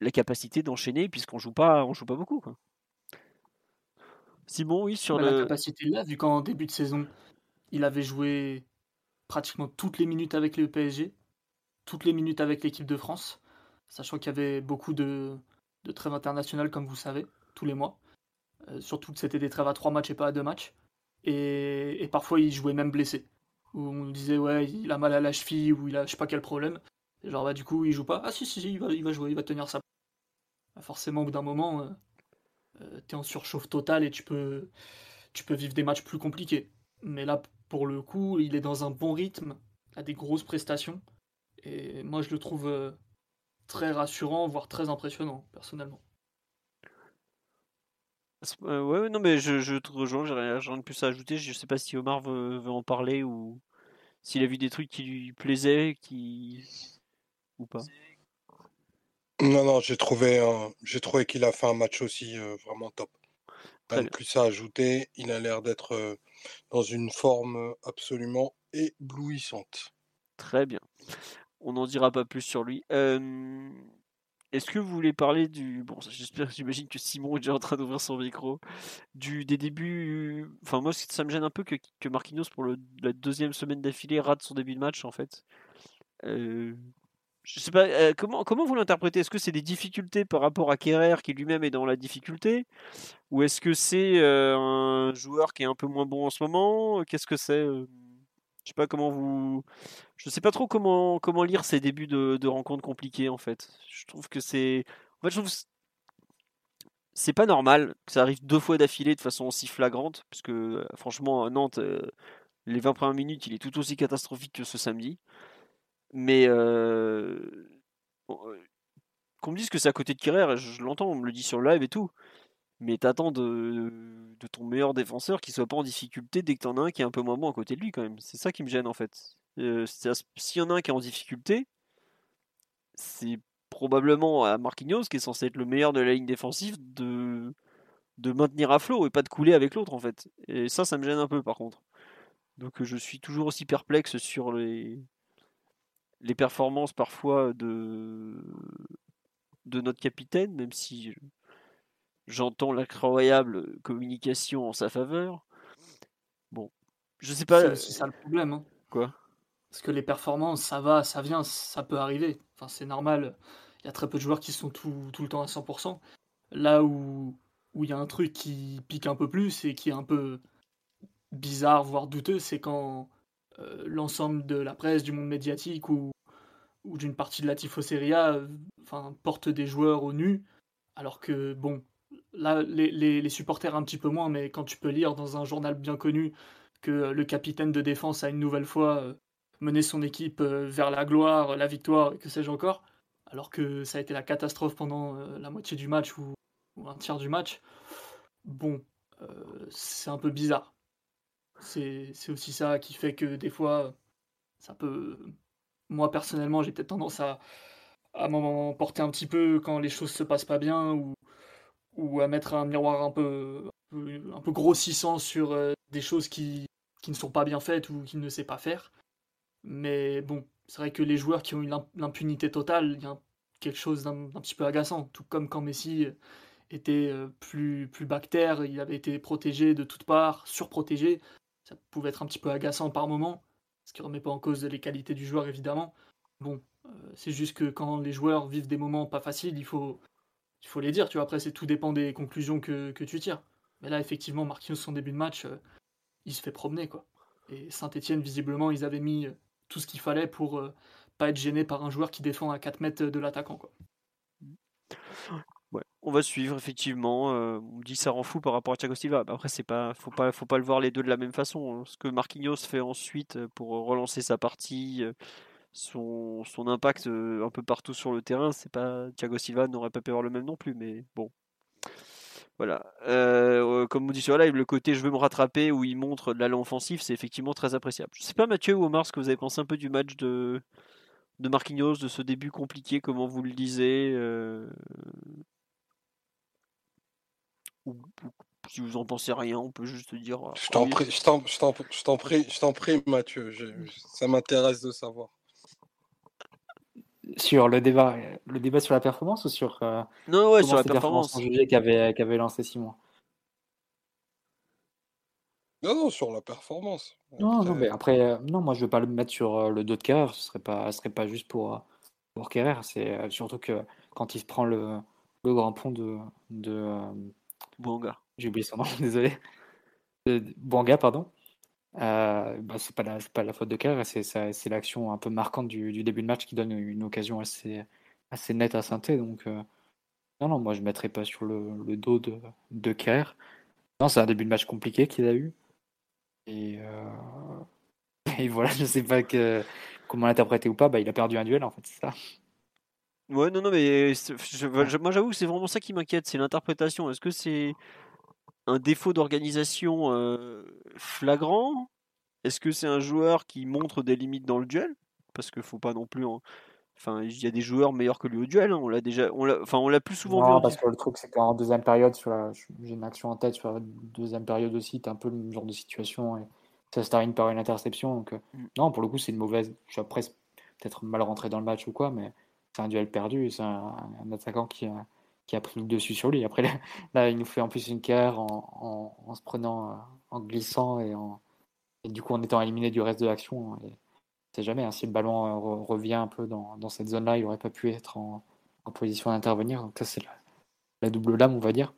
la capacité d'enchaîner puisqu'on joue pas, on joue pas beaucoup. Quoi. Simon, oui, sur la capacité là, vu qu'en début de saison, il avait joué pratiquement toutes les minutes avec le PSG, toutes les minutes avec l'équipe de France, sachant qu'il y avait beaucoup de, de trêves internationales, comme vous savez, tous les mois. Euh, surtout que c'était des trêves à trois matchs et pas à deux matchs. Et, parfois, il jouait même blessé. Où on disait, ouais, il a mal à la cheville, ou il a je sais pas quel problème. Genre, bah, du coup, il joue pas. Ah, si, si, il va, il va jouer, il va tenir sa. Bah, forcément, au bout d'un moment, euh, euh, tu es en surchauffe totale et tu peux, tu peux vivre des matchs plus compliqués. Mais là, pour le coup, il est dans un bon rythme, a des grosses prestations. Et moi, je le trouve euh, très rassurant, voire très impressionnant, personnellement. Euh, ouais, non, mais je, te rejoins, j'ai rien, de plus à ajouter. Je sais pas si Omar veut, en parler ou s'il a vu des trucs qui lui plaisaient, qui. Ou pas? Non, non, j'ai trouvé, j'ai trouvé qu'il a fait un match aussi euh, vraiment top. Pas plus à ajouter. Il a l'air d'être euh, dans une forme absolument éblouissante. Très bien. On n'en dira pas plus sur lui. Est-ce que vous voulez parler du. Bon, j'espère, j'imagine que Simon est déjà en train d'ouvrir son micro. Du, des débuts. Enfin, moi, ça me gêne un peu que, que Marquinhos, pour le, la deuxième semaine d'affilée, rate son début de match, en fait. Euh, je sais pas, euh, comment, comment vous l'interprétez? Est-ce que c'est des difficultés par rapport à Kerrer qui lui-même est dans la difficulté? Ou est-ce que c'est euh, un joueur qui est un peu moins bon en ce moment? Qu'est-ce que c'est je sais pas comment vous. Je sais pas trop comment, comment lire ces débuts de, rencontres compliquées en fait. Je trouve que c'est. En fait, je trouve c'est pas normal que ça arrive deux fois d'affilée de façon aussi flagrante, puisque franchement, à Nantes, euh, les 20 premières minutes, il est tout aussi catastrophique que ce samedi. Mais euh, qu'on me dise que c'est à côté de Kirer, je, l'entends, on me le dit sur le live et tout mais t'attends de, ton meilleur défenseur qui soit pas en difficulté dès que t'en as un qui est un peu moins bon à côté de lui quand même. C'est ça qui me gêne en fait. Euh, S'il y en a un qui est en difficulté, c'est probablement à Marquinhos qui est censé être le meilleur de la ligne défensive de, de maintenir à flot et pas de couler avec l'autre en fait. Et ça, ça me gêne un peu par contre. Donc je suis toujours aussi perplexe sur les, les performances parfois de, de notre capitaine, même si J'entends l'incroyable communication en sa faveur. Bon, je sais pas. C'est ça le problème. Hein. Quoi? Parce que les performances, ça va, ça vient, ça peut arriver. Enfin, c'est normal. Il y a très peu de joueurs qui sont tout, tout le temps à 100%. Là où où il y a un truc qui pique un peu plus et qui est un peu bizarre, voire douteux, c'est quand euh, l'ensemble de la presse, du monde médiatique ou, d'une partie de la Tifoseria euh, enfin, porte des joueurs au nu, alors que, bon, là, les, supporters un petit peu moins, mais quand tu peux lire dans un journal bien connu que le capitaine de défense a une nouvelle fois euh, mené son équipe euh, vers la gloire, la victoire, que sais-je encore, alors que ça a été la catastrophe pendant euh, la moitié du match ou, un tiers du match, bon, c'est un peu bizarre. C'est aussi ça qui fait que des fois, ça peut... Moi personnellement, j'ai peut-être tendance à, à m'emporter un petit peu quand les choses se passent pas bien ou ou à mettre un miroir un peu, un peu grossissant sur euh, des choses qui, qui, ne sont pas bien faites ou qu'il ne sait pas faire. Mais bon, c'est vrai que les joueurs qui ont eu l'impunité totale, il y a quelque chose d'un petit peu agaçant. Tout comme quand Messi était euh, plus, plus bactère, il avait été protégé de toutes parts, surprotégé. Ça pouvait être un petit peu agaçant par moment, ce qui ne remet pas en cause les qualités du joueur évidemment. Bon, euh, c'est juste que quand les joueurs vivent des moments pas faciles, il faut, il faut les dire, tu vois. Après, c'est tout dépend des conclusions que, tu tires. Mais là, effectivement, Marquinhos, son début de match, euh, il se fait promener, quoi. Et Saint-Etienne, visiblement, ils avaient mis euh, tout ce qu'il fallait pour euh, pas être gêné par un joueur qui défend à 4 mètres de l'attaquant, quoi. On va suivre effectivement. on dit ça rend fou par rapport à Thiago Silva. Après, c'est pas, faut pas, faut le voir les deux de la même façon. Hein. Ce que Marquinhos fait ensuite pour relancer sa partie, son, impact un peu partout sur le terrain, c'est pas Thiago Silva n'aurait pas pu avoir le même non plus, mais bon. Voilà. Euh, comme on dit sur live, le côté je veux me rattraper où il montre de l'allant offensif, c'est effectivement très appréciable. Je sais pas, Mathieu ou Omar, ce que vous avez pensé un peu du match de, Marquinhos, de ce début compliqué, comment vous le euh, ou, si vous en pensez rien, on peut juste dire. Euh, je t'en prie, je t'en prie, je t'en prie, Mathieu. ça m'intéresse de savoir. Sur le débat, le débat sur la performance ou sur euh, non ouais sur la performance qu'avait qu'avait lancé Simon. Non non sur la performance. Non non mais après euh, non moi je veux pas le mettre sur le dos de Kerrer, ce serait pas ce serait pas juste pour pour Kerrer, c'est surtout que quand il se prend le, le grand pont de de Bouanga. J'ai oublié son nom, désolé. Bouanga, pardon. Euh, bah, c'est pas la pas la faute de Kerr, c'est l'action un peu marquante du, début de match qui donne une occasion assez assez nette à Sainté. Donc euh, non non, moi je mettrais pas sur le, dos de de Kerr. Non, c'est un début de match compliqué qu'il a eu. Et, euh... et voilà, je sais pas que comment l'interpréter ou pas. Bah, il a perdu un duel en fait, c'est ça. Ouais, non, non, mais moi j'avoue que c'est vraiment ça qui m'inquiète, c'est l'interprétation. Est-ce que c'est un défaut d'organisation euh, flagrant? Est-ce que c'est un joueur qui montre des limites dans le duel? Parce qu'il faut pas non plus. Enfin, il y a des joueurs meilleurs que lui au duel. Hein, on l'a déjà, on l'a, enfin, on l'a plus souvent non, parce que le truc c'est qu'en deuxième période, sur j'ai une action en tête sur la deuxième période aussi, t'as un peu le même genre de situation et ça se termine par une interception. Donc euh, mm. non, pour le coup, c'est une mauvaise. Je suis après peut-être mal rentré dans le match ou quoi, mais c'est un duel perdu. C'est un, attaquant qui a, qui a pris le dessus sur lui. Après, là, il nous fait en plus une carrière en, en, se prenant, euh, en glissant et, en, et du coup en étant éliminé du reste de l'action. C'est jamais, hein, si le ballon euh, revient un peu dans, dans cette zone-là, il n'aurait pas pu être en, en position d'intervenir. Donc ça, c'est la, double lame, on va dire.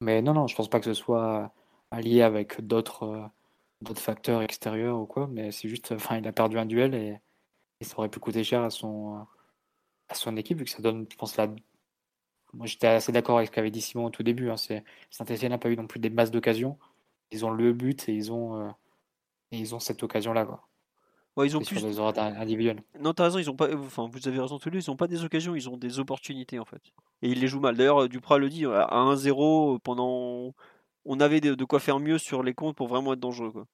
Mais non, non, je pense pas que ce soit allié avec d'autres euh, d'autres facteurs extérieurs ou quoi, mais c'est juste, enfin, il a perdu un duel et, et ça aurait pu coûter cher à son, à son équipe, vu que ça donne, je pense, la... Moi, j'étais assez d'accord avec ce qu'avait dit Simon au tout début. Hein, Saint-Etienne n'a pas eu non plus des masses d'occasions. Ils ont le but et ils ont, euh, et ils ont cette occasion-là. Ouais, ils ont plus. Sur des individuelles. Non, t'as raison, ils ont pas. Enfin, vous avez raison tous les deux, ils n'ont pas des occasions, ils ont des opportunités en fait. Et ils les jouent mal. D'ailleurs, Duprat le dit, à 1-0, pendant. On avait de, quoi faire mieux sur les comptes pour vraiment être dangereux. Quoi.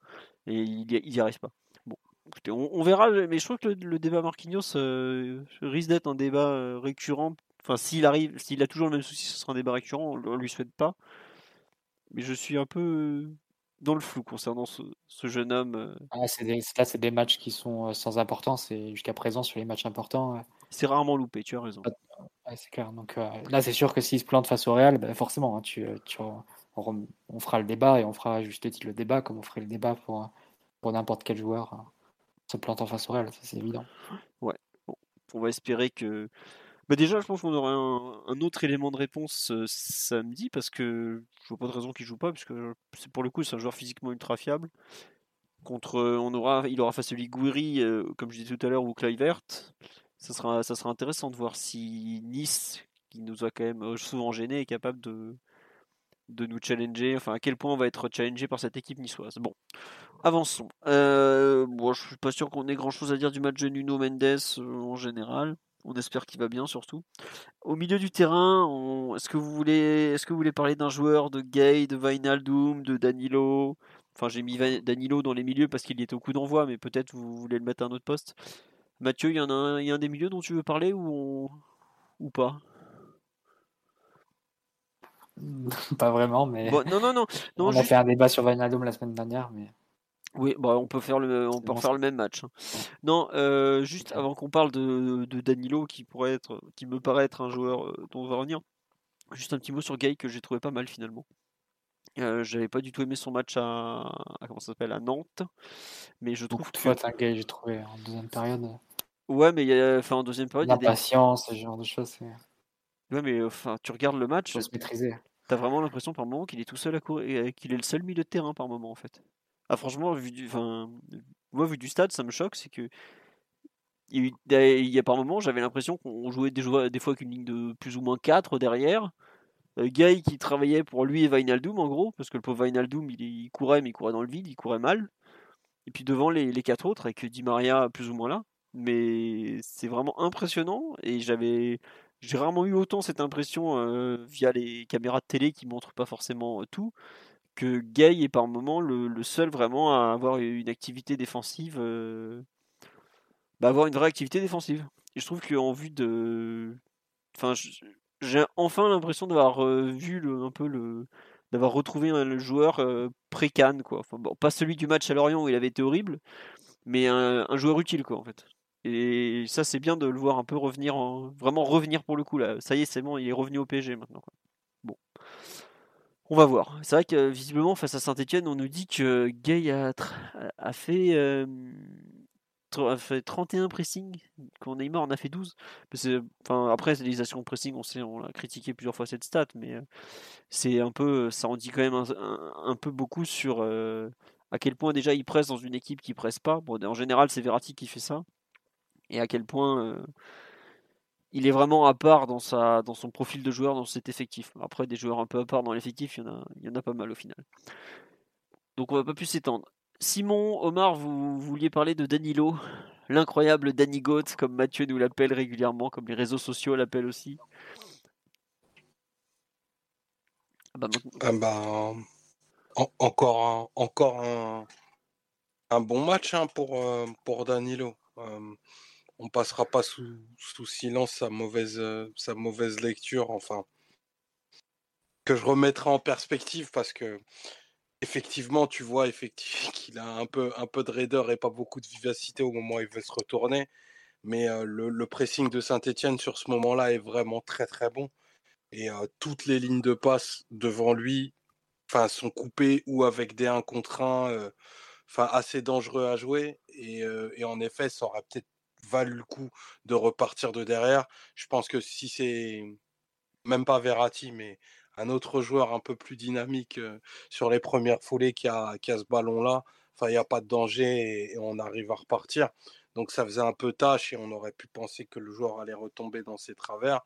Et ils n'y arrivent pas on, verra, mais je trouve que le, débat Marquinhos euh, risque d'être un débat euh, récurrent. Enfin, s'il arrive, s'il a toujours le même souci, ce sera un débat récurrent. On, ne lui souhaite pas. Mais je suis un peu dans le flou concernant ce, jeune homme. Euh. Ah, là, c'est des matchs qui sont sans importance et jusqu'à présent, sur les matchs importants. C'est rarement loupé, tu as raison. c'est clair. Donc là, c'est sûr que s'il se plante face au Real, ben, forcément, hein, tu, on, fera le débat et on fera juste le débat comme on ferait le débat pour, pour n'importe quel joueur. Se plante en face au Real, c'est évident. Ouais, on va espérer que. Bah déjà, je pense qu'on aura un, autre élément de réponse euh, samedi parce que je vois pas de raison qu'il joue pas, puisque c'est pour le coup c'est un joueur physiquement ultra fiable. Contre, euh, on aura, il aura face à lui euh, comme je disais tout à l'heure, ou Kluivert. Ça sera, ça sera intéressant de voir si Nice, qui nous a quand même souvent gêné, est capable de, de nous challenger, enfin à quel point on va être challengé par cette équipe niçoise. Bon, avançons. Euh, bon, je suis pas sûr qu'on ait grand chose à dire du match de Nuno Mendes euh, en général. On espère qu'il va bien surtout. Au milieu du terrain, est-ce que vous voulez, est-ce que vous voulez parler d'un joueur de Gay, de Vinaldoom, de Danilo? Enfin, j'ai mis Danilo dans les milieux parce qu'il était au coup d'envoi, mais peut-être vous voulez le mettre à un autre poste. Mathieu, il y en a un, y a des milieux dont tu veux parler ou, ou pas? Pas vraiment, mais. non, non, non. non on a fait un débat sur Wijnaldum la semaine dernière, mais. Oui, bah, on peut faire le, on peut le même match. Hein. Non, euh, juste avant qu'on parle de, de, Danilo, qui pourrait être, qui me paraît être un joueur euh, dont on va revenir. Juste un petit mot sur Gay que j'ai trouvé pas mal finalement. Euh, j'avais pas du tout aimé son match à, comment ça s'appelle à Nantes, mais je trouve que. Faute, Gay, j'ai trouvé en deuxième période. Ouais, mais il y a, enfin en deuxième période. L'impatience, ce genre de choses. Ouais, mais enfin, tu regardes le match. Faut se maîtriser. T'as vraiment l'impression par moment qu'il est tout seul à courir, et qu'il est le seul milieu de terrain par moment en fait. Ah franchement, vu du, enfin, moi vu du stade, ça me choque, c'est que il y a par moment, j'avais l'impression qu'on jouait des, des fois avec une ligne de plus ou moins 4 derrière. Euh, Guy qui travaillait pour lui et Vinaldoom en gros, parce que le pauvre Vinaldoom il, il, courait mais il courait dans le vide, il courait mal. Et puis devant les, les quatre autres avec Di Maria plus ou moins là. Mais c'est vraiment impressionnant et j'avais j'ai rarement eu autant cette impression via les caméras de télé qui montrent pas forcément tout que Gay est par moment le, seul vraiment à avoir une activité défensive, bah, avoir une vraie activité défensive. Et je trouve qu'en vue de, enfin, j'ai enfin l'impression d'avoir vu le, un peu le, d'avoir retrouvé un, joueur pré-can quoi. Enfin, bon, pas celui du match à Lorient où il avait été horrible, mais un, joueur utile quoi en fait. Et ça c'est bien de le voir un peu revenir, vraiment revenir pour le coup là. Ça y est, c'est bon, il est revenu au PSG maintenant. Bon, on va voir. C'est vrai que visiblement face à Saint-Etienne, on nous dit que Gay a, a fait a fait 31 pressing, quand Neymar en a fait 12. Enfin, après, les actions pressing, on sait, on a critiqué plusieurs fois cette stat, mais euh, c'est un peu, ça en dit quand même un, peu beaucoup sur euh, à quel point déjà il presse dans une équipe qui presse pas. Bon, en général, c'est Verratti qui fait ça, et à quel point euh, il est vraiment à part dans, sa, dans son profil de joueur, dans cet effectif. Après, des joueurs un peu à part dans l'effectif, il y, en a, il y en a pas mal au final. Donc on va pas plus s'étendre. Simon, Omar, vous, vouliez parler de Danilo, l'incroyable Danny Goat, comme Mathieu nous l'appelle régulièrement, comme les réseaux sociaux l'appellent aussi. Ah bah, ah bah encore un, encore un, bon match hein, pour, euh, pour Danilo. Euh, on passera pas sous, sous silence sa mauvaise, euh, sa mauvaise lecture, enfin, que je remettrai en perspective parce que Effectivement, tu vois effectivement qu'il a un peu, un peu de raideur et pas beaucoup de vivacité au moment où il veut se retourner. Mais le, pressing de Saint-Etienne sur ce moment-là est vraiment très très bon. Et toutes les lignes de passe devant lui sont coupées ou avec des 1 contre 1 enfin, assez dangereux à jouer. Et, et en effet, ça aurait peut-être valu le coup de repartir de derrière. Je pense que si c'est même pas Verratti, mais un autre joueur un peu plus dynamique sur les premières foulées qui a, ce ballon-là, il n'y a pas de danger et, on arrive à repartir. Donc ça faisait un peu tâche et on aurait pu penser que le joueur allait retomber dans ses travers.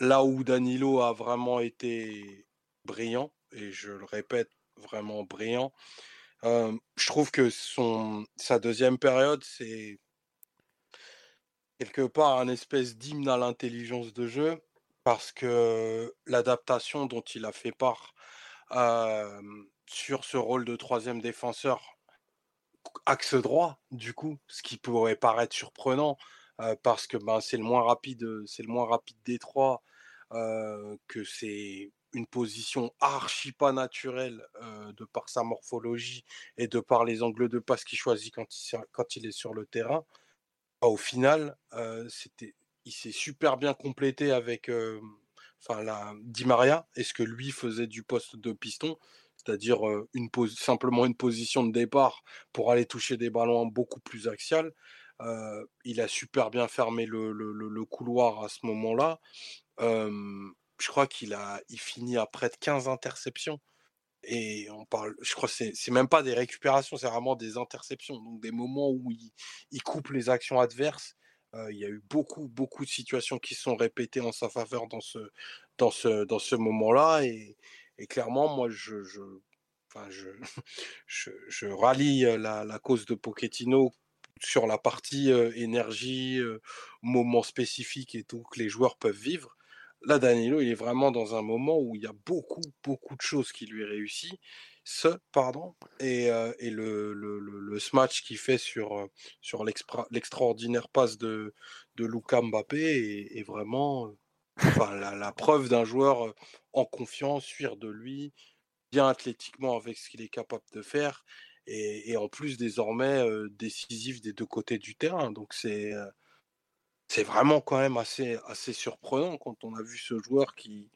là où Danilo a vraiment été brillant, et je le répète, vraiment brillant, je trouve que son, sa deuxième période, c'est quelque part un espèce d'hymne à l'intelligence de jeu parce que l'adaptation dont il a fait part sur ce rôle de troisième défenseur, axe droit, du coup, ce qui pourrait paraître surprenant, parce que ben, c'est le moins rapide, c'est le moins rapide des trois, que c'est une position archi pas naturelle de par sa morphologie et de par les angles de passe qu'il choisit quand il, quand il est sur le terrain. Au final, c'était il s'est super bien complété avec Di Maria. Est-ce que lui faisait du poste de piston, c'est-à-dire simplement une position de départ pour aller toucher des ballons beaucoup plus axial. il a super bien fermé le, couloir à ce moment-là. je crois qu'il a, il finit à près de 15 interceptions. Et on parle, je crois que c'est, même pas des récupérations, c'est vraiment des interceptions. Donc des moments où il, coupe les actions adverses il y a eu beaucoup, beaucoup de situations qui sont répétées en sa faveur dans ce, dans ce, dans ce moment-là. Et, clairement, moi, je, enfin, je, rallie la, la, cause de Pochettino sur la partie énergie, moment spécifique et tout que les joueurs peuvent vivre. Là, Danilo, il est vraiment dans un moment où il y a beaucoup, beaucoup de choses qui lui réussissent ce, pardon, et, et le, le, le, match qu'il fait sur, sur l'extraordinaire passe de, de Luka Mbappé est, vraiment enfin, la, preuve d'un joueur en confiance, sûr de lui, bien athlétiquement avec ce qu'il est capable de faire, et, et en plus désormais décisif des deux côtés du terrain. Donc c'est c'est vraiment quand même assez, surprenant quand on a vu ce joueur qui,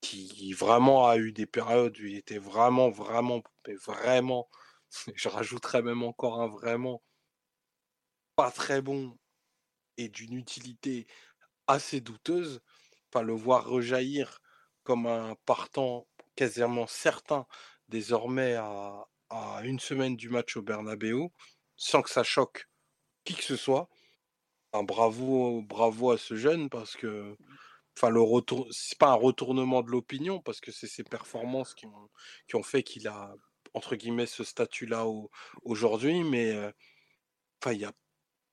qui vraiment a eu des périodes où il était vraiment, vraiment, vraiment, je rajouterais même encore un vraiment pas très bon et d'une utilité assez douteuse, pas le voir rejaillir comme un partant quasiment certain désormais à, à une semaine du match au Bernabeu, sans que ça choque qui que ce soit. Un bravo, bravo à ce jeune parce que enfin le retour c'est pas un retournement de l'opinion parce que c'est ses performances qui ont, fait qu'il a entre guillemets ce statut là aujourd'hui mais enfin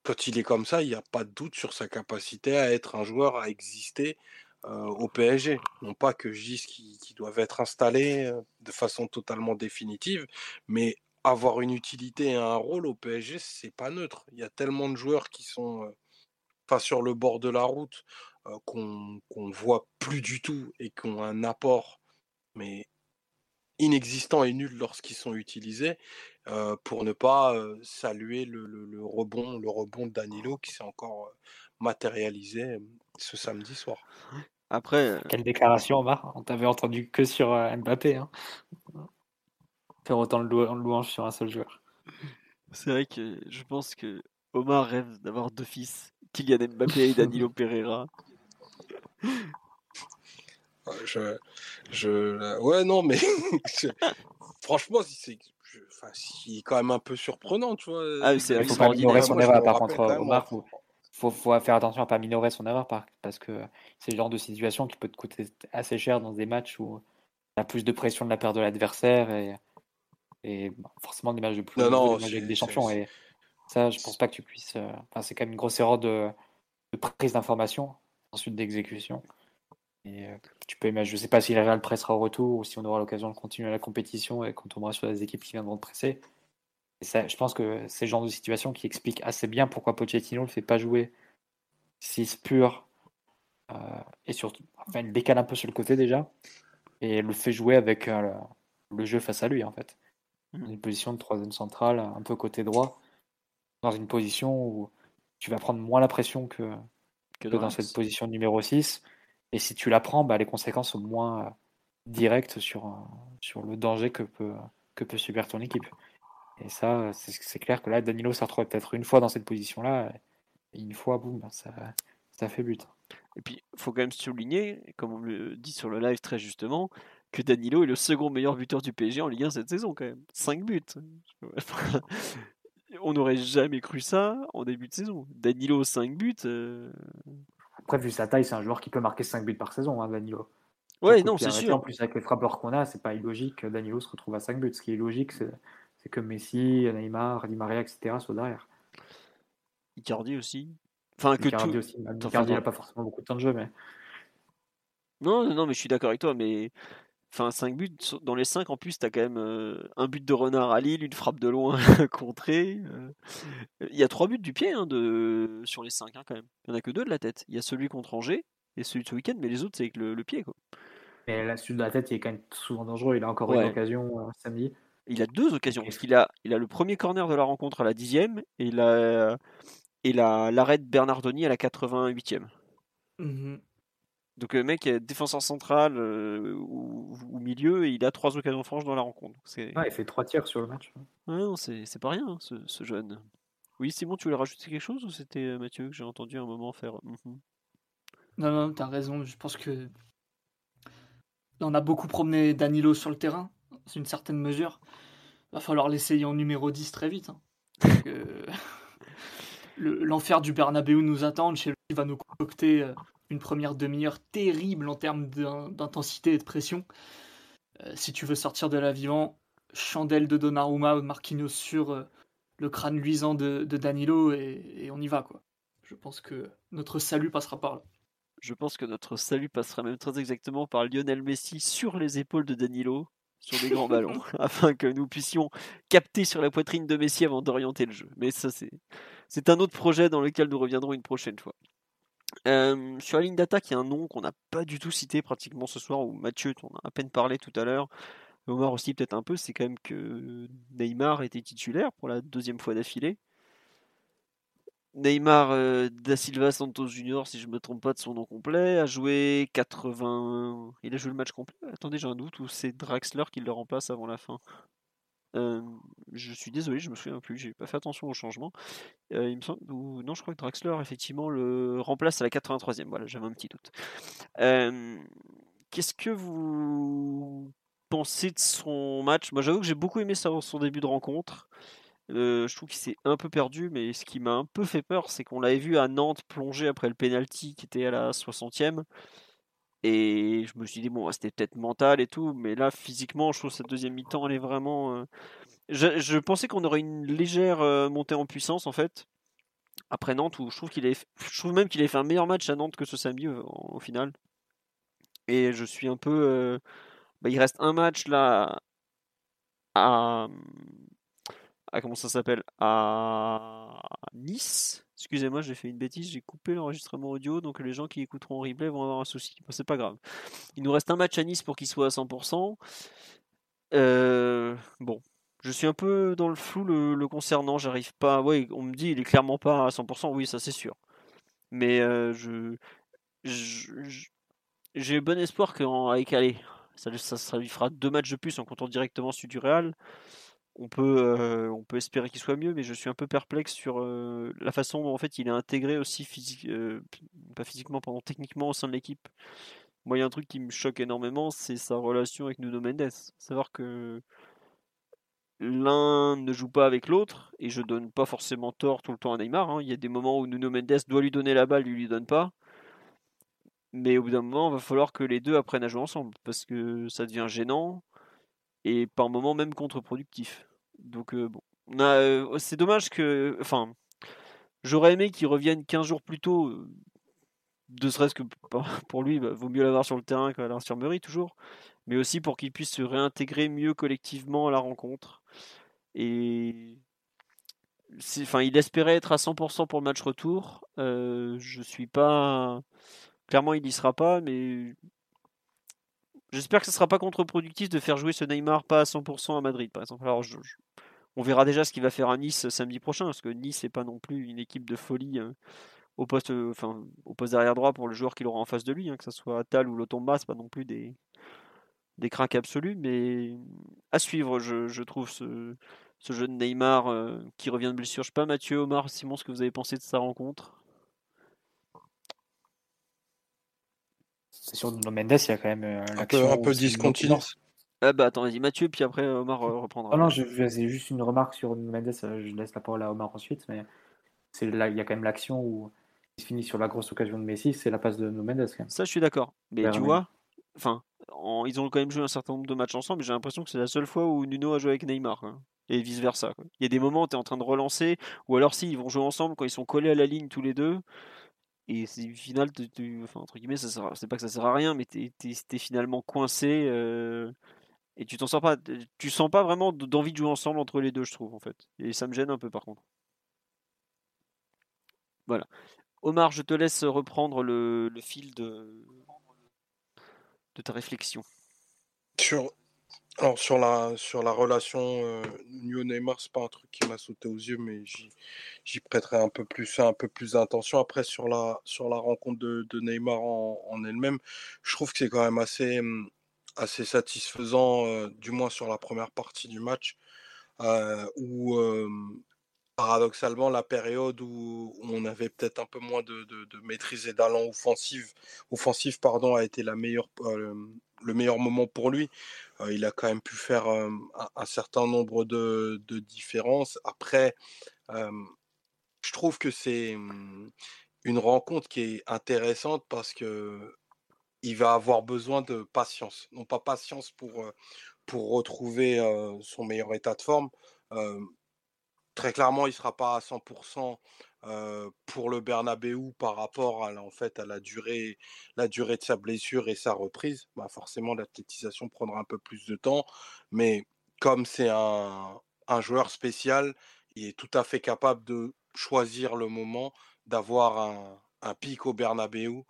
quand il est comme ça, il n'y a pas de doute sur sa capacité à être un joueur, à exister au PSG. Non pas que je dise qu'ils doivent être installés de façon totalement définitive, mais avoir une utilité et un rôle au PSG, c'est pas neutre. Il y a tellement de joueurs qui sont pas sur le bord de la route qu'on qu'on voit plus du tout et qui ont un apport, mais inexistant et nul lorsqu'ils sont utilisés, pour ne pas saluer le, le, rebond, le rebond de Danilo qui s'est encore matérialisé ce samedi soir. Après. Quelle déclaration, Omar On t'avait entendu que sur Mbappé. Hein. Faire autant de louange sur un seul joueur. C'est vrai que je pense que Omar rêve d'avoir deux fils, Kylian Mbappé et Danilo Pereira. Je, je, ouais, non, mais franchement, c'est enfin, quand même un peu surprenant, tu vois. Ah, c'est il faut pas minorer son erreur, par contre, Omar. Faut, faut, faut, faire attention à pas minorer son erreur, parce que c'est le genre de situation qui peut te coûter assez cher dans des matchs où il y a plus de pression de la part de l'adversaire et, et forcément des matchs de plus non, non, avec des champions. Et ça, je pense pas que tu puisses. Euh, enfin, c'est quand même une grosse erreur de, de prise d'information, ensuite d'exécution. Et euh, tu peux imaginer, je sais pas si le Real pressera au retour ou si on aura l'occasion de continuer la compétition et qu'on tombera sur des équipes qui viendront de presser. Et ça, je pense que c'est le genre de situation qui explique assez bien pourquoi Pochettino ne le fait pas jouer 6 pur euh, et surtout, enfin, il décale un peu sur le côté déjà et le fait jouer avec le jeu face à lui en fait. Mmh. Une position de troisième centrale, un peu côté droit, dans une position où tu vas prendre moins la pression que, que, dans cette position numéro 6 et si tu la prends, bah, les conséquences sont moins euh, directes sur, euh, sur le danger que peut, que peut subir ton équipe. Et ça, c'est clair que là, Danilo s'est retrouvé peut-être une fois dans cette position-là, et une fois, boum, bah, ça, ça fait but. Et puis, il faut quand même souligner, comme on le dit sur le live très justement, que Danilo est le second meilleur buteur du PSG en Ligue 1 cette saison, quand même. 5 buts. on n'aurait jamais cru ça en début de saison. Danilo, 5 buts. Euh, après, vu sa taille, c'est un joueur qui peut marquer 5 buts par saison, hein, Danilo. Ouais, non, c'est sûr. En plus, avec les frappeurs qu'on a, c'est pas illogique que Danilo se retrouve à 5 buts. Ce qui est logique, c'est que Messi, Neymar, Di Maria, etc. soient derrière. Icardi aussi. Enfin, que Icardi aussi. Icardi n'a pas forcément beaucoup de temps de jeu, mais. Non, non, mais je suis d'accord avec toi, mais Enfin, 5 buts, dans les 5 en plus, tu as quand même euh, un but de renard à Lille, une frappe de loin contrée. Euh. Il y a 3 buts du pied hein, de... sur les 5 hein, quand même. Il n'y en a que 2 de la tête. Il y a celui contre Angers et celui de ce week-end, mais les autres, c'est avec le, pied. Quoi. Mais là, celui de la tête, il est quand même souvent dangereux. Il a encore une occasion euh, samedi. Il a deux occasions, parce qu'il a, il a le premier corner de la rencontre à la 10e et, la, et l'arrêt de Bernardoni à la 88e. Donc le mec est défenseur central euh, ou, milieu et il a trois occasions franches dans la rencontre. il fait trois tiers sur le match. Ouais, non, c'est pas rien ce, jeune. Oui, Simon, tu voulais rajouter quelque chose ou c'était euh, Mathieu que j'ai entendu un moment faire mhm. Non, non, t'as raison. Je pense que on a beaucoup promené Danilo sur le terrain, c'est une certaine mesure. Va falloir l'essayer en numéro 10 très vite. Hein. L'enfer du Bernabeu nous attend. Chez lui, il va nous concocter euh, une première demi-heure terrible en termes d'intensité et de pression. Euh, si tu veux sortir de la vivant, chandelle de Donnarumma ou Marquinhos sur euh, le crâne luisant de, Danilo et, on y va quoi. Je pense que notre salut passera par là. Je pense que notre salut passera même très exactement par Lionel Messi sur les épaules de Danilo sur des grands ballons afin que nous puissions capter sur la poitrine de Messi avant d'orienter le jeu. Mais ça c'est c'est un autre projet dans lequel nous reviendrons une prochaine fois sur la ligne d'attaque, il y a un nom qu'on n'a pas du tout cité pratiquement ce soir, ou Mathieu, on a à peine parlé tout à l'heure. Omar aussi peut-être un peu, c'est quand même que Neymar était titulaire pour la deuxième fois d'affilée. Neymar da Silva Santos Junior, si je ne me trompe pas de son nom complet, a joué 80. Il a joué le match complet Attendez, j'ai un doute, ou c'est Draxler qui le remplace avant la fin? Je suis désolé, je me souviens plus, j'ai pas fait attention au changement. il me semble, non, je crois que Draxler effectivement le remplace à la 83e. Voilà, j'avais un petit doute. Qu'est-ce que vous pensez de son match? Moi, j'avoue que j'ai beaucoup aimé son début de rencontre. je trouve qu'il s'est un peu perdu, mais ce qui m'a un peu fait peur, c'est qu'on l'avait vu à Nantes plonger après le penalty qui était à la 60e. Et je me suis dit, bon, c'était peut-être mental et tout, mais là, physiquement, je trouve que cette deuxième mi-temps, elle est vraiment. Euh, je, pensais qu'on aurait une légère euh, montée en puissance, en fait. après Nantes où je trouve qu'il je trouve même qu'il a fait un meilleur match à Nantes que ce samedi au, final. Et je suis un peu, bah, il reste un match là à, à comment ça s'appelle? À Nice. Excusez-moi, j'ai fait une bêtise, j'ai coupé l'enregistrement audio, donc les gens qui écouteront en replay vont avoir un souci. c'est pas grave. Il nous reste un match à Nice pour qu'il soit à 100%. Euh, bon, je suis un peu dans le flou le, concernant, j'arrive pas. Oui, on me dit il est clairement pas à 100%, oui, ça c'est sûr. Mais euh, je, j'ai bon espoir qu'avec aller, ça, ça, lui fera deux matchs de plus en comptant directement celui du Real on peut, euh, on peut espérer qu'il soit mieux, mais je suis un peu perplexe sur euh, la façon dont en fait il est intégré aussi physique, euh, pas physiquement, pardon, techniquement au sein de l'équipe. Moi, il y a un truc qui me choque énormément, c'est sa relation avec Nuno Mendes. Savoir que l'un ne joue pas avec l'autre, et je donne pas forcément tort tout le temps à Neymar. Hein. Il y a des moments où Nuno Mendes doit lui donner la balle, lui lui donne pas. Mais au bout d'un moment, il va falloir que les deux apprennent à jouer ensemble, parce que ça devient gênant et par moments même contre-productif. Donc euh, bon, euh, c'est dommage que, enfin, j'aurais aimé qu'il revienne 15 jours plus tôt, euh, ne serait-ce que pour lui, bah, vaut mieux l'avoir sur le terrain qu'à l'infirmerie toujours, mais aussi pour qu'il puisse se réintégrer mieux collectivement à la rencontre. Et enfin, il espérait être à 100% pour le match retour. je suis pas. Clairement, il n'y sera pas, mais J'espère que ce ne sera pas contre-productif de faire jouer ce Neymar pas à 100% à Madrid, par exemple. Alors, on verra déjà ce qu'il va faire à Nice samedi prochain, parce que Nice n'est pas non plus une équipe de folie hein, au poste, enfin, au poste derrière droit pour le joueur qu'il aura en face de lui, hein, que ce soit Tal ou Lotomba, c'est pas non plus des des cracks absolus, mais à suivre, je, trouve ce, ce jeune Neymar euh, qui revient de blessure. Je sais pas, Mathieu, Omar, Simon, ce que vous avez pensé de sa rencontre? C'est sur Mendes, il y a quand même euh, un peu, un peu discontinu. Ah bah attends, vas-y Mathieu, puis après Omar euh, reprendra. Ah non, je faisais juste une remarque sur Mendes, euh, je laisse la parole à Omar ensuite, mais c'est là, il y a quand même l'action où il se finit sur la grosse occasion de Messi, c'est la passe de Mendes. Ça, je suis d'accord. Mais tu vois, enfin, ils ont quand même joué un certain nombre de matchs ensemble, j'ai l'impression que c'est la seule fois où Nuno a joué avec Neymar. Et vice versa. Il y a des moments où tu es en train de relancer, ou alors si ils vont jouer ensemble quand ils sont collés à la ligne tous les deux. Et c'est final, enfin, entre guillemets, ça c'est pas que ça sert à rien, mais tu es, finalement coincé euh, et tu t'en sors pas. Tu sens pas vraiment d'envie de jouer ensemble entre les deux, je trouve, en fait. Et ça me gêne un peu, par contre. Voilà. Omar, je te laisse reprendre le, le fil de, de ta réflexion. Sur, alors sur la, sur la relation euh, Neymar, c'est pas un truc qui m'a sauté aux yeux, mais j'y prêterai un peu plus, un peu plus d'intention. Après sur la, sur la rencontre de, Neymar en, elle-même, je trouve que c'est quand même assez, hum, assez satisfaisant, euh, du moins sur la première partie du match, euh, où paradoxalement la période où, on avait peut-être un peu moins de, de, maîtrise et d'allant offensif, pardon, a été meilleure, le meilleur moment pour lui. Euh, il a quand même pu faire euh, un, certain nombre de, différences. Après, euh, je trouve que c'est mmh, une rencontre qui est intéressante parce que il va avoir besoin de patience. Non pas patience pour, pour retrouver son meilleur état de forme. Très clairement, il ne sera pas à 100% pour le Bernabeu par rapport à, la, durée, de sa blessure et sa reprise. Bah forcément, l'athlétisation prendra un peu plus de temps. Mais comme c'est un, joueur spécial, il est tout à fait capable de choisir le moment, d'avoir un, pic au Bernabeu,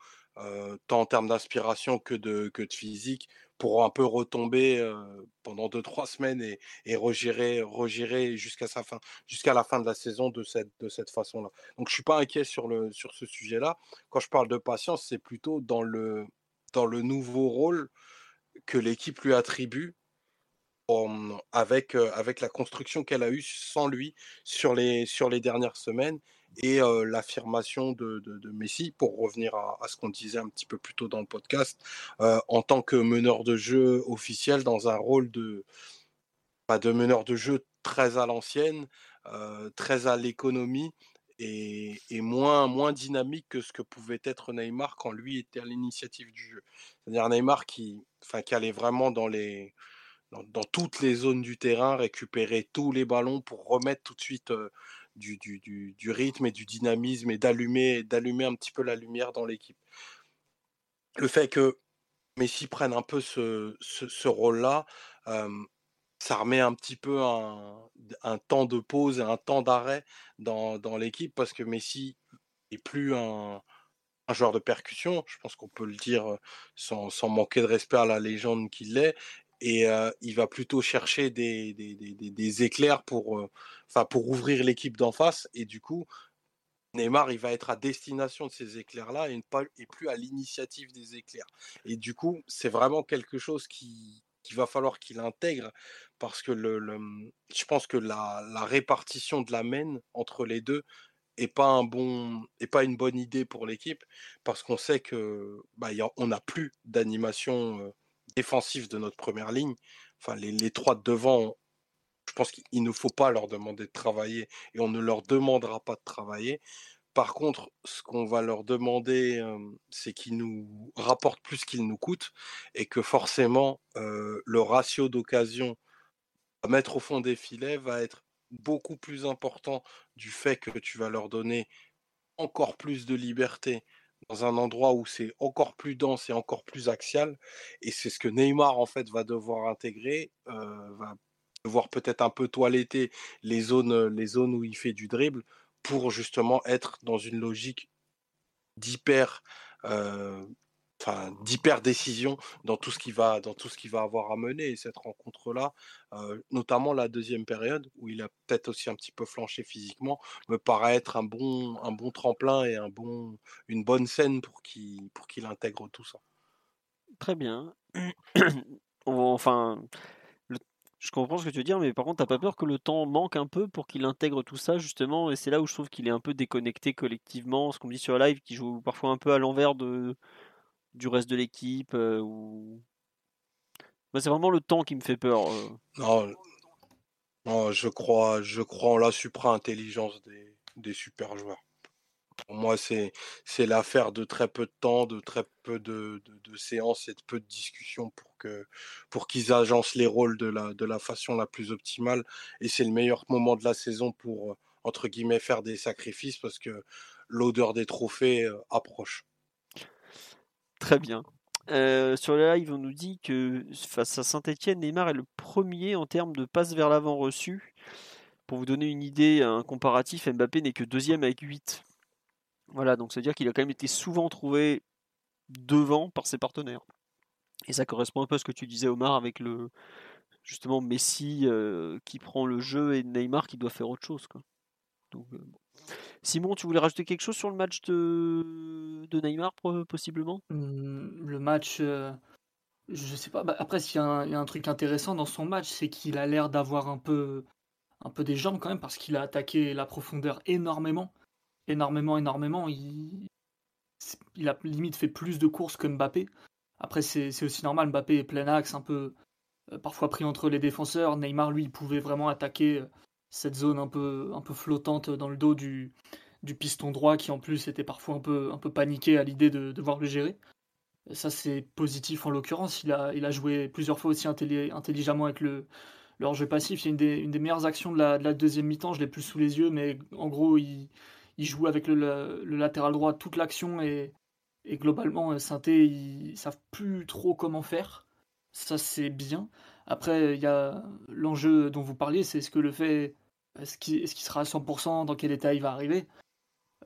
tant en termes d'inspiration que de physique pour un peu retomber pendant deux trois semaines et, et regérer, jusqu'à la fin de la saison de cette, façon-là. Donc je suis pas inquiet sur, ce sujet-là. Quand je parle de patience, c'est plutôt dans le, nouveau rôle que l'équipe lui attribue avec, avec la construction qu'elle a eue sans lui sur les dernières semaines et l'affirmation de, Messi, pour revenir à, ce qu'on disait un petit peu plus tôt dans le podcast, en tant que meneur de jeu officiel dans un rôle de, bah, de meneur de jeu très à l'ancienne, très à l'économie. Et, moins, moins dynamique que ce que pouvait être Neymar quand lui était à l'initiative du jeu. C'est-à-dire Neymar qui, enfin, qui allait vraiment dans les, dans, toutes les zones du terrain, récupérer tous les ballons pour remettre tout de suite du, du, rythme et du dynamisme et d'allumer, d'allumer un petit peu la lumière dans l'équipe. Le fait que Messi prenne un peu ce, ce, rôle-là, ça remet un petit peu un, un, temps de pause et un temps d'arrêt dans, dans l'équipe parce que Messi est plus un, un joueur de percussion, je pense qu'on peut le dire sans, sans, manquer de respect à la légende qu'il est, et il va plutôt chercher des, des, des, des éclairs pour, enfin pour ouvrir l'équipe d'en face. Et du coup, Neymar, il va être à destination de ces éclairs-là et, pas, et plus à l'initiative des éclairs. Et du coup, c'est vraiment quelque chose qui, qu'il va falloir qu'il intègre parce que le, le, je pense que la, répartition de la main entre les deux est pas un bon pas une bonne idée pour l'équipe parce qu'on sait que bah, n'a plus d'animation défensifs de notre première ligne. Enfin, les, trois de devant, je pense qu'il ne faut pas leur demander de travailler et on ne leur demandera pas de travailler. Par contre, ce qu'on va leur demander, c'est qu'ils nous rapportent plus qu'ils nous coûtent et que forcément, le ratio d'occasion à mettre au fond des filets va être beaucoup plus important du fait que tu vas leur donner encore plus de liberté dans un endroit où c'est encore plus dense et encore plus axial. Et c'est ce que Neymar, en fait, va devoir intégrer, euh, va devoir peut-être un peu toiletter les zones, les zones où il fait du dribble pour justement être dans une logique d'hyper euh, d'hyper décision dans tout ce qui va dans tout ce qui va avoir à mener et cette rencontre là notamment la deuxième période où il a peut-être aussi un petit peu flanché physiquement me paraît être un bon un bon tremplin et un bon une bonne scène pour qu'il pour qu'il intègre tout ça. Très bien. Enfin je comprends ce que tu veux dire, mais par contre, t'as pas peur que le temps manque un peu pour qu'il intègre tout ça, justement, et c'est là où je trouve qu'il est un peu déconnecté collectivement, ce qu'on me dit sur live, qui joue parfois un peu à l'envers de, du reste de l'équipe euh, ou... Bah, c'est vraiment le temps qui me fait peur. Euh. Non, je crois, je crois en la supra-intelligence des, des super joueurs. Pour moi, c'est, c'est l'affaire de très peu de temps, de très peu de, de, séances et de peu de discussions pour, que, pour qu'ils agencent les rôles de la, de la façon la plus optimale. Et c'est le meilleur moment de la saison pour, euh, entre guillemets, faire des sacrifices parce que l'odeur des trophées approche. Très bien. Euh, sur le live, on nous dit que face à Saint-Etienne, Neymar est le premier en termes de passes vers l'avant reçu. Pour vous donner une idée, un comparatif, Mbappé n'est que deuxième avec 8. Voilà, donc ça veut dire qu'il a quand même été souvent trouvé devant par ses partenaires. Et ça correspond un peu à ce que tu disais, Omar, avec le justement Messi euh, qui prend le jeu et Neymar qui doit faire autre chose. Donc, euh, Simon, tu voulais rajouter quelque chose sur le match de, Neymar, possiblement? Mmh, Le match, euh, je sais pas. Bah, après, s'il y, a un truc intéressant dans son match, c'est qu'il a l'air d'avoir un peu, un peu des jambes quand même, parce qu'il a attaqué la profondeur énormément. Énormément, énormément. Il, il a limite fait plus de courses que Mbappé. Après, c'est aussi normal. Mbappé est plein axe, un peu euh, parfois pris entre les défenseurs. Neymar, lui, il pouvait vraiment attaquer euh, cette zone un peu, un peu flottante dans le dos du, du piston droit qui en plus était parfois un peu, un peu paniqué à l'idée de devoir le gérer. ça c'est positif en l'occurrence. Il a, il a joué plusieurs fois aussi intelligemment avec le, le jeu passif. C'est une des, une des meilleures actions de la, de la deuxième mi-temps. Je l'ai plus sous les yeux, mais en gros il, il joue avec le, le, latéral droit toute l'action et, et globalement Synthé ils savent plus trop comment faire. Ça c'est bien. Après il y a l'enjeu dont vous parliez, c'est ce que le fait est-ce qu'il sera à 100% Dans quel état il va arriver?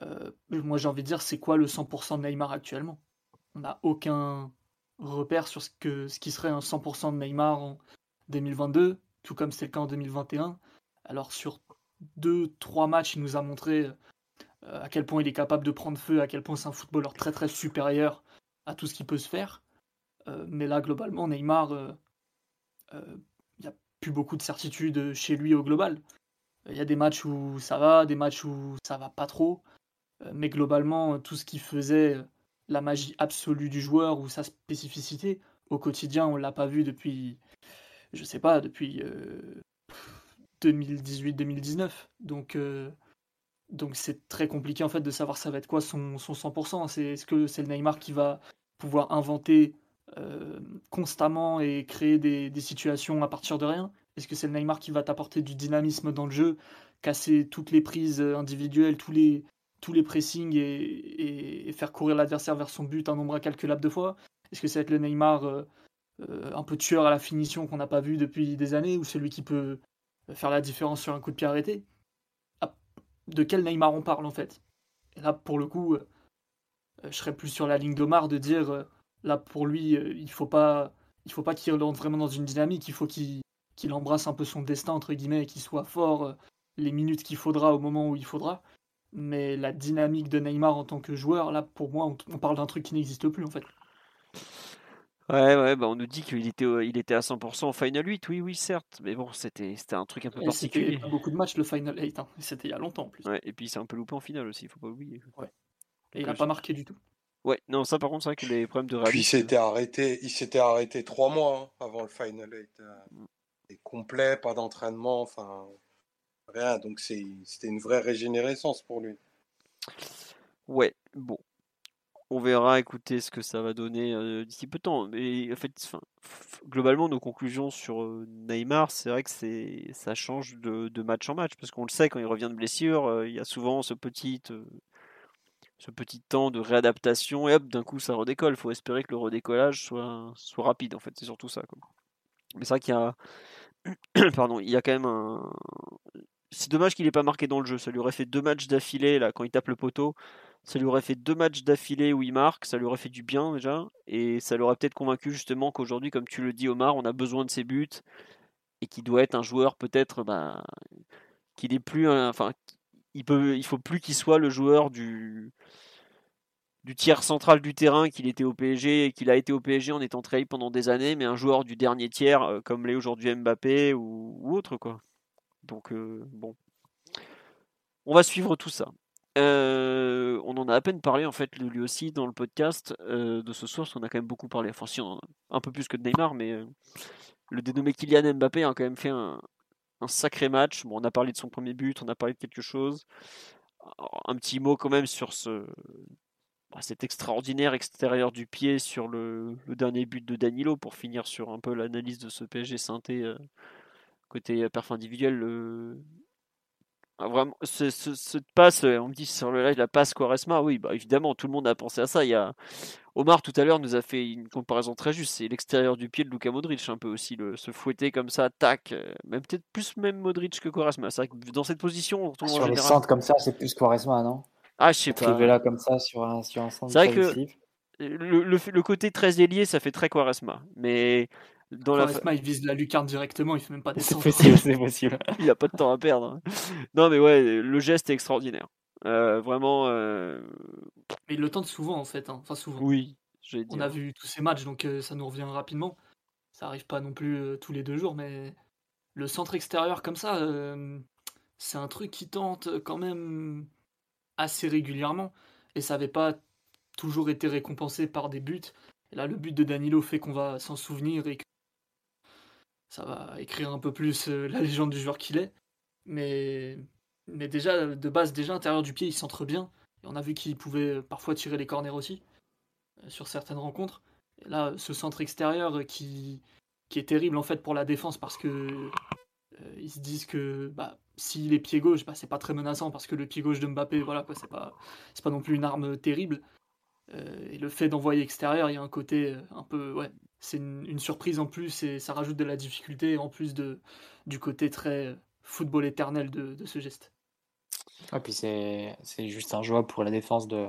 Euh, Moi, j'ai envie de dire, c'est quoi le 100% de Neymar actuellement? On n'a aucun repère sur ce, que, ce qui serait un 100% de Neymar en 2022, tout comme c'était le cas en 2021. Alors, sur deux, trois matchs, il nous a montré euh, à quel point il est capable de prendre feu, à quel point c'est un footballeur très très supérieur à tout ce qui peut se faire. Euh, mais là, globalement, Neymar, il n'y a plus beaucoup de certitude chez lui au global. Il y a des matchs où ça va, des matchs où ça va pas trop. Euh, mais globalement, tout ce qui faisait la magie absolue du joueur ou sa spécificité, au quotidien, on l'a pas vu depuis, je sais pas, depuis 2018-2019. Euh, donc, euh, donc c'est très compliqué en fait de savoir ça va être quoi son, son 100%. C'est est-ce que c'est le Neymar qui va pouvoir inventer constamment et créer des, situations à partir de rien? Est-ce que c'est le Neymar qui va t'apporter du dynamisme dans le jeu, casser toutes les prises individuelles, tous les, pressings et, faire courir l'adversaire vers son but un nombre incalculable de fois? Est-ce que ça va être le Neymar euh, euh, un peu tueur à la finition qu'on n'a pas vu depuis des années ou celui qui peut faire la différence sur un coup de pied arrêté? Ah, De quel Neymar on parle en fait? Et là, pour le coup, euh, je serais plus sur la ligne d'Omar de dire là pour lui, il faut pas, il faut pas qu'il rentre vraiment dans une dynamique, il faut qu'il qu'il embrasse un peu son destin entre guillemets, qu'il soit fort les minutes qu'il faudra au moment où il faudra. Mais la dynamique de Neymar en tant que joueur, là, pour moi, on, parle d'un truc qui n'existe plus, en fait. Ouais, ouais, bah on nous dit qu'il était, il était à 100% en Final 8, oui, oui, certes. Mais bon, c'était, c'était un truc un peu particulier. C'était pas beaucoup de matchs, le Final 8. Hein. C'était il y a longtemps, en plus. Ouais, et puis c'est un peu loupé en finale aussi, il faut pas oublier. Ouais. Et il n'a pas marqué du tout. Ouais, non, ça par contre, c'est vrai qu'il a des problèmes de réalisme. Puis il s'était arrêté, il s'était arrêté trois mois hein, avant le Final 8. Euh, complet, pas d'entraînement, enfin rien. Donc c'était une vraie régénérescence pour lui. Ouais, bon. On verra, écouter ce que ça va donner euh, d'ici peu de temps. Mais en fait, globalement, nos conclusions sur euh, Neymar, c'est vrai que ça change de, match en match. Parce qu'on le sait, quand il revient de blessure, euh, il y a souvent ce petit, ce petit temps de réadaptation. Et hop, d'un coup, ça redécolle. Il faut espérer que le redécollage soit, soit rapide. En fait, c'est surtout ça. Mais c'est vrai qu'il y a. Pardon, il y a quand même un, c'est dommage qu'il n'ait pas marqué dans le jeu. Ça lui aurait fait deux matchs d'affilée là quand il tape le poteau. Ça lui aurait fait deux matchs d'affilée où il marque. Ça lui aurait fait du bien déjà. Et ça l'aurait peut-être convaincu justement qu'aujourd'hui, comme tu le dis Omar, on a besoin de ses buts et qu'il doit être un joueur peut-être bah, qu'il est plus, enfin, il peut, il faut plus qu'il soit le joueur du du tiers central du terrain qu'il était au PSG et qu'il a été au PSG en étant très pendant des années, mais un joueur du dernier tiers euh, comme l'est aujourd'hui Mbappé ou, autre quoi. Donc, euh, bon. On va suivre tout ça. Euh, on en a à peine parlé en fait lui aussi dans le podcast de ce soir, parce qu'on a quand même beaucoup parlé, enfin si, un peu plus que de Neymar, mais le dénommé Kylian Mbappé a quand même fait un, sacré match. Bon, on a parlé de son premier but, on a parlé de quelque chose. Un petit mot quand même sur ce, cet extraordinaire extérieur du pied sur le, le, dernier but de Danilo pour finir sur un peu l'analyse de ce PSG synthé côté euh, perf individuel, ah, vraiment, cette passe, euh, on me dit sur le live la passe Quaresma, oui, bah évidemment, tout le monde a pensé à ça. Il y a Omar tout à l'heure nous a fait une comparaison très juste. C'est l'extérieur du pied de Luka Modric un peu aussi, le, se fouetter comme ça, tac, euh, même peut-être plus même Modric que Quaresma. C'est vrai que dans cette position, on sur les centres comme ça, c'est plus Quaresma, non? Ah, je sais pas. là comme ça sur un sur un centre. C'est vrai que le, le, le, côté très ailier, ça fait très Quaresma, mais dans la il vise la lucarne directement, il fait même pas des C'est possible, c'est possible. il a pas de temps à perdre. Hein. Non, mais ouais, le geste est extraordinaire. Euh, vraiment. Euh... Mais il le tente souvent en fait. Hein. Enfin, souvent. Oui, On a vu tous ces matchs, donc euh, ça nous revient rapidement. Ça arrive pas non plus euh, tous les deux jours, mais le centre extérieur comme ça, c'est un truc qui tente quand même assez régulièrement. Et ça n'avait pas toujours été récompensé par des buts. Là, le but de Danilo fait qu'on va s'en souvenir et que ça va écrire un peu plus euh, la légende du joueur qu'il est. Mais, mais déjà, de base, déjà, intérieur du pied, il centre bien. On a vu qu'il pouvait euh, parfois tirer les corners aussi, euh, sur certaines rencontres. Là, ce centre extérieur qui, qui est terrible en fait pour la défense parce que ils se disent que bah, s'il est pied gauche, bah, c'est pas très menaçant parce que le pied gauche de Mbappé, voilà quoi, c'est pas, c'est pas non plus une arme terrible. et le fait d'envoyer extérieur, il y a un côté un peu ouais, c'est une, surprise en plus et ça rajoute de la difficulté en plus de, du côté très football éternel de, ce geste. Et puis c'est juste un joie pour la défense de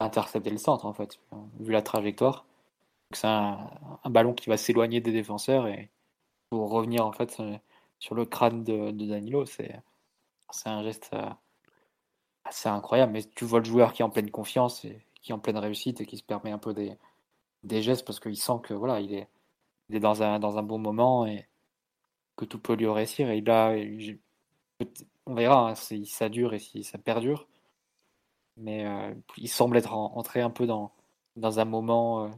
intercepter le centre en fait, vu la trajectoire. C'est un, ballon qui va s'éloigner des défenseurs et pour revenir en fait sur le crâne de, Danilo, c'est un geste euh, assez incroyable. Mais tu vois le joueur qui est en pleine confiance et qui est en pleine réussite et qui se permet un peu des, gestes parce qu'il sent que voilà, il est, dans, un, dans un bon moment et que tout peut lui réussir. Et là, on verra hein, si ça dure et si ça perdure. Mais euh, il semble être entré un peu dans, dans un moment euh,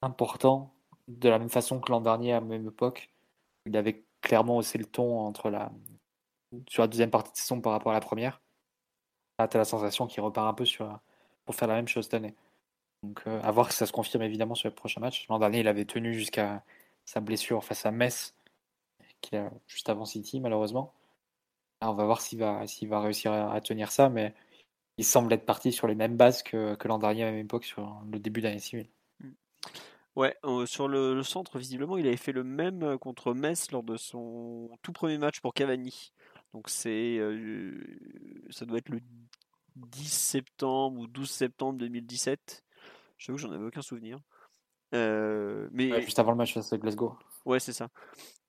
important, de la même façon que l'an dernier à la même époque. Il avait clairement haussé le ton entre la, sur la deuxième partie de saison par rapport à la première. Là, tu as la sensation qu'il repart un peu sur, pour faire la même chose cette année. Donc, euh, à voir si ça se confirme évidemment sur le prochain match. L'an dernier, il avait tenu jusqu'à sa blessure face à Metz, juste avant City, malheureusement. on va voir s'il va, s'il va réussir à, tenir ça, mais il semble être parti sur les mêmes bases que, l'an dernier à la même époque, sur le début d'année civile. Ouais, sur le, centre, visiblement, il avait fait le même euh, contre Metz lors de son tout premier match pour Cavani. Donc c'est, euh, ça doit être le 10 septembre ou 12 septembre 2017. Je que j'en avais aucun souvenir. Euh, mais juste avant le match face à Glasgow. Ouais, c'est ça.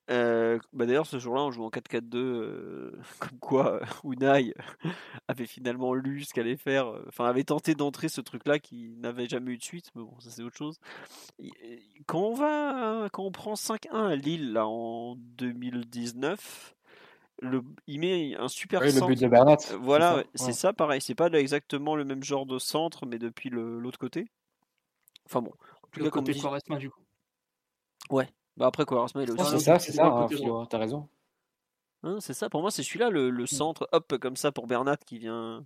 Euh, bah d'ailleurs, ce jour-là, on joue en 4-4-2, euh, comme quoi Unai avait finalement lu ce qu'allait faire, enfin avait tenté d'entrer ce truc-là qui n'avait jamais eu de suite, mais bon, ça c'est autre chose. Quand on va, quand on prend 5-1 à Lille là en 2019, le, il met un super oui, centre. le but de Bernat. Voilà, c'est ça, pareil. C'est pas exactement le même genre de centre, mais depuis l'autre côté. Enfin bon. En tout le cas, côté Quaresma, du coup. Ouais. Bah après Quaresma, il est aussi. c'est ça, c'est ça. Hein, t'as raison. Hein, c'est ça. Pour moi, c'est celui-là, le, le, mm. centre, hop, comme ça pour Bernat qui vient.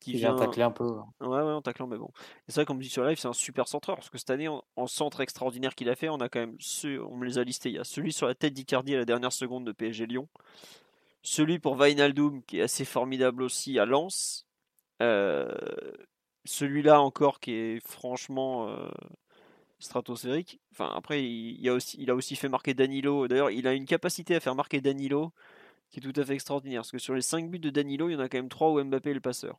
Qui, vient tacler un peu. Ouais, ouais, en taclant, mais bon. Et ça, comme dit sur live, c'est un super centreur. Parce que cette année, en, centre extraordinaire qu'il a fait, on a quand même ceux, on me les a listés. Il y a celui sur la tête d'Icardi à la dernière seconde de PSG Lyon. Celui pour Vainaldum, qui est assez formidable aussi à Lens. Euh, celui-là encore qui est franchement euh, stratosphérique. Enfin, après, il, a aussi, il a aussi fait marquer Danilo. D'ailleurs, il a une capacité à faire marquer Danilo qui est tout à fait extraordinaire. Parce que sur les 5 buts de Danilo, il y en a quand même 3 où Mbappé est le passeur.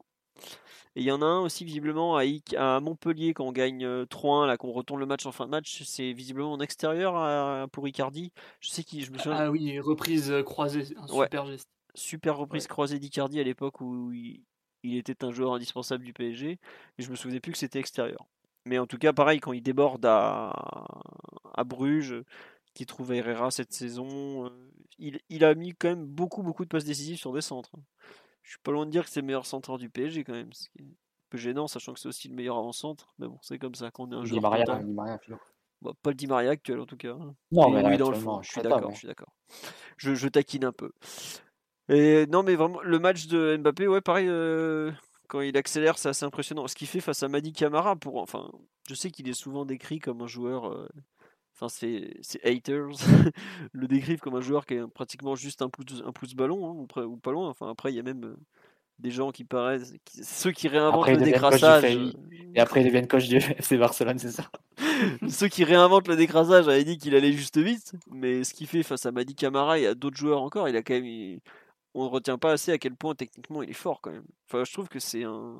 Et il y en a un aussi visiblement à, à Montpellier quand on gagne 3-1, euh, là qu'on retourne le match en fin de match, c'est visiblement en extérieur pour Icardi. Je sais qui, je me souviens. Ah oui, reprise euh, croisée, un super geste. Super reprise croisée d'Icardi à l'époque où il, était un joueur indispensable du PSG, mais je me souvenais plus que c'était extérieur. Mais en tout cas, pareil, quand il déborde à, à Bruges, qui trouve Herrera cette saison, euh, il, il, a mis quand même beaucoup, beaucoup de passes décisives sur des centres. Je suis pas loin de dire que c'est le meilleur centre du PSG quand même. Ce qui est un peu gênant, sachant que c'est aussi le meilleur avant-centre. Mais bon, c'est comme ça qu'on est un joueur. Maria, Di Maria, bah, pas le Di Maria actuel en tout cas. Non, mais oui, dans le fond. Je suis d'accord. Je suis d'accord. Je, je, taquine un peu. Et non, mais vraiment, le match de Mbappé, ouais, pareil. Euh, quand il accélère, c'est assez impressionnant. Ce qu'il fait face à Madi Camara, pour, enfin, je sais qu'il est souvent décrit comme un joueur euh, enfin c'est haters le décrivent comme un joueur qui est pratiquement juste un pouce, un pouce ballon hein, ou, pas loin. Enfin après il y a même euh, des gens qui paraissent ceux qui réinventent le décrassage et après ils deviennent coach du FC Barcelone c'est ça ceux qui réinventent le décrassage avaient dit qu'il allait juste vite mais ce qu'il fait face à Madi Camara et à d'autres joueurs encore il a quand même on ne retient pas assez à quel point techniquement il est fort quand même enfin je trouve que c'est un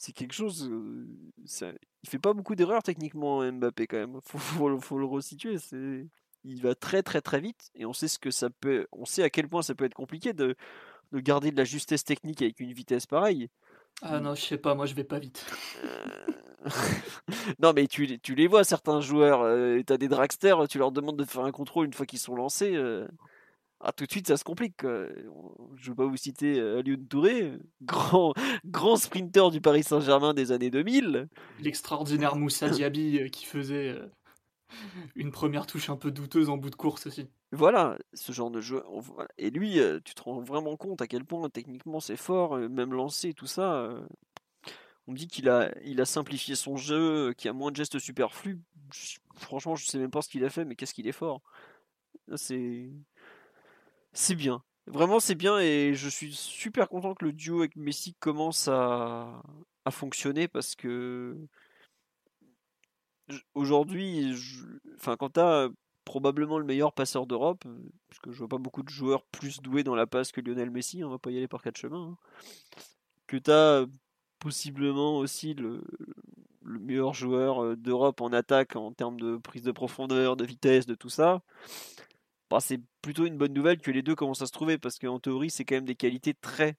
c'est quelque chose. Euh, il fait pas beaucoup d'erreurs techniquement Mbappé quand même. Faut, faut, le resituer. C'est, il va très très très vite et on sait ce que ça peut. On sait à quel point ça peut être compliqué de, de garder de la justesse technique avec une vitesse pareille. Ah non, je sais pas. Moi, je vais pas vite. Euh, non, mais tu, tu les vois certains joueurs. Euh, tu as des dragsters. Tu leur demandes de faire un contrôle une fois qu'ils sont lancés. Ah, tout de suite, ça se complique. Je ne veux pas vous citer euh, Alioune Touré, grand, grand sprinter du Paris Saint-Germain des années 2000. L'extraordinaire Moussa Diaby euh, qui faisait euh, une première touche un peu douteuse en bout de course aussi. Voilà, ce genre de jeu. Et lui, tu te rends vraiment compte à quel point techniquement c'est fort, même lancé, tout ça. On me dit qu'il a, il a simplifié son jeu, qu'il a moins de gestes superflus. Franchement, je sais même pas ce qu'il a fait, mais qu'est-ce qu'il est fort. C'est c'est bien. Vraiment, c'est bien et je suis super content que le duo avec Messi commence à, fonctionner parce que aujourd'hui, enfin, quand t'as probablement le meilleur passeur d'Europe, parce que je vois pas beaucoup de joueurs plus doués dans la passe que Lionel Messi, on va pas y aller par quatre chemins, hein, que t'as possiblement aussi le, le meilleur joueur euh, d'Europe en attaque en termes de prise de profondeur, de vitesse, de tout ça. Bah, c'est plutôt une bonne nouvelle que les deux commencent à se trouver parce qu'en théorie, c'est quand même des qualités très,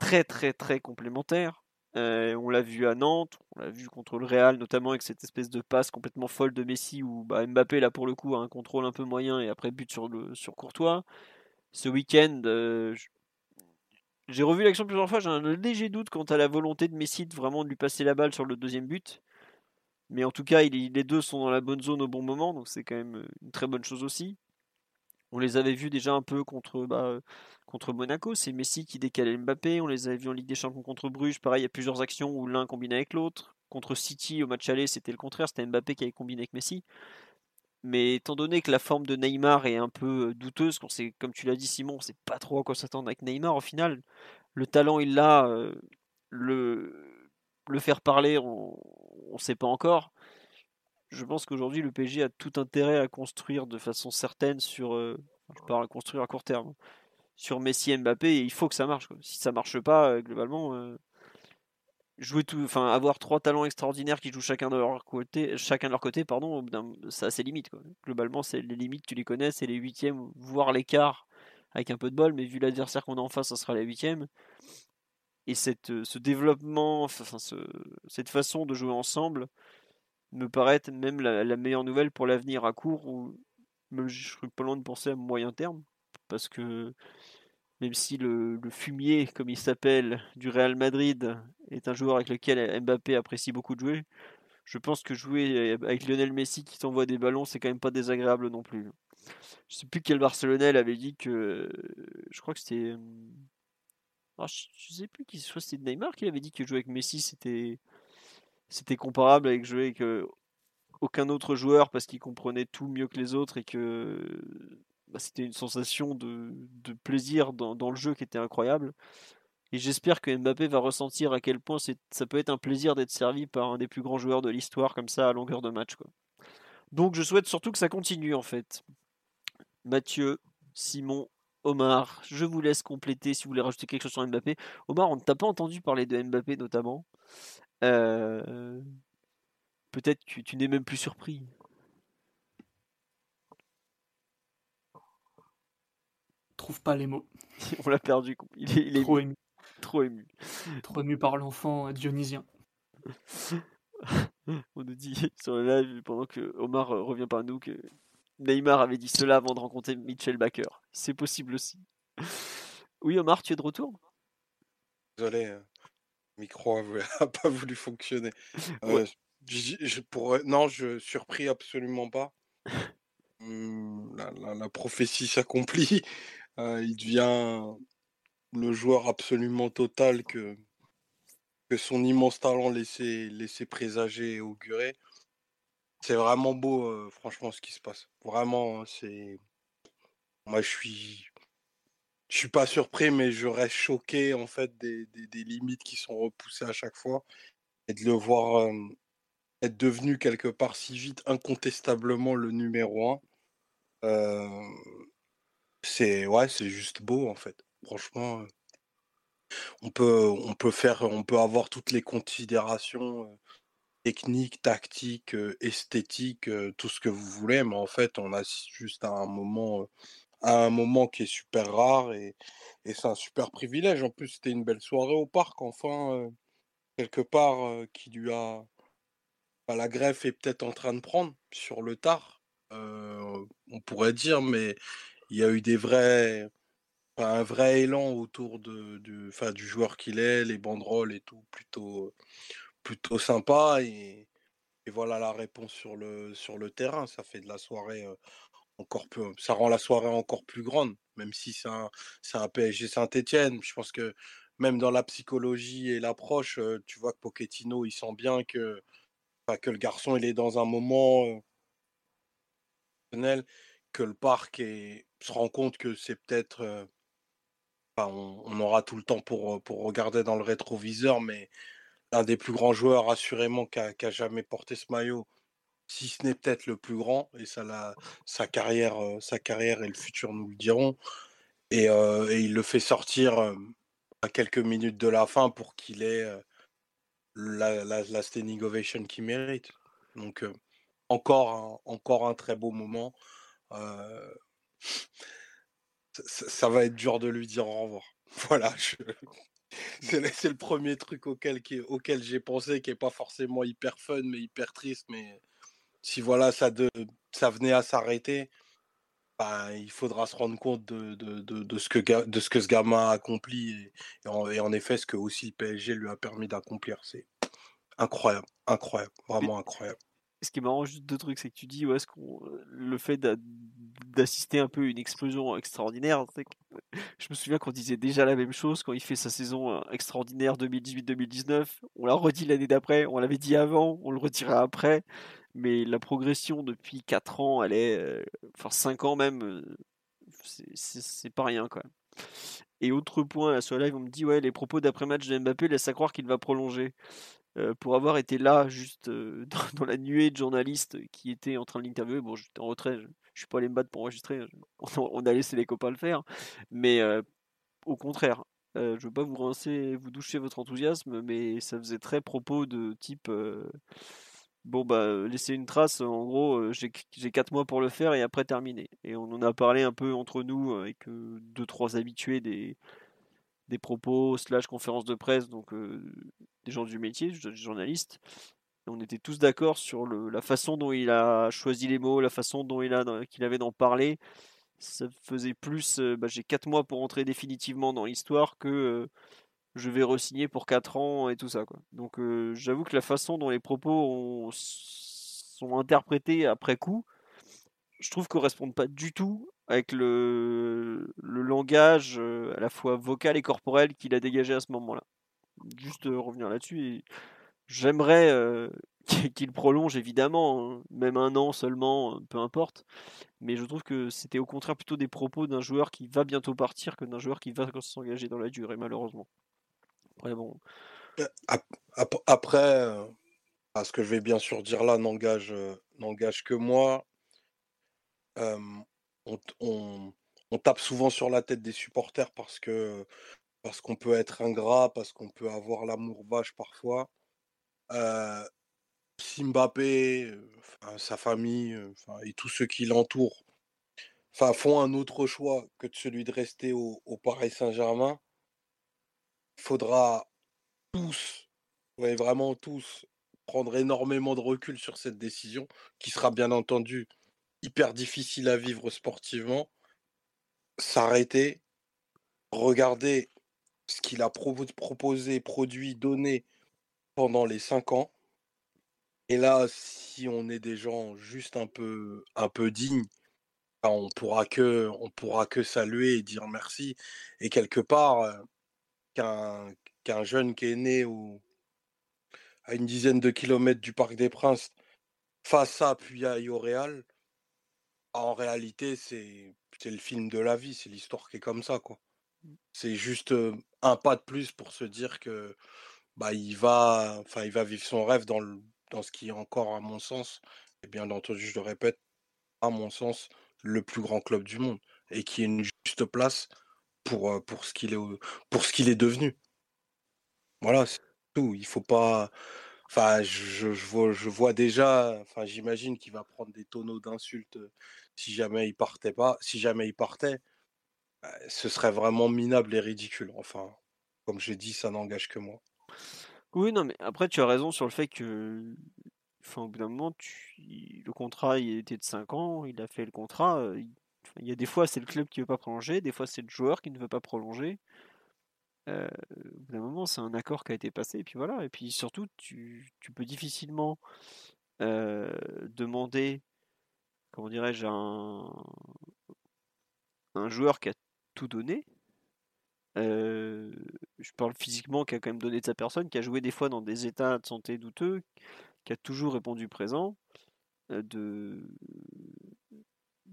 très, très, très complémentaires. Euh, on l'a vu à Nantes, on l'a vu contre le Real, notamment avec cette espèce de passe complètement folle de Messi où bah, Mbappé, là pour le coup, a un contrôle un peu moyen et après but sur, sur Courtois. Ce week-end, euh, j'ai revu l'action plusieurs fois, j'ai un léger doute quant à la volonté de Messi de vraiment lui passer la balle sur le deuxième but. Mais en tout cas, les deux sont dans la bonne zone au bon moment, donc c'est quand même une très bonne chose aussi. On les avait vus déjà un peu contre, bah, contre Monaco, c'est Messi qui décalait Mbappé. On les avait vus en Ligue des Champions contre Bruges. Pareil, il y a plusieurs actions où l'un combinait avec l'autre. Contre City au match aller, c'était le contraire, c'était Mbappé qui avait combiné avec Messi. Mais étant donné que la forme de Neymar est un peu douteuse, qu'on sait, comme tu l'as dit Simon, on sait pas trop à quoi s'attendre avec Neymar au final. Le talent il l'a, le, le faire parler on ne sait pas encore. Je pense qu'aujourd'hui le PSG a tout intérêt à construire de façon certaine sur, parle à construire à court terme, sur Messi et Mbappé et il faut que ça marche. Si ça marche pas, globalement, jouer tout, avoir trois talents extraordinaires qui jouent chacun de leur côté, chacun de leur côté, pardon, ça a ses limites. Globalement, c'est les limites, tu les connais, c'est les huitièmes, voire l'écart avec un peu de bol, mais vu l'adversaire qu'on a en face, ça sera la huitième. Et cette, ce développement, cette façon de jouer ensemble me paraît même la, meilleure nouvelle pour l'avenir à court ou même je suis pas loin de penser à moyen terme parce que même si le, fumier, comme il s'appelle, du Real Madrid est un joueur avec lequel Mbappé apprécie beaucoup de jouer, je pense que jouer avec Lionel Messi qui t'envoie des ballons, c'est quand même pas désagréable non plus. Je sais plus quel Barcelonais avait dit que. Je crois que c'était. Ah, je sais plus qui. soit c'était Neymar qui avait dit que jouer avec Messi c'était. C'était comparable avec jouer avec aucun autre joueur parce qu'il comprenait tout mieux que les autres et que bah, c'était une sensation de, plaisir dans, le jeu qui était incroyable. Et j'espère que Mbappé va ressentir à quel point ça peut être un plaisir d'être servi par un des plus grands joueurs de l'histoire comme ça à longueur de match. Donc je souhaite surtout que ça continue en fait. Mathieu, Simon, Omar, je vous laisse compléter si vous voulez rajouter quelque chose sur Mbappé. Omar, on ne t'a pas entendu parler de Mbappé notamment. Euh, peut-être que tu n'es même plus surpris. trouve pas les mots. On l'a perdu. Il est, trop ému. Trop ému. Trop ému par l'enfant dionysien. On nous dit sur le live, pendant que Omar euh, revient par nous, que Neymar avait dit cela avant de rencontrer Mitchell Baker. C'est possible aussi. Oui, Omar, tu es de retour? Désolé, euh, micro a pas voulu fonctionner. Euh, je, pourrais... Non, je surpris absolument pas. Mmh, la prophétie s'accomplit. Euh, il devient le joueur absolument total que, que son immense talent laissait, laissait présager et augurer. C'est vraiment beau, euh, franchement, ce qui se passe. Vraiment, c'est. Moi, je suis. Je suis pas surpris, mais je reste choqué en fait des, des, limites qui sont repoussées à chaque fois et de le voir être devenu quelque part si vite incontestablement le numéro un. C'est ouais, c'est juste beau en fait. Franchement, on peut on peut faire on peut avoir toutes les considérations techniques, tactiques, esthétiques, tout ce que vous voulez, mais en fait, on a juste à un moment à un moment qui est super rare et, c'est un super privilège. En plus, c'était une belle soirée au parc, enfin, quelque part, qui lui a. Bah, la greffe est peut-être en train de prendre sur le tard, on pourrait dire, mais il y a eu des vrais, un vrai élan autour de, du joueur qu'il est, les banderoles et tout, plutôt, plutôt sympa. Et, et, voilà la réponse sur le, sur le terrain. Ça fait de la soirée encore plus, ça rend la soirée encore plus grande, même si c'est un, PSG Saint-Etienne. Je pense que même dans la psychologie et l'approche, tu vois que Pochettino, il sent bien que, que le garçon, il est dans un moment que le parc est, se rend compte que c'est peut-être. on, aura tout le temps pour, pour regarder dans le rétroviseur, mais l'un des plus grands joueurs, assurément, qui a, jamais porté ce maillot, si ce n'est peut-être le plus grand, et sa, carrière, sa carrière et le futur nous le diront. Et, il le fait sortir à quelques minutes de la fin pour qu'il ait la, standing ovation qu'il mérite. Donc, encore, encore un très beau moment ça, va être dur de lui dire au revoir. Voilà, c'est le premier truc auquel, auquel j'ai pensé, qui est pas forcément hyper fun, mais hyper triste. Mais si voilà, ça, de, ça venait à s'arrêter, bah, il faudra se rendre compte de, de, de, ce, que, de ce que ce gamin a accompli et, et, en, effet ce que aussi PSG lui a permis d'accomplir. C'est incroyable, incroyable, vraiment incroyable ce qui est marrant, juste deux trucs, c'est que tu dis, ouais, ce qu'on, le fait d'assister un peu à une explosion extraordinaire. Je me souviens qu'on disait déjà la même chose quand il fait sa saison euh, extraordinaire 2018-2019. On l'a redit l'année d'après, on l'avait dit avant, on le retirait après. Mais la progression depuis 4 ans, elle est. enfin, 5 ans même, c'est pas rien même. Et autre point, à ce live, on me dit ouais, les propos d'après-match de Mbappé laissent à croire qu'il va prolonger. pour avoir été là, juste dans, la nuée de journalistes qui étaient en train de l'interviewer, bon, j'étais en retrait, je, suis pas allé me battre pour enregistrer, on, a laissé les copains le faire, mais au contraire, je veux pas vous rincer, vous doucher votre enthousiasme, mais ça faisait très propos de type bon bah laisser une trace en gros j'ai 4 mois pour le faire et après terminer. Et on en a parlé un peu entre nous avec deux trois habitués des des propos slash conférences de presse donc des gens du métier des journalistes on était tous d'accord sur la façon dont il a choisi les mots la façon dont il a qu'il avait d'en parler. Ça faisait plus bah, j'ai 4 mois pour entrer définitivement dans l'histoire que je vais re-signer pour 4 ans et tout ça. Quoi. Donc euh, j'avoue que la façon dont les propos sont interprétés après coup, je trouve correspondent pas du tout avec le, le langage euh, à la fois vocal et corporel qu'il a dégagé à ce moment-là. Juste euh, revenir là-dessus. J'aimerais qu'il prolonge évidemment, hein, même un an seulement, peu importe. Mais je trouve que c'était au contraire plutôt des propos d'un joueur qui va bientôt partir que d'un joueur qui va s'engager dans la durée, malheureusement. Après, bon. Après, ce que je vais bien sûr dire là n'engage, n'engage que moi. on, tape souvent sur la tête des supporters parce qu'on peut être ingrat, parce qu'on peut avoir l'amour vache parfois. Euh, sa famille, et tous ceux qui l'entourent, font un autre choix que celui de rester au, au Paris Saint-Germain faudra tous, ouais, vraiment tous, prendre énormément de recul sur cette décision, qui sera bien entendu hyper difficile à vivre sportivement. S'arrêter, regarder ce qu'il a proposé, produit, donné pendant les cinq ans. Et là, si on est des gens juste un peu, un peu dignes, ben, on pourra que, on pourra que saluer et dire merci. Et quelque part, qu'un jeune qui est né à une dizaine de kilomètres du Parc des Princes fasse ça puis Real, en réalité, c'est le film de la vie, c'est l'histoire qui est comme ça, quoi. Mmh. C'est juste un pas de plus pour se dire que bah, il va, enfin, il va vivre son rêve dans, le, dans ce qui est encore, à mon sens, et bien entendu, je le répète, à mon sens, le plus grand club du monde et qui est une juste place pour, pour ce qu'il est, pour ce qu'il est devenu. Voilà, c'est tout. Il faut pas. Enfin, je, je, vois, je vois déjà. Enfin, j'imagine qu'il va prendre des tonneaux d'insultes si jamais il partait pas. Si jamais il partait, bah, ce serait vraiment minable et ridicule. Enfin, comme j'ai dit, ça n'engage que moi. Oui, non, mais après, tu as raison sur le fait que. Enfin, au bout d'un moment, le contrat il était de 5 ans, il a fait le contrat. Y a des fois, c'est le club qui veut pas prolonger, des fois, c'est le joueur qui ne veut pas prolonger. Euh, au bout d'un moment, c'est un accord qui a été passé, et puis voilà. Et puis surtout, tu, peux difficilement euh, demander, comment dirais-je, un, un joueur qui a tout donné. Euh, je parle physiquement, qui a quand même donné de sa personne, qui a joué des fois dans des états de santé douteux, qui a toujours répondu présent, de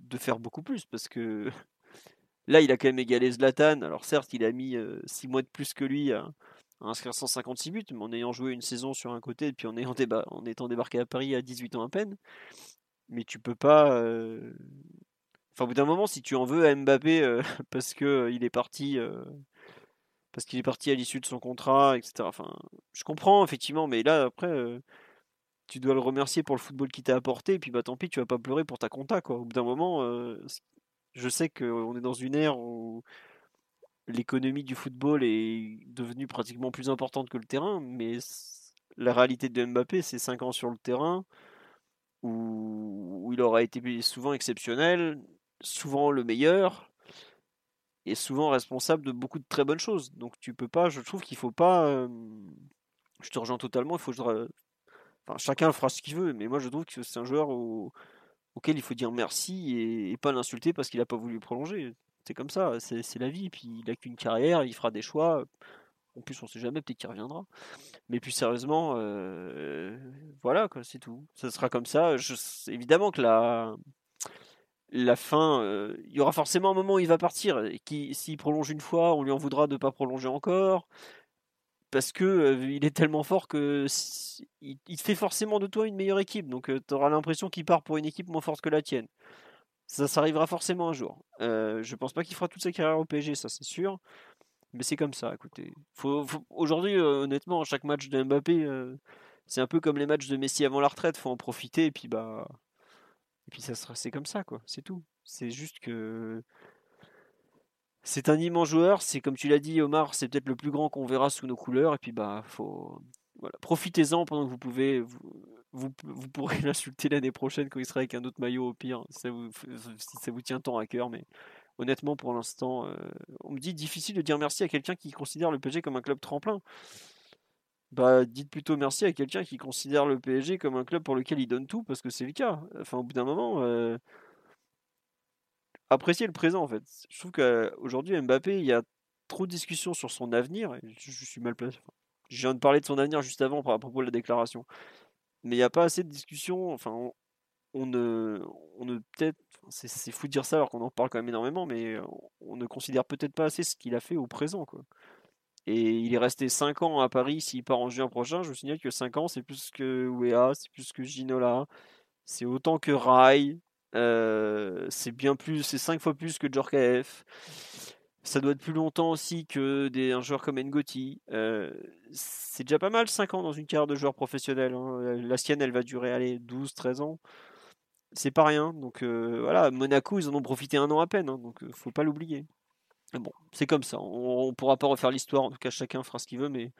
de faire beaucoup plus parce que là il a quand même égalé Zlatan. Alors certes, il a mis 6 mois de plus que lui à, inscrire 156 buts, mais en ayant joué une saison sur un côté et puis en, ayant étant débarqué à Paris à 18 ans à peine. Mais tu peux pas. Enfin, au bout d'un moment, si tu en veux à Mbappé parce que il est parti. parce qu'il est parti à l'issue de son contrat, etc. Enfin, je comprends effectivement, mais là après, tu dois le remercier pour le football qu'il t'a apporté, et puis bah tant pis, tu vas pas pleurer pour ta compta, quoi. Au bout d'un moment, euh, je sais qu'on est dans une ère où l'économie du football est devenue pratiquement plus importante que le terrain, mais la réalité de Mbappé, c'est 5 ans sur le terrain, où, il aura été souvent exceptionnel, souvent le meilleur, et souvent responsable de beaucoup de très bonnes choses. Donc tu peux pas, je trouve qu'il faut pas... Euh, je te rejoins totalement, il faut chacun fera ce qu'il veut, mais moi je trouve que c'est un joueur auquel il faut dire merci et, pas l'insulter parce qu'il n'a pas voulu prolonger. C'est comme ça, c'est la vie. Puis il a qu'une carrière, il fera des choix. En plus, on sait jamais, peut-être qu'il reviendra. Mais plus sérieusement, voilà, quoi, c'est tout. Ça sera comme ça. Je, évidemment que la, la fin, il y aura forcément un moment où il va partir. S'il prolonge une fois, on lui en voudra de ne pas prolonger encore. Parce que il est tellement fort que il, fait forcément de toi une meilleure équipe. Donc tu auras l'impression qu'il part pour une équipe moins forte que la tienne. Ça, ça arrivera forcément un jour. je pense pas qu'il fera toute sa carrière au PSG, ça c'est sûr. Mais c'est comme ça, écoutez. Aujourd'hui, honnêtement, chaque match de Mbappé, c'est un peu comme les matchs de Messi avant la retraite. Faut en profiter et puis bah et puis ça sera, c'est comme ça, quoi. C'est tout. C'est juste que c'est un immense joueur. C'est comme tu l'as dit, Omar, c'est peut-être le plus grand qu'on verra sous nos couleurs. Et puis bah, faut voilà, profitez-en pendant que vous pouvez. Vous, vous, pourrez l'insulter l'année prochaine quand il sera avec un autre maillot au pire, si ça vous, ça vous tient tant à cœur. Mais honnêtement, pour l'instant, euh, on me dit difficile de dire merci à quelqu'un qui considère le PSG comme un club tremplin bah dites plutôt merci à quelqu'un qui considère le PSG comme un club pour lequel il donne tout, parce que c'est le cas. Enfin, au bout d'un moment, euh, appréciez le présent en fait. Je trouve qu'aujourd'hui, Mbappé, il y a trop de discussions sur son avenir. je, suis mal placé. je viens de parler de son avenir juste avant à propos de la déclaration. Mais il n'y a pas assez de discussions. Enfin, on, ne, on ne peut-être, c'est fou de dire ça alors qu'on en parle quand même énormément, mais on ne considère peut-être pas assez ce qu'il a fait au présent. Quoi. Et il est resté 5 ans à Paris. S'il part en juin prochain, je vous signale que 5 ans, c'est plus que Wea, c'est plus que Ginola, c'est autant que Rai, euh, c'est bien plus, c'est 5 fois plus que Djorkaeff. Ça doit être plus longtemps aussi que des, un joueur comme Ngoti. Euh, c'est déjà pas mal 5 ans dans une carrière de joueur professionnel. Hein. La sienne, elle va durer allez, 12, 13 ans. C'est pas rien. Donc euh, voilà, Monaco, ils en ont profité un an à peine. Hein, donc faut pas l'oublier bon, c'est comme ça. On pourra pas refaire l'histoire. En tout cas, chacun fera ce qu'il veut. Mais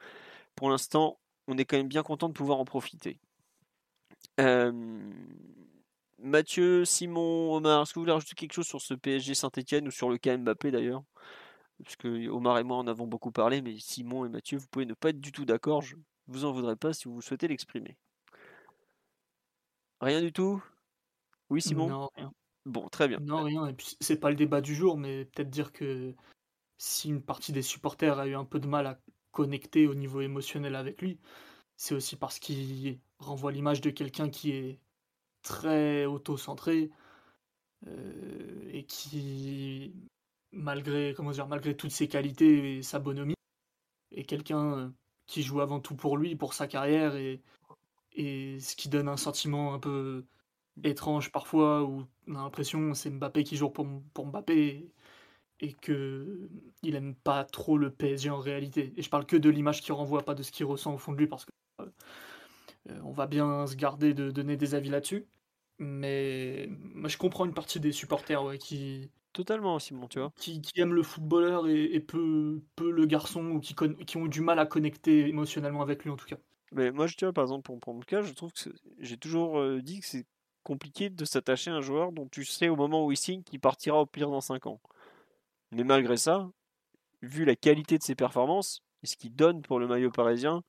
pour l'instant, on est quand même bien content de pouvoir en profiter. Mathieu, Simon, Omar, est-ce que vous voulez rajouter quelque chose sur ce PSG Saint-Etienne ou sur le cas Mbappé d'ailleurs? Parce que Omar et moi en avons beaucoup parlé, mais Simon et Mathieu, vous pouvez ne pas être du tout d'accord. Je vous en voudrais pas si vous souhaitez l'exprimer. Rien du tout? Oui, Simon? Non, rien. Bon, très bien. Non, rien. Et puis, c'est pas le débat du jour, mais peut-être dire que si une partie des supporters a eu un peu de mal à connecter au niveau émotionnel avec lui, c'est aussi parce qu'il renvoie l'image de quelqu'un qui est très auto-centré euh, et qui, malgré, comment dire, malgré toutes ses qualités et sa bonhomie, est quelqu'un euh, qui joue avant tout pour lui, pour sa carrière et, ce qui donne un sentiment un peu étrange parfois où on a l'impression c'est Mbappé qui joue pour, pour Mbappé et que il aime pas trop le PSG en réalité. Et je parle que de l'image qu'il renvoie, pas de ce qu'il ressent au fond de lui parce que euh, on va bien se garder de donner des avis là-dessus. Mais moi, je comprends une partie des supporters ouais, qui totalement Simon, tu vois, qui, qui aiment le footballeur et, peu, peu le garçon ou qui, qui ont du mal à connecter émotionnellement avec lui en tout cas. Mais moi, je, tu vois, par exemple, pour prendre le cas, je trouve que j'ai toujours euh, dit que c'est compliqué de s'attacher à un joueur dont tu sais au moment où il signe qu'il partira au pire dans 5 ans. Mais malgré ça, vu la qualité de ses performances et ce qu'il donne pour le maillot parisien,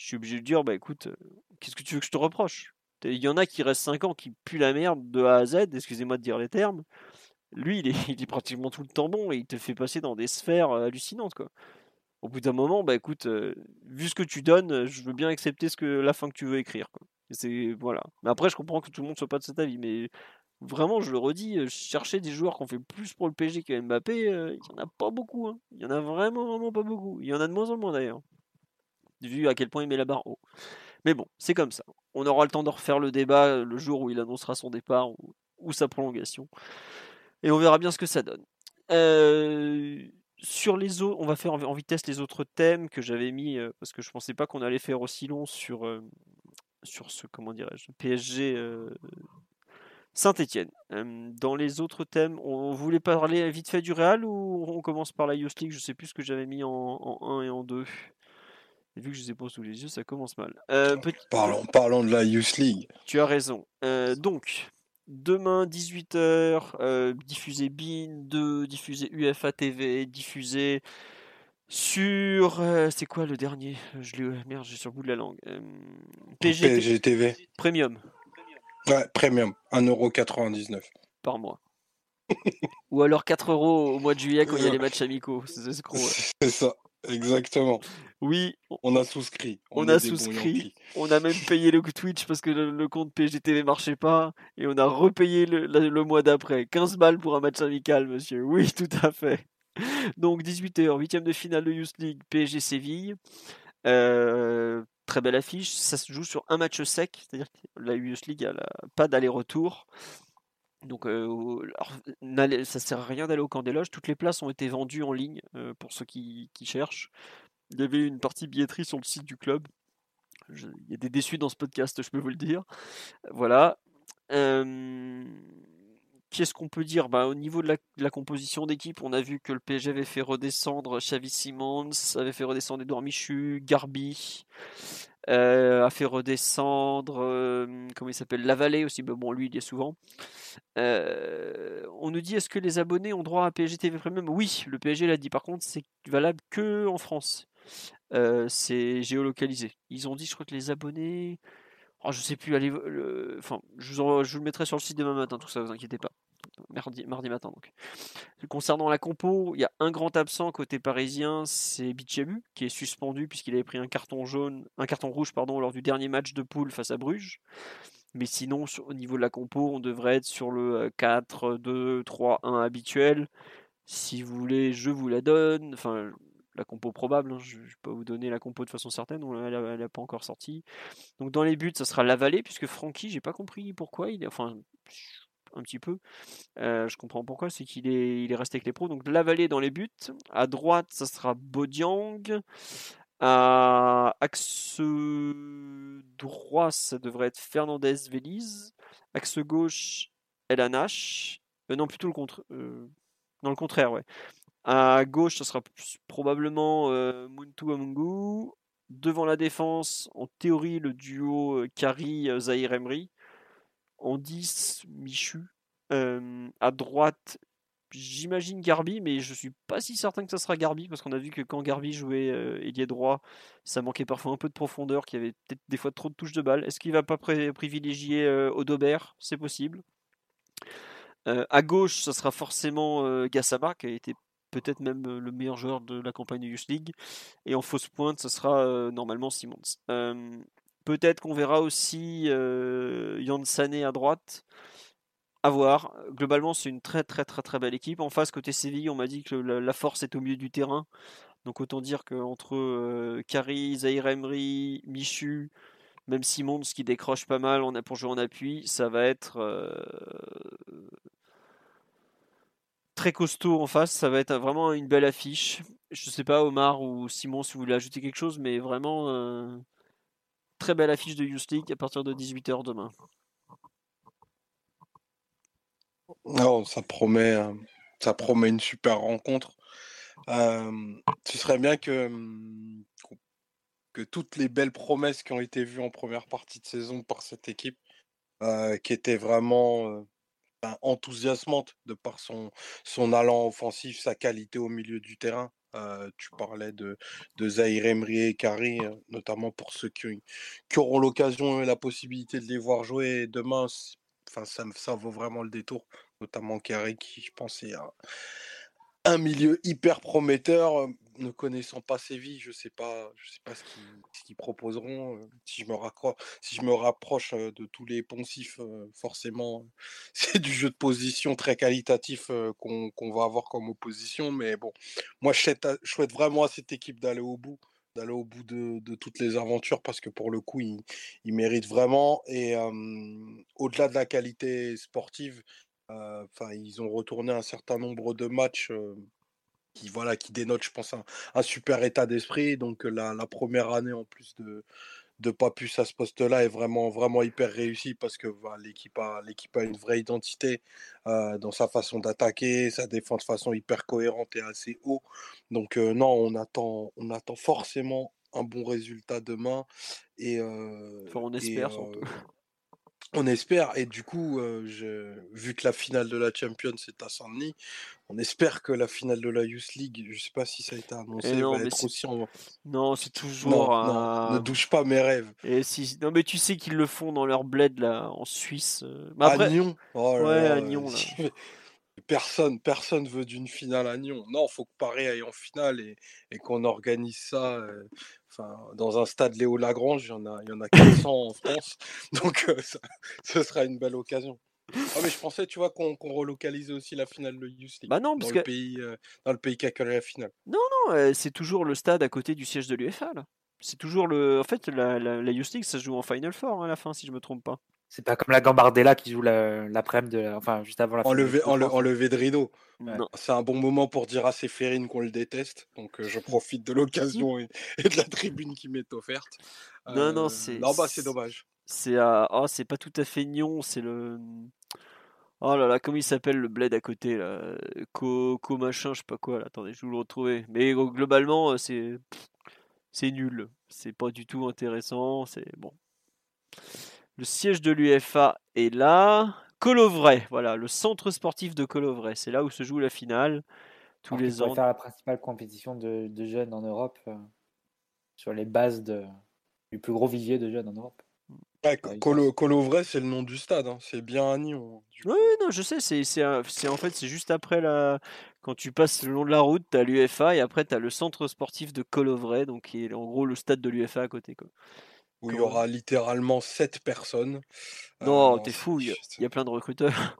je suis obligé de dire bah écoute, euh, qu'est-ce que tu veux que je te reproche? Il y en a qui restent 5 ans qui puent la merde de A à Z, excusez-moi de dire les termes. Lui, il est, pratiquement tout le temps bon et il te fait passer dans des sphères euh, hallucinantes quoi. Au bout d'un moment, bah écoute, euh, vu ce que tu donnes, je veux bien accepter ce que la fin que tu veux écrire. C'est voilà. Mais après, je comprends que tout le monde soit pas de cet avis, mais vraiment, je le redis, euh, chercher des joueurs qui ont fait plus pour le PSG que Mbappé, euh, il y en a pas beaucoup. Hein. Il y en a vraiment, vraiment pas beaucoup. Il y en a de moins en moins d'ailleurs, vu à quel point il met la barre haut. Mais bon, c'est comme ça. On aura le temps de refaire le débat euh, le jour où il annoncera son départ ou, sa prolongation, et on verra bien ce que ça donne. sur les autres, on va faire en vitesse les autres thèmes que j'avais mis parce que je pensais pas qu'on allait faire aussi long sur ce, comment dirais-je, PSG euh, Saint-Etienne. dans les autres thèmes, on, voulait parler vite fait du Real ou on commence par la Youth League? Je sais plus ce que j'avais mis en, 1 et en 2. Et vu que je les ai pas sous les yeux, ça commence mal. Euh, parlons, parlons de la Youth League. Tu as raison. Euh, donc, demain 18h, diffusé BIN 2, diffusé UFA TV, diffusé sur. Euh, c'est quoi le dernier? Je l'ai. Merde, j'ai sur le bout de la langue. Euh, PGTV. Premium. Ouais, premium. 1,99€ par mois. Ou alors 4 euros au mois de juillet quand il y a les matchs amicaux. C'est ça. Exactement. Oui, On a souscrit. on a souscrit, on a même payé le Twitch parce que le, le compte PGTV marchait pas et on a repayé le, mois d'après. 15 balles pour un match amical, monsieur. Oui, tout à fait. Donc 18h, huitième de finale de Youth League, PSG Séville. Euh, très belle affiche. Ça se joue sur un match sec, c'est-à-dire que la Youth League a pas d'aller-retour. Donc, euh, alors, ça sert à rien d'aller au camp des loges. Toutes les places ont été vendues en ligne euh, pour ceux qui, qui cherchent. Il y avait une partie billetterie sur le site du club. Il y a des déçus dans ce podcast, je peux vous le dire. Voilà. Euh, Qu'est-ce qu'on peut dire? Bah, Au niveau de la, composition d'équipe, on a vu que le PSG avait fait redescendre Xavi Simons, avait fait redescendre Edouard Michu, Garbi, euh, a fait redescendre, euh, comment il s'appelle, Lavallée aussi, mais bon, lui, il y est souvent. On nous dit est-ce que les abonnés ont droit à PSG TV Premium? Oui, le PSG l'a dit. Par contre, c'est valable que en France. C'est géolocalisé. Ils ont dit, je crois que les abonnés. Oh, je sais plus, enfin, je vous, je vous le mettrai sur le site demain matin, tout ça, vous inquiétez pas. Mardi, mardi matin donc. Concernant la compo, il y a un grand absent côté parisien, c'est Bichabu, qui est suspendu puisqu'il avait pris un carton jaune, un carton rouge pardon, lors du dernier match de poule face à Bruges. Mais sinon, au niveau de la compo, on devrait être sur le euh, 4, 2, 3, 1 habituel. Si vous voulez, je vous la donne. Enfin, la compo probable, hein, je ne vais pas vous donner la compo de façon certaine, on- elle n'est pas encore sortie. Donc dans les buts, ça sera Lavallée, puisque Francky, j'ai pas compris pourquoi, il est, enfin, un petit peu. Euh, je comprends pourquoi, c'est qu'il est, il est resté avec les pros. Donc Lavallée dans les buts. À droite, ça sera Bodiang. À axe droit, ça devrait être Fernandez Veliz. Axe gauche, Elanash. Euh, non, plutôt le contre. euh, non, le contraire, ouais. À gauche, ça sera probablement euh, Muntu Amungu. Devant la défense, en théorie, le duo euh, Kari-Zahir Emery. En 10, Michu. Euh, à droite, j'imagine Garbi, mais je suis pas si certain que ça sera Garbi, parce qu'on a vu que quand Garbi jouait euh, ailier droit, ça manquait parfois un peu de profondeur, qu'il y avait peut-être des fois trop de touches de balle. Est-ce qu'il va pas privilégier euh, Odobert C'est possible. Euh, à gauche, ça sera forcément euh, Gassama, qui a été peut-être même le meilleur joueur de la campagne de Youth League. Et en fausse pointe, ce sera normalement Simons. Euh, peut-être qu'on verra aussi euh, Yann Sané à droite. À voir. Globalement, c'est une très très très très belle équipe. En face, côté Séville, on m'a dit que la, force est au milieu du terrain. Donc autant dire qu'entre euh, Kari, Zahir Michu, même Simons qui décroche pas mal on a pour jouer en appui, ça va être très costaud en face. Ça va être vraiment une belle affiche. Je sais pas, Omar ou Simon, si vous voulez ajouter quelque chose, mais vraiment euh, très belle affiche de Youth League à partir de 18h demain. Non, ça promet, euh, ça promet une super rencontre. Euh, ce serait bien que, toutes les belles promesses qui ont été vues en première partie de saison par cette équipe, euh, qui était vraiment ben, enthousiasmante de par son, son allant offensif, sa qualité au milieu du terrain. Euh, tu parlais de, de Zahir Emery et Kari, euh, notamment pour ceux qui, qui auront l'occasion et la possibilité de les voir jouer demain. Enfin, ça, vaut vraiment le détour, notamment Kari qui, je pense, est un, un milieu hyper prometteur. Ne connaissant pas Séville, je sais pas, je sais pas ce qu'ils proposeront. Si je me si je me rapproche de tous les poncifs, forcément, c'est du jeu de position très qualitatif qu'on va avoir comme opposition. Mais bon, moi, je souhaite, vraiment à cette équipe d'aller au bout, d'aller au bout de, toutes les aventures parce que pour le coup, ils, méritent vraiment. Et au-delà de la qualité sportive, ils ont retourné un certain nombre de matchs qui, voilà, qui dénotent, je pense, un, un super état d'esprit. Donc, la, la première année en plus de de Papus à ce poste-là est vraiment, vraiment hyper réussi parce que voilà, l'équipe a, l'équipe a une vraie identité euh, dans sa façon d'attaquer, ça défend de façon hyper cohérente et assez haut. Donc, euh, non, on attend, on attend forcément un bon résultat demain. Et, euh, Enfin, on espère surtout. On espère, et du coup, euh, je- vu que la finale de la Champions est à Saint-Denis, on espère que la finale de la Youth League, je sais pas si ça a été annoncé, non, va être aussi en... Non, c'est Non, toujours non, ne un. douche pas mes rêves. Et si... Non, mais tu sais qu'ils le font dans leur bled là, en Suisse. euh. À Nyon, oh là ouais, là, à euh, Nyon là. Personne, personne veut d'une finale à Nyon. Non, il faut que Paris aille en finale et, et qu'on organise ça. euh, Enfin, dans un stade Léo Lagrange, il y en a, il y en a 400 en France, donc euh, ça- ce sera une belle occasion. Ah, mais je pensais, tu vois, qu'on qu'on relocalisait aussi la finale de Youth League Bah non, dans le pays, euh, dans le pays qui accueille la finale. non, euh, c'est toujours le stade à côté du siège de l'UFA là. C'est toujours le. En fait, la, la, la Youth League, ça se joue en Final Four hein, à la fin, si je me trompe pas. C'est pas comme la Gambardella qui joue la- l'après-midi, de la- enfin juste avant la. Enlevé, enle- enlevé de rideau. Ouais. C'est un bon moment pour dire à Séphérine qu'on le déteste. Donc euh, je profite de l'occasion et, et de la tribune qui m'est offerte. Non, non, Euh, c'est- Non, bah c'est dommage. C'est à. Oh, c'est pas tout à fait Nyon, c'est le. Oh là là, comment il s'appelle le bled à côté là Co, Co machin, je sais pas quoi là. Attendez, je vais vous le retrouver. Mais euh, globalement, euh, c'est. C'est nul. C'est pas du tout intéressant. C'est bon. Le siège de l'UFA est là. Colovray, voilà, le centre sportif de Colovray. C'est là où se joue la finale. Tous Alors les ans. faire la principale compétition de, de jeunes en Europe euh, sur les bases de, du plus gros vivier de jeunes en Europe. Ouais, il Colo, Colovray, c'est le nom du stade. hein. C'est bien à Nyon. du Oui, non, je sais, c'est en fait c'est juste après la quand tu passes le long de la route, tu as l'UFA et après tu as le centre sportif de Colovray donc qui est en gros le stade de l'UFA à côté quoi. Où il y aura littéralement 7 personnes. Non, Euh, t'es c'est- fou, il y, a- plein de recruteurs.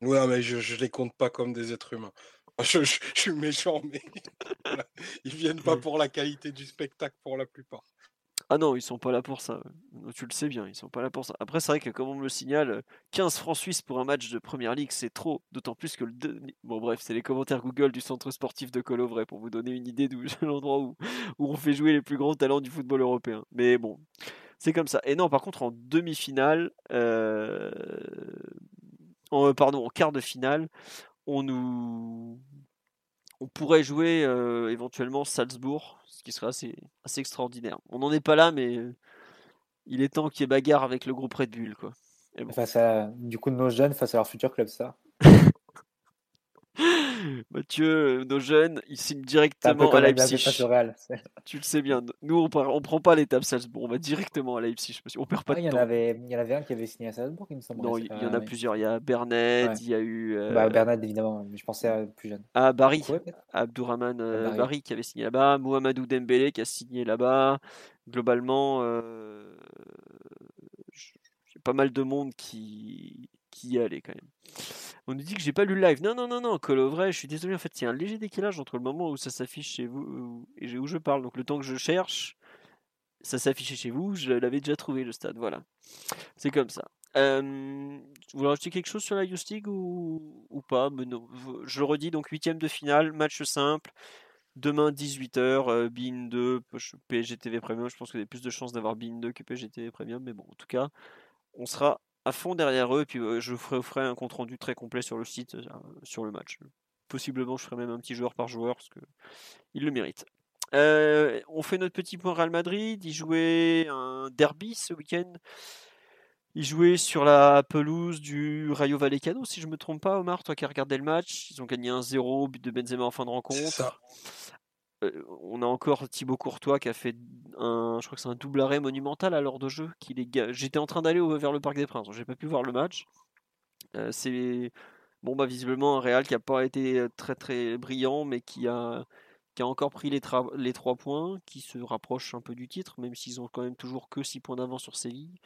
Ouais, mais je, je les compte pas comme des êtres humains. Je, je- je suis méchant, mais ils viennent pas pour la qualité du spectacle pour la plupart. Ah non, ils sont pas là pour ça. Tu le sais bien, ils sont pas là pour ça. Après c'est vrai que comme on me le signale, 15 francs suisses pour un match de première ligue, c'est trop, d'autant plus que le bon bref, c'est les commentaires Google du centre sportif de Colovray pour vous donner une idée d'où l'endroit où on fait jouer les plus grands talents du football européen. Mais bon, c'est comme ça. Et non, par contre, en demi-finale, euh, en- pardon, en quart de finale, on nous, on pourrait jouer euh, éventuellement Salzbourg, ce qui serait assez, assez extraordinaire. On n'en est pas là, mais euh, il est temps qu'il y ait bagarre avec le groupe Red Bull, quoi. Bon. Face à, du coup, de nos jeunes face à leur futur club star. Mathieu, nos jeunes, ils signent directement à Leipzig. Tu le sais bien. Nous, on, part- on prend pas l'étape Salzbourg, on va directement à Leipzig. qu'on perd pas Ah, il y de en temps. avait, il y en avait un qui avait signé à Salzbourg, il me semble. Non, il y en a plusieurs. Il y a Bernet, Ouais. il y a eu euh, Bah, évidemment, mais je pensais à plus jeune. ah, Barry, Ouais. Abdourahman euh, Barry. Barry qui avait signé là-bas, Mohamedou Dembélé qui a signé là-bas. Globalement, euh, j'ai pas mal de monde qui, y allait quand même. On nous dit que j'ai pas lu le live. Non, non, non, non, Colovray, je suis désolé, en fait, il y a un léger décalage entre le moment où ça s'affiche chez vous et où je parle. Donc le temps que je cherche, ça s'affichait chez vous, je l'avais déjà trouvé le stade, voilà. C'est comme ça. Euh, vous voulez rajouter quelque chose sur la Youth ou, pas? Je redis, donc huitième de finale, match simple. Demain 18h, euh, Bein 2, PSG TV Premium. Je pense que vous avez plus de chances d'avoir Bein 2 que PSG TV Premium, mais bon, en tout cas, on sera à fond derrière eux. Et puis euh, je ferai, ferai un compte rendu très complet sur le site, euh, sur le match. Possiblement, je ferai même un petit joueur par joueur parce que il le mérite. Euh, on fait notre petit point Real Madrid. Il jouait un derby ce week-end. Il jouait sur la pelouse du Rayo Vallecano, si je me trompe pas, Omar, toi qui as regardé le match. Ils ont gagné 1-0, but de Benzema en fin de rencontre. Euh, on a encore Thibaut Courtois qui a fait un, je un double arrêt monumental à l'heure de jeu. J'étais en train d'aller vers le Parc des Princes, j'ai pas pu voir le match. Euh, c'est bon bah visiblement un Real qui a pas été euh, très très brillant, mais qui a encore pris les, les trois points, qui se rapproche un peu du titre, même s'ils ont quand même toujours que 6 points d'avance sur Séville,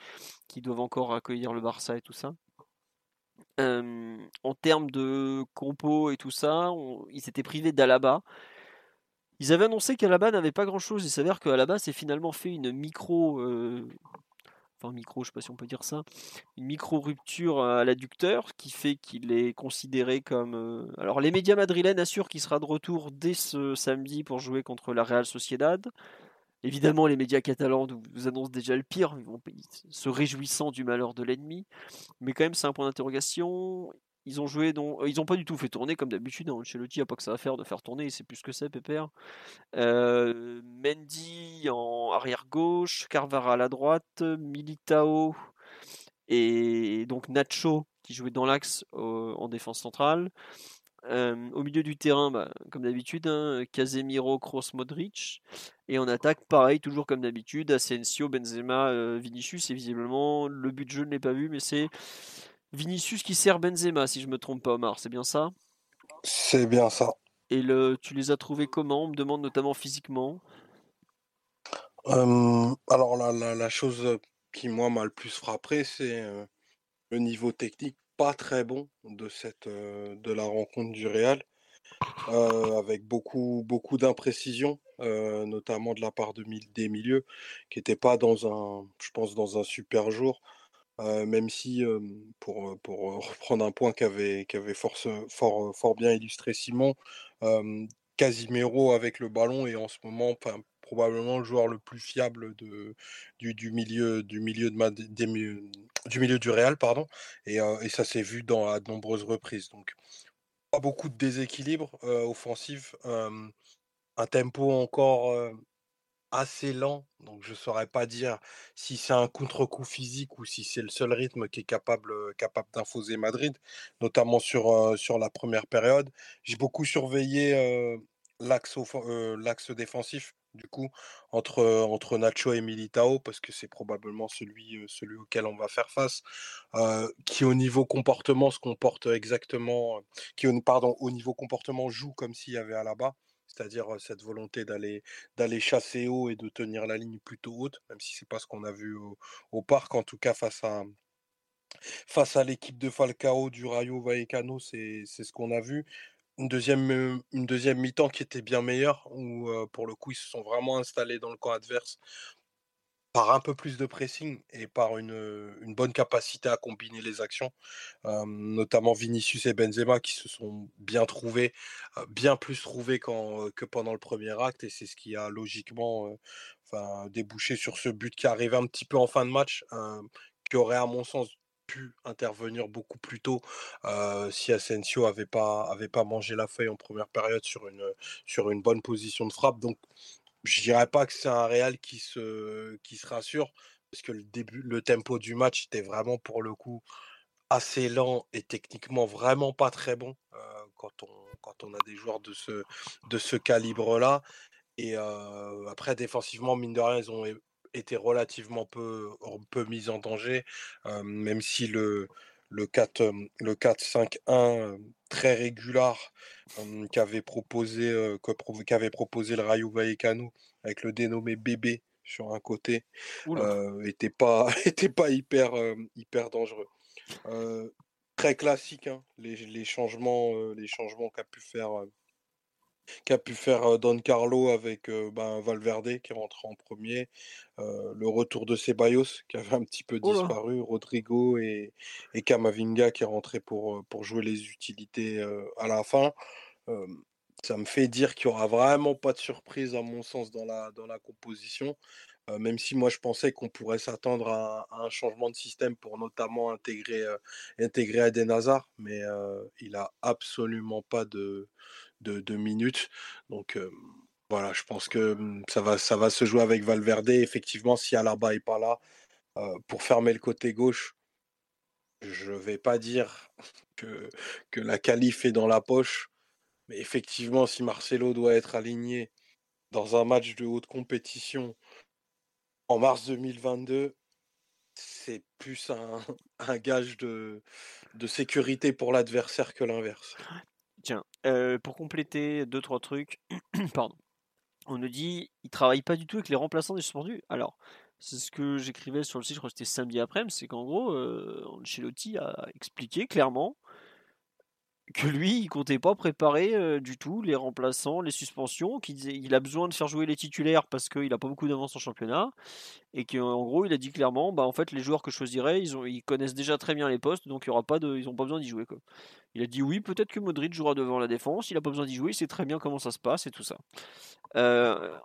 qui doivent encore accueillir le Barça et tout ça. En termes de compo et tout ça, ils étaient privés d'Alaba. Ils avaient annoncé qu'Alaba n'avait pas grand-chose. Il s'avère qu'Alaba s'est finalement fait une micro, euh, enfin micro, je sais pas si on peut dire ça, une micro rupture à l'adducteur qui fait qu'il est considéré comme. euh, Alors les médias madrilènes assurent qu'il sera de retour dès ce samedi pour jouer contre la Real Sociedad. Évidemment, les médias catalans vous annoncent déjà le pire, vont se réjouissant du malheur de l'ennemi. Mais quand même, c'est un point d'interrogation. Ils ont joué, donc, ils ont pas du tout fait tourner comme d'habitude. Hein. Ancelotti a pas que ça à faire de faire tourner, sait plus que c'est, Pépère. Euh, Mendy en arrière gauche, Carvara à la droite, Militao et donc Nacho qui jouait dans l'axe euh, en défense centrale. Euh, au milieu du terrain, bah, comme d'habitude, hein, Casemiro, Kroos, Modric. Et en attaque, pareil, toujours comme d'habitude, Asensio, Benzema, euh, Vinicius. Et visiblement, le but de jeu, je ne l'ai pas vu, mais c'est Vinicius qui sert Benzema, si je me trompe pas, Omar. C'est bien ça? C'est bien ça. Et le, tu les as trouvés comment? On me demande notamment physiquement. alors la, la, la, chose qui moi m'a le plus frappé, c'est le niveau technique pas très bon de cette de la rencontre du Real, avec beaucoup beaucoup d'imprécisions, notamment de la part de des milieux qui n'étaient pas dans un, je pense dans un super jour. Même si, pour, pour reprendre un point qu'avait fort, fort, fort bien illustré Simon, Casimiro avec le ballon est en ce moment probablement le joueur le plus fiable de, du, du milieu du milieu de du milieu du Real pardon et, et ça s'est vu dans à de nombreuses reprises donc pas beaucoup de déséquilibre offensif un tempo encore assez lent, donc je ne saurais pas dire si c'est un contre-coup physique ou si c'est le seul rythme qui est capable, capable d'infoser Madrid, notamment sur, sur la première période. J'ai beaucoup surveillé l'axe, l'axe défensif, du coup, entre, entre Nacho et Militao, parce que c'est probablement celui, celui auquel on va faire face, qui au niveau comportement se comporte exactement, qui pardon, au niveau comportement joue comme s'il y avait à la bas c'est-à-dire cette volonté d'aller chasser haut et de tenir la ligne plutôt haute, même si c'est pas ce qu'on a vu au, parc, en tout cas face à l'équipe de Falcao du Rayo Vallecano, c'est ce qu'on a vu. Une deuxième, une deuxième mi-temps qui était bien meilleure, où pour le coup ils se sont vraiment installés dans le camp adverse par un peu plus de pressing et par une, bonne capacité à combiner les actions, notamment Vinicius et Benzema qui se sont bien trouvés, bien plus trouvés que pendant le premier acte, et c'est ce qui a logiquement débouché sur ce but qui arrive un petit peu en fin de match, qui aurait à mon sens pu intervenir beaucoup plus tôt si Asensio avait pas avait pas mangé la feuille en première période sur une sur une bonne position de frappe. Donc je dirais pas que c'est un Real qui se, qui se rassure, parce que le début, le tempo du match était vraiment pour le coup assez lent et techniquement vraiment pas très bon quand, on, quand on a des joueurs de ce, de ce calibre-là. Et après, défensivement, mine de rien, ils ont été relativement peu, peu mis en danger, même si le, le 4, le 4-5-1 très régulier qu'avait proposé, qu'avait proposé le Rayo Vallecano avec le dénommé bébé sur un côté était pas était pas hyper hyper dangereux. très classique hein, les, les, changements les changements qu'a pu faire qu'a pu faire Don Carlo avec ben, Valverde qui est rentré en premier, le retour de Ceballos qui avait un petit peu disparu, Rodrigo et, et Camavinga qui est rentré pour, pour jouer les utilités à la fin. ça me fait dire qu'il n'y aura vraiment pas de surprise à mon sens dans la, dans la composition. même si moi je pensais qu'on pourrait s'attendre à, un changement de système pour notamment intégrer, intégrer Hazard, mais il a absolument pas de, de, minutes. Donc voilà, je pense que mmh, ça va, ça va se jouer avec Valverde. Effectivement, si Alaba n'est pas là pour fermer le côté gauche, je vais pas dire que, la qualif est dans la poche. Mais effectivement, si Marcelo doit être aligné dans un match de haute compétition en mars 2022, c'est plus un, gage de sécurité pour l'adversaire que l'inverse. Tiens, pour compléter deux trois trucs, pardon. On nous dit, il travaille pas du tout avec les remplaçants des suspendus. Alors, c'est ce que j'écrivais sur le site, je crois que c'était samedi après-midi, c'est qu'en gros, Ancelotti a expliqué clairement que lui, il comptait pas préparer du tout les remplaçants, les suspensions, qu'il a besoin de faire jouer les titulaires parce qu'il a pas beaucoup d'avance en championnat, et qu'en gros, il a dit clairement, bah en fait, les joueurs que je choisirais, ils, connaissent déjà très bien les postes, donc y aura pas de, ils ont pas besoin d'y jouer. Il a dit oui, peut-être que Modric jouera devant la défense, il a pas besoin d'y jouer, il sait très bien comment ça se passe et tout ça.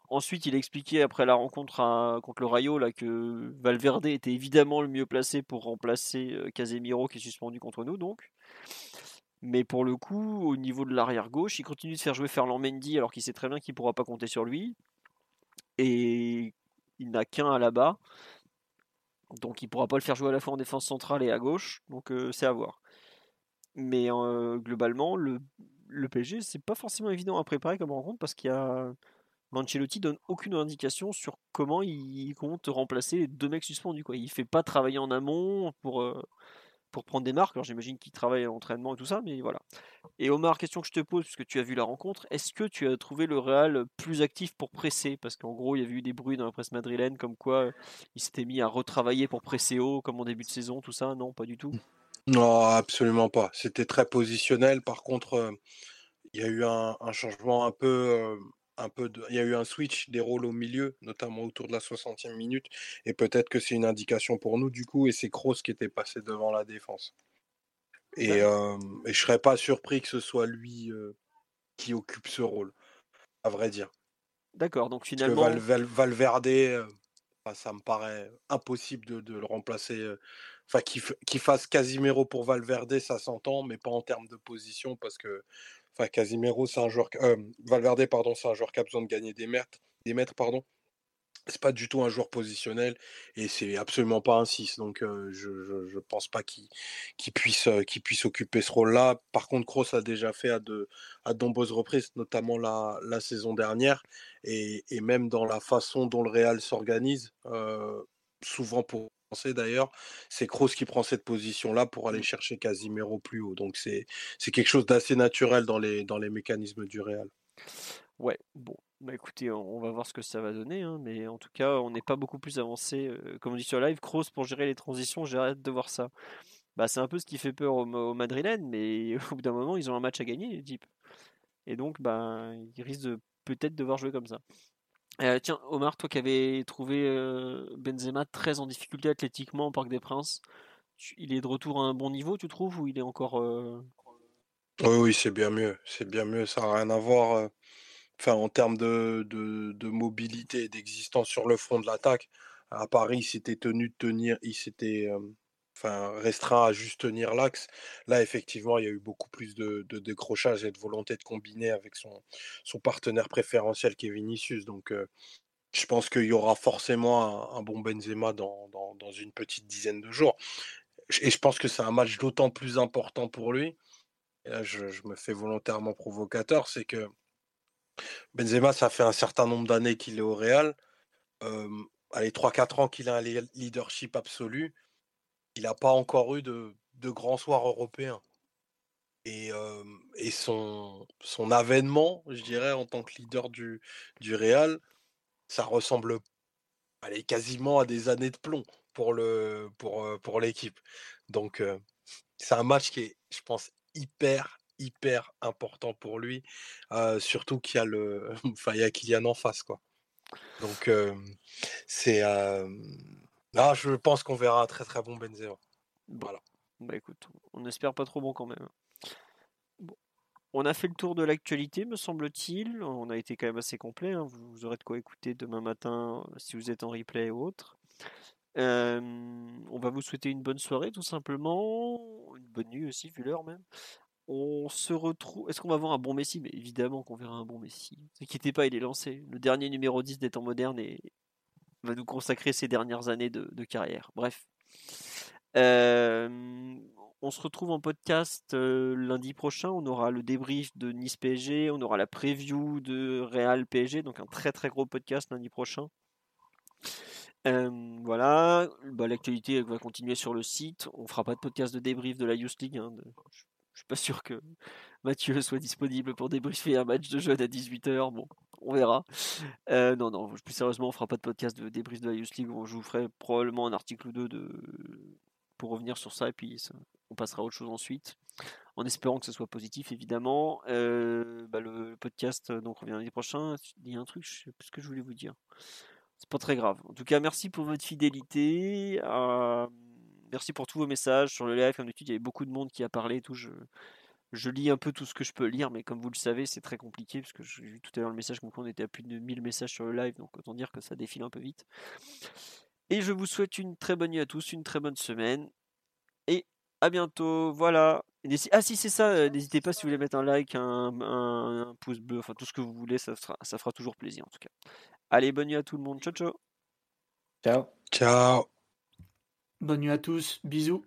ensuite, il a expliqué après la rencontre contre le Rayo que Valverde était évidemment le mieux placé pour remplacer Casemiro qui est suspendu contre nous, donc. Mais pour le coup, au niveau de l'arrière gauche, il continue de faire jouer Ferland Mendy alors qu'il sait très bien qu'il ne pourra pas compter sur lui. Et il n'a qu'un à la bas. Donc il ne pourra pas le faire jouer à la fois en défense centrale et à gauche. Donc euh, c'est à voir. Mais euh, globalement, le, le PSG, c'est pas forcément évident à préparer comme rencontre parce qu'il y a. Mancelotti donne aucune indication sur comment il compte remplacer les deux mecs suspendus. Quoi. Il fait pas travailler en amont pour. Euh, pour prendre des marques. Alors j'imagine qu'il travaille à l'entraînement et tout ça, mais voilà. Et Omar, question que je te pose, puisque tu as vu la rencontre, est-ce que tu as trouvé le Real plus actif pour presser? Parce qu'en gros, il y avait eu des bruits dans la presse madrilène comme quoi il s'était mis à retravailler pour presser haut, comme en début de saison, tout ça. Non, pas du tout. Non, absolument pas. C'était très positionnel. Par contre, il y a eu un, changement un peu, un peu il y a eu un switch des rôles au milieu, notamment autour de la 60e minute. Et peut-être que c'est une indication pour nous, du coup, et c'est Kroos qui était passé devant la défense. Et, et je serais pas surpris que ce soit lui qui occupe ce rôle, à vrai dire. D'accord, donc finalement. Valverde, ça me paraît impossible de, le remplacer. Enfin, qu'il fasse Casimiro pour Valverde, ça s'entend, mais pas en termes de position, parce que enfin, Casimiro, c'est un joueur. Valverde, pardon, c'est un joueur qui a besoin de gagner des mètres, des mètres pardon c'est pas du tout un joueur positionnel et c'est absolument pas un 6. Donc je, je, pense pas qu'il puisse, puisse occuper ce rôle-là. Par contre, Kroos a déjà fait à de, nombreuses reprises, notamment la, saison dernière, et, et, même dans la façon dont le Real s'organise, souvent pour penser d'ailleurs, c'est Kroos qui prend cette position-là pour aller mmh. chercher Casimiro plus haut. Donc c'est quelque chose d'assez naturel dans les, dans les mécanismes du Real. Ouais, bon, bah écoutez, on va voir ce que ça va donner, hein, mais en tout cas, on n'est pas beaucoup plus avancé. comme on dit sur live, Kroos pour gérer les transitions, j'ai hâte de voir ça. Bah, c'est un peu ce qui fait peur aux, aux Madrilènes, mais au bout d'un moment, ils ont un match à gagner, les types. Et donc, bah, ils risquent de peut-être devoir jouer comme ça. Tiens, Omar, toi qui avais trouvé Benzema très en difficulté athlétiquement au Parc des Princes, il est de retour à un bon niveau, tu trouves, ou il est encore. Oui, oui, c'est bien mieux. C'est bien mieux. Ça n'a rien à voir enfin, en termes de, de, mobilité et d'existence sur le front de l'attaque. À Paris, il s'était tenu de tenir, il s'était restreint à juste tenir l'axe. Là, effectivement, il y a eu beaucoup plus de, de, décrochage et de volonté de combiner avec son, partenaire préférentiel qui est Vinicius. Donc, je pense qu'il y aura forcément un, bon Benzema dans, une petite dizaine de jours. Et je pense que c'est un match d'autant plus important pour lui. Et là, je, me fais volontairement provocateur, c'est que Benzema, ça fait un certain nombre d'années qu'il est au Real. allez, 3-4 ans qu'il a un leadership absolu. Il n'a pas encore eu de, grands soirs européens. Et, son, avènement, je dirais, en tant que leader du, Real, ça ressemble allez, quasiment à des années de plomb pour l'équipe. Donc, c'est un match qui est, je pense, hyper, hyper important pour lui, surtout qu'il y a le, enfin il y a Kylian en face quoi. Donc c'est, là je pense qu'on verra un très très bon Benzema. Voilà. Bah écoute, on espère pas trop bon quand même. On a fait le tour de l'actualité, me semble-t-il. On a été quand même assez complet. Hein. Vous, aurez de quoi écouter demain matin si vous êtes en replay ou autre. on va vous souhaiter une bonne soirée tout simplement, une bonne nuit aussi vu l'heure même. On se retrouve. Est-ce qu'on va voir un bon Messi? Mais évidemment qu'on verra un bon Messi. Ne inquiétez pas, il est lancé. Le dernier numéro 10 des temps modernes et va nous consacrer ses dernières années de, carrière. Bref. On se retrouve en podcast lundi prochain. On aura le débrief de Nice PSG. On aura la preview de Real PSG. Donc un très très gros podcast lundi prochain. Voilà, bah, l'actualité va continuer sur le site. On fera pas de podcast de débrief de la Youth League. Hein, je suis pas sûr que Mathieu soit disponible pour débriefer un match de jeune à 18h. Bon, on verra. Euh, non, non, plus sérieusement, on fera pas de podcast de débrief de la Youth League. Je vous ferai probablement un article ou deux de... pour revenir sur ça et puis on passera à autre chose ensuite. En espérant que ce soit positif, évidemment. Euh, bah, le podcast donc revient l'année prochaine. Il y a un truc, je sais plus ce que je voulais vous dire. C'est pas très grave. En tout cas, merci pour votre fidélité. Euh, merci pour tous vos messages sur le live. Comme d'habitude, il y avait beaucoup de monde qui a parlé. Tout, je, je lis un peu tout ce que je peux lire, mais comme vous le savez, c'est très compliqué parce que j'ai vu tout à l'heure le message qu'on était à plus de 1000 messages sur le live, donc autant dire que ça défile un peu vite. Et je vous souhaite une très bonne nuit à tous, une très bonne semaine. Et à bientôt. Voilà. Ah si c'est ça, euh, n'hésitez pas si vous voulez mettre un like, un, pouce bleu, enfin tout ce que vous voulez, ça fera, ça fera toujours plaisir en tout cas. Allez, bonne nuit à tout le monde. Ciao ciao. Ciao. Ciao. Bonne nuit à tous. Bisous.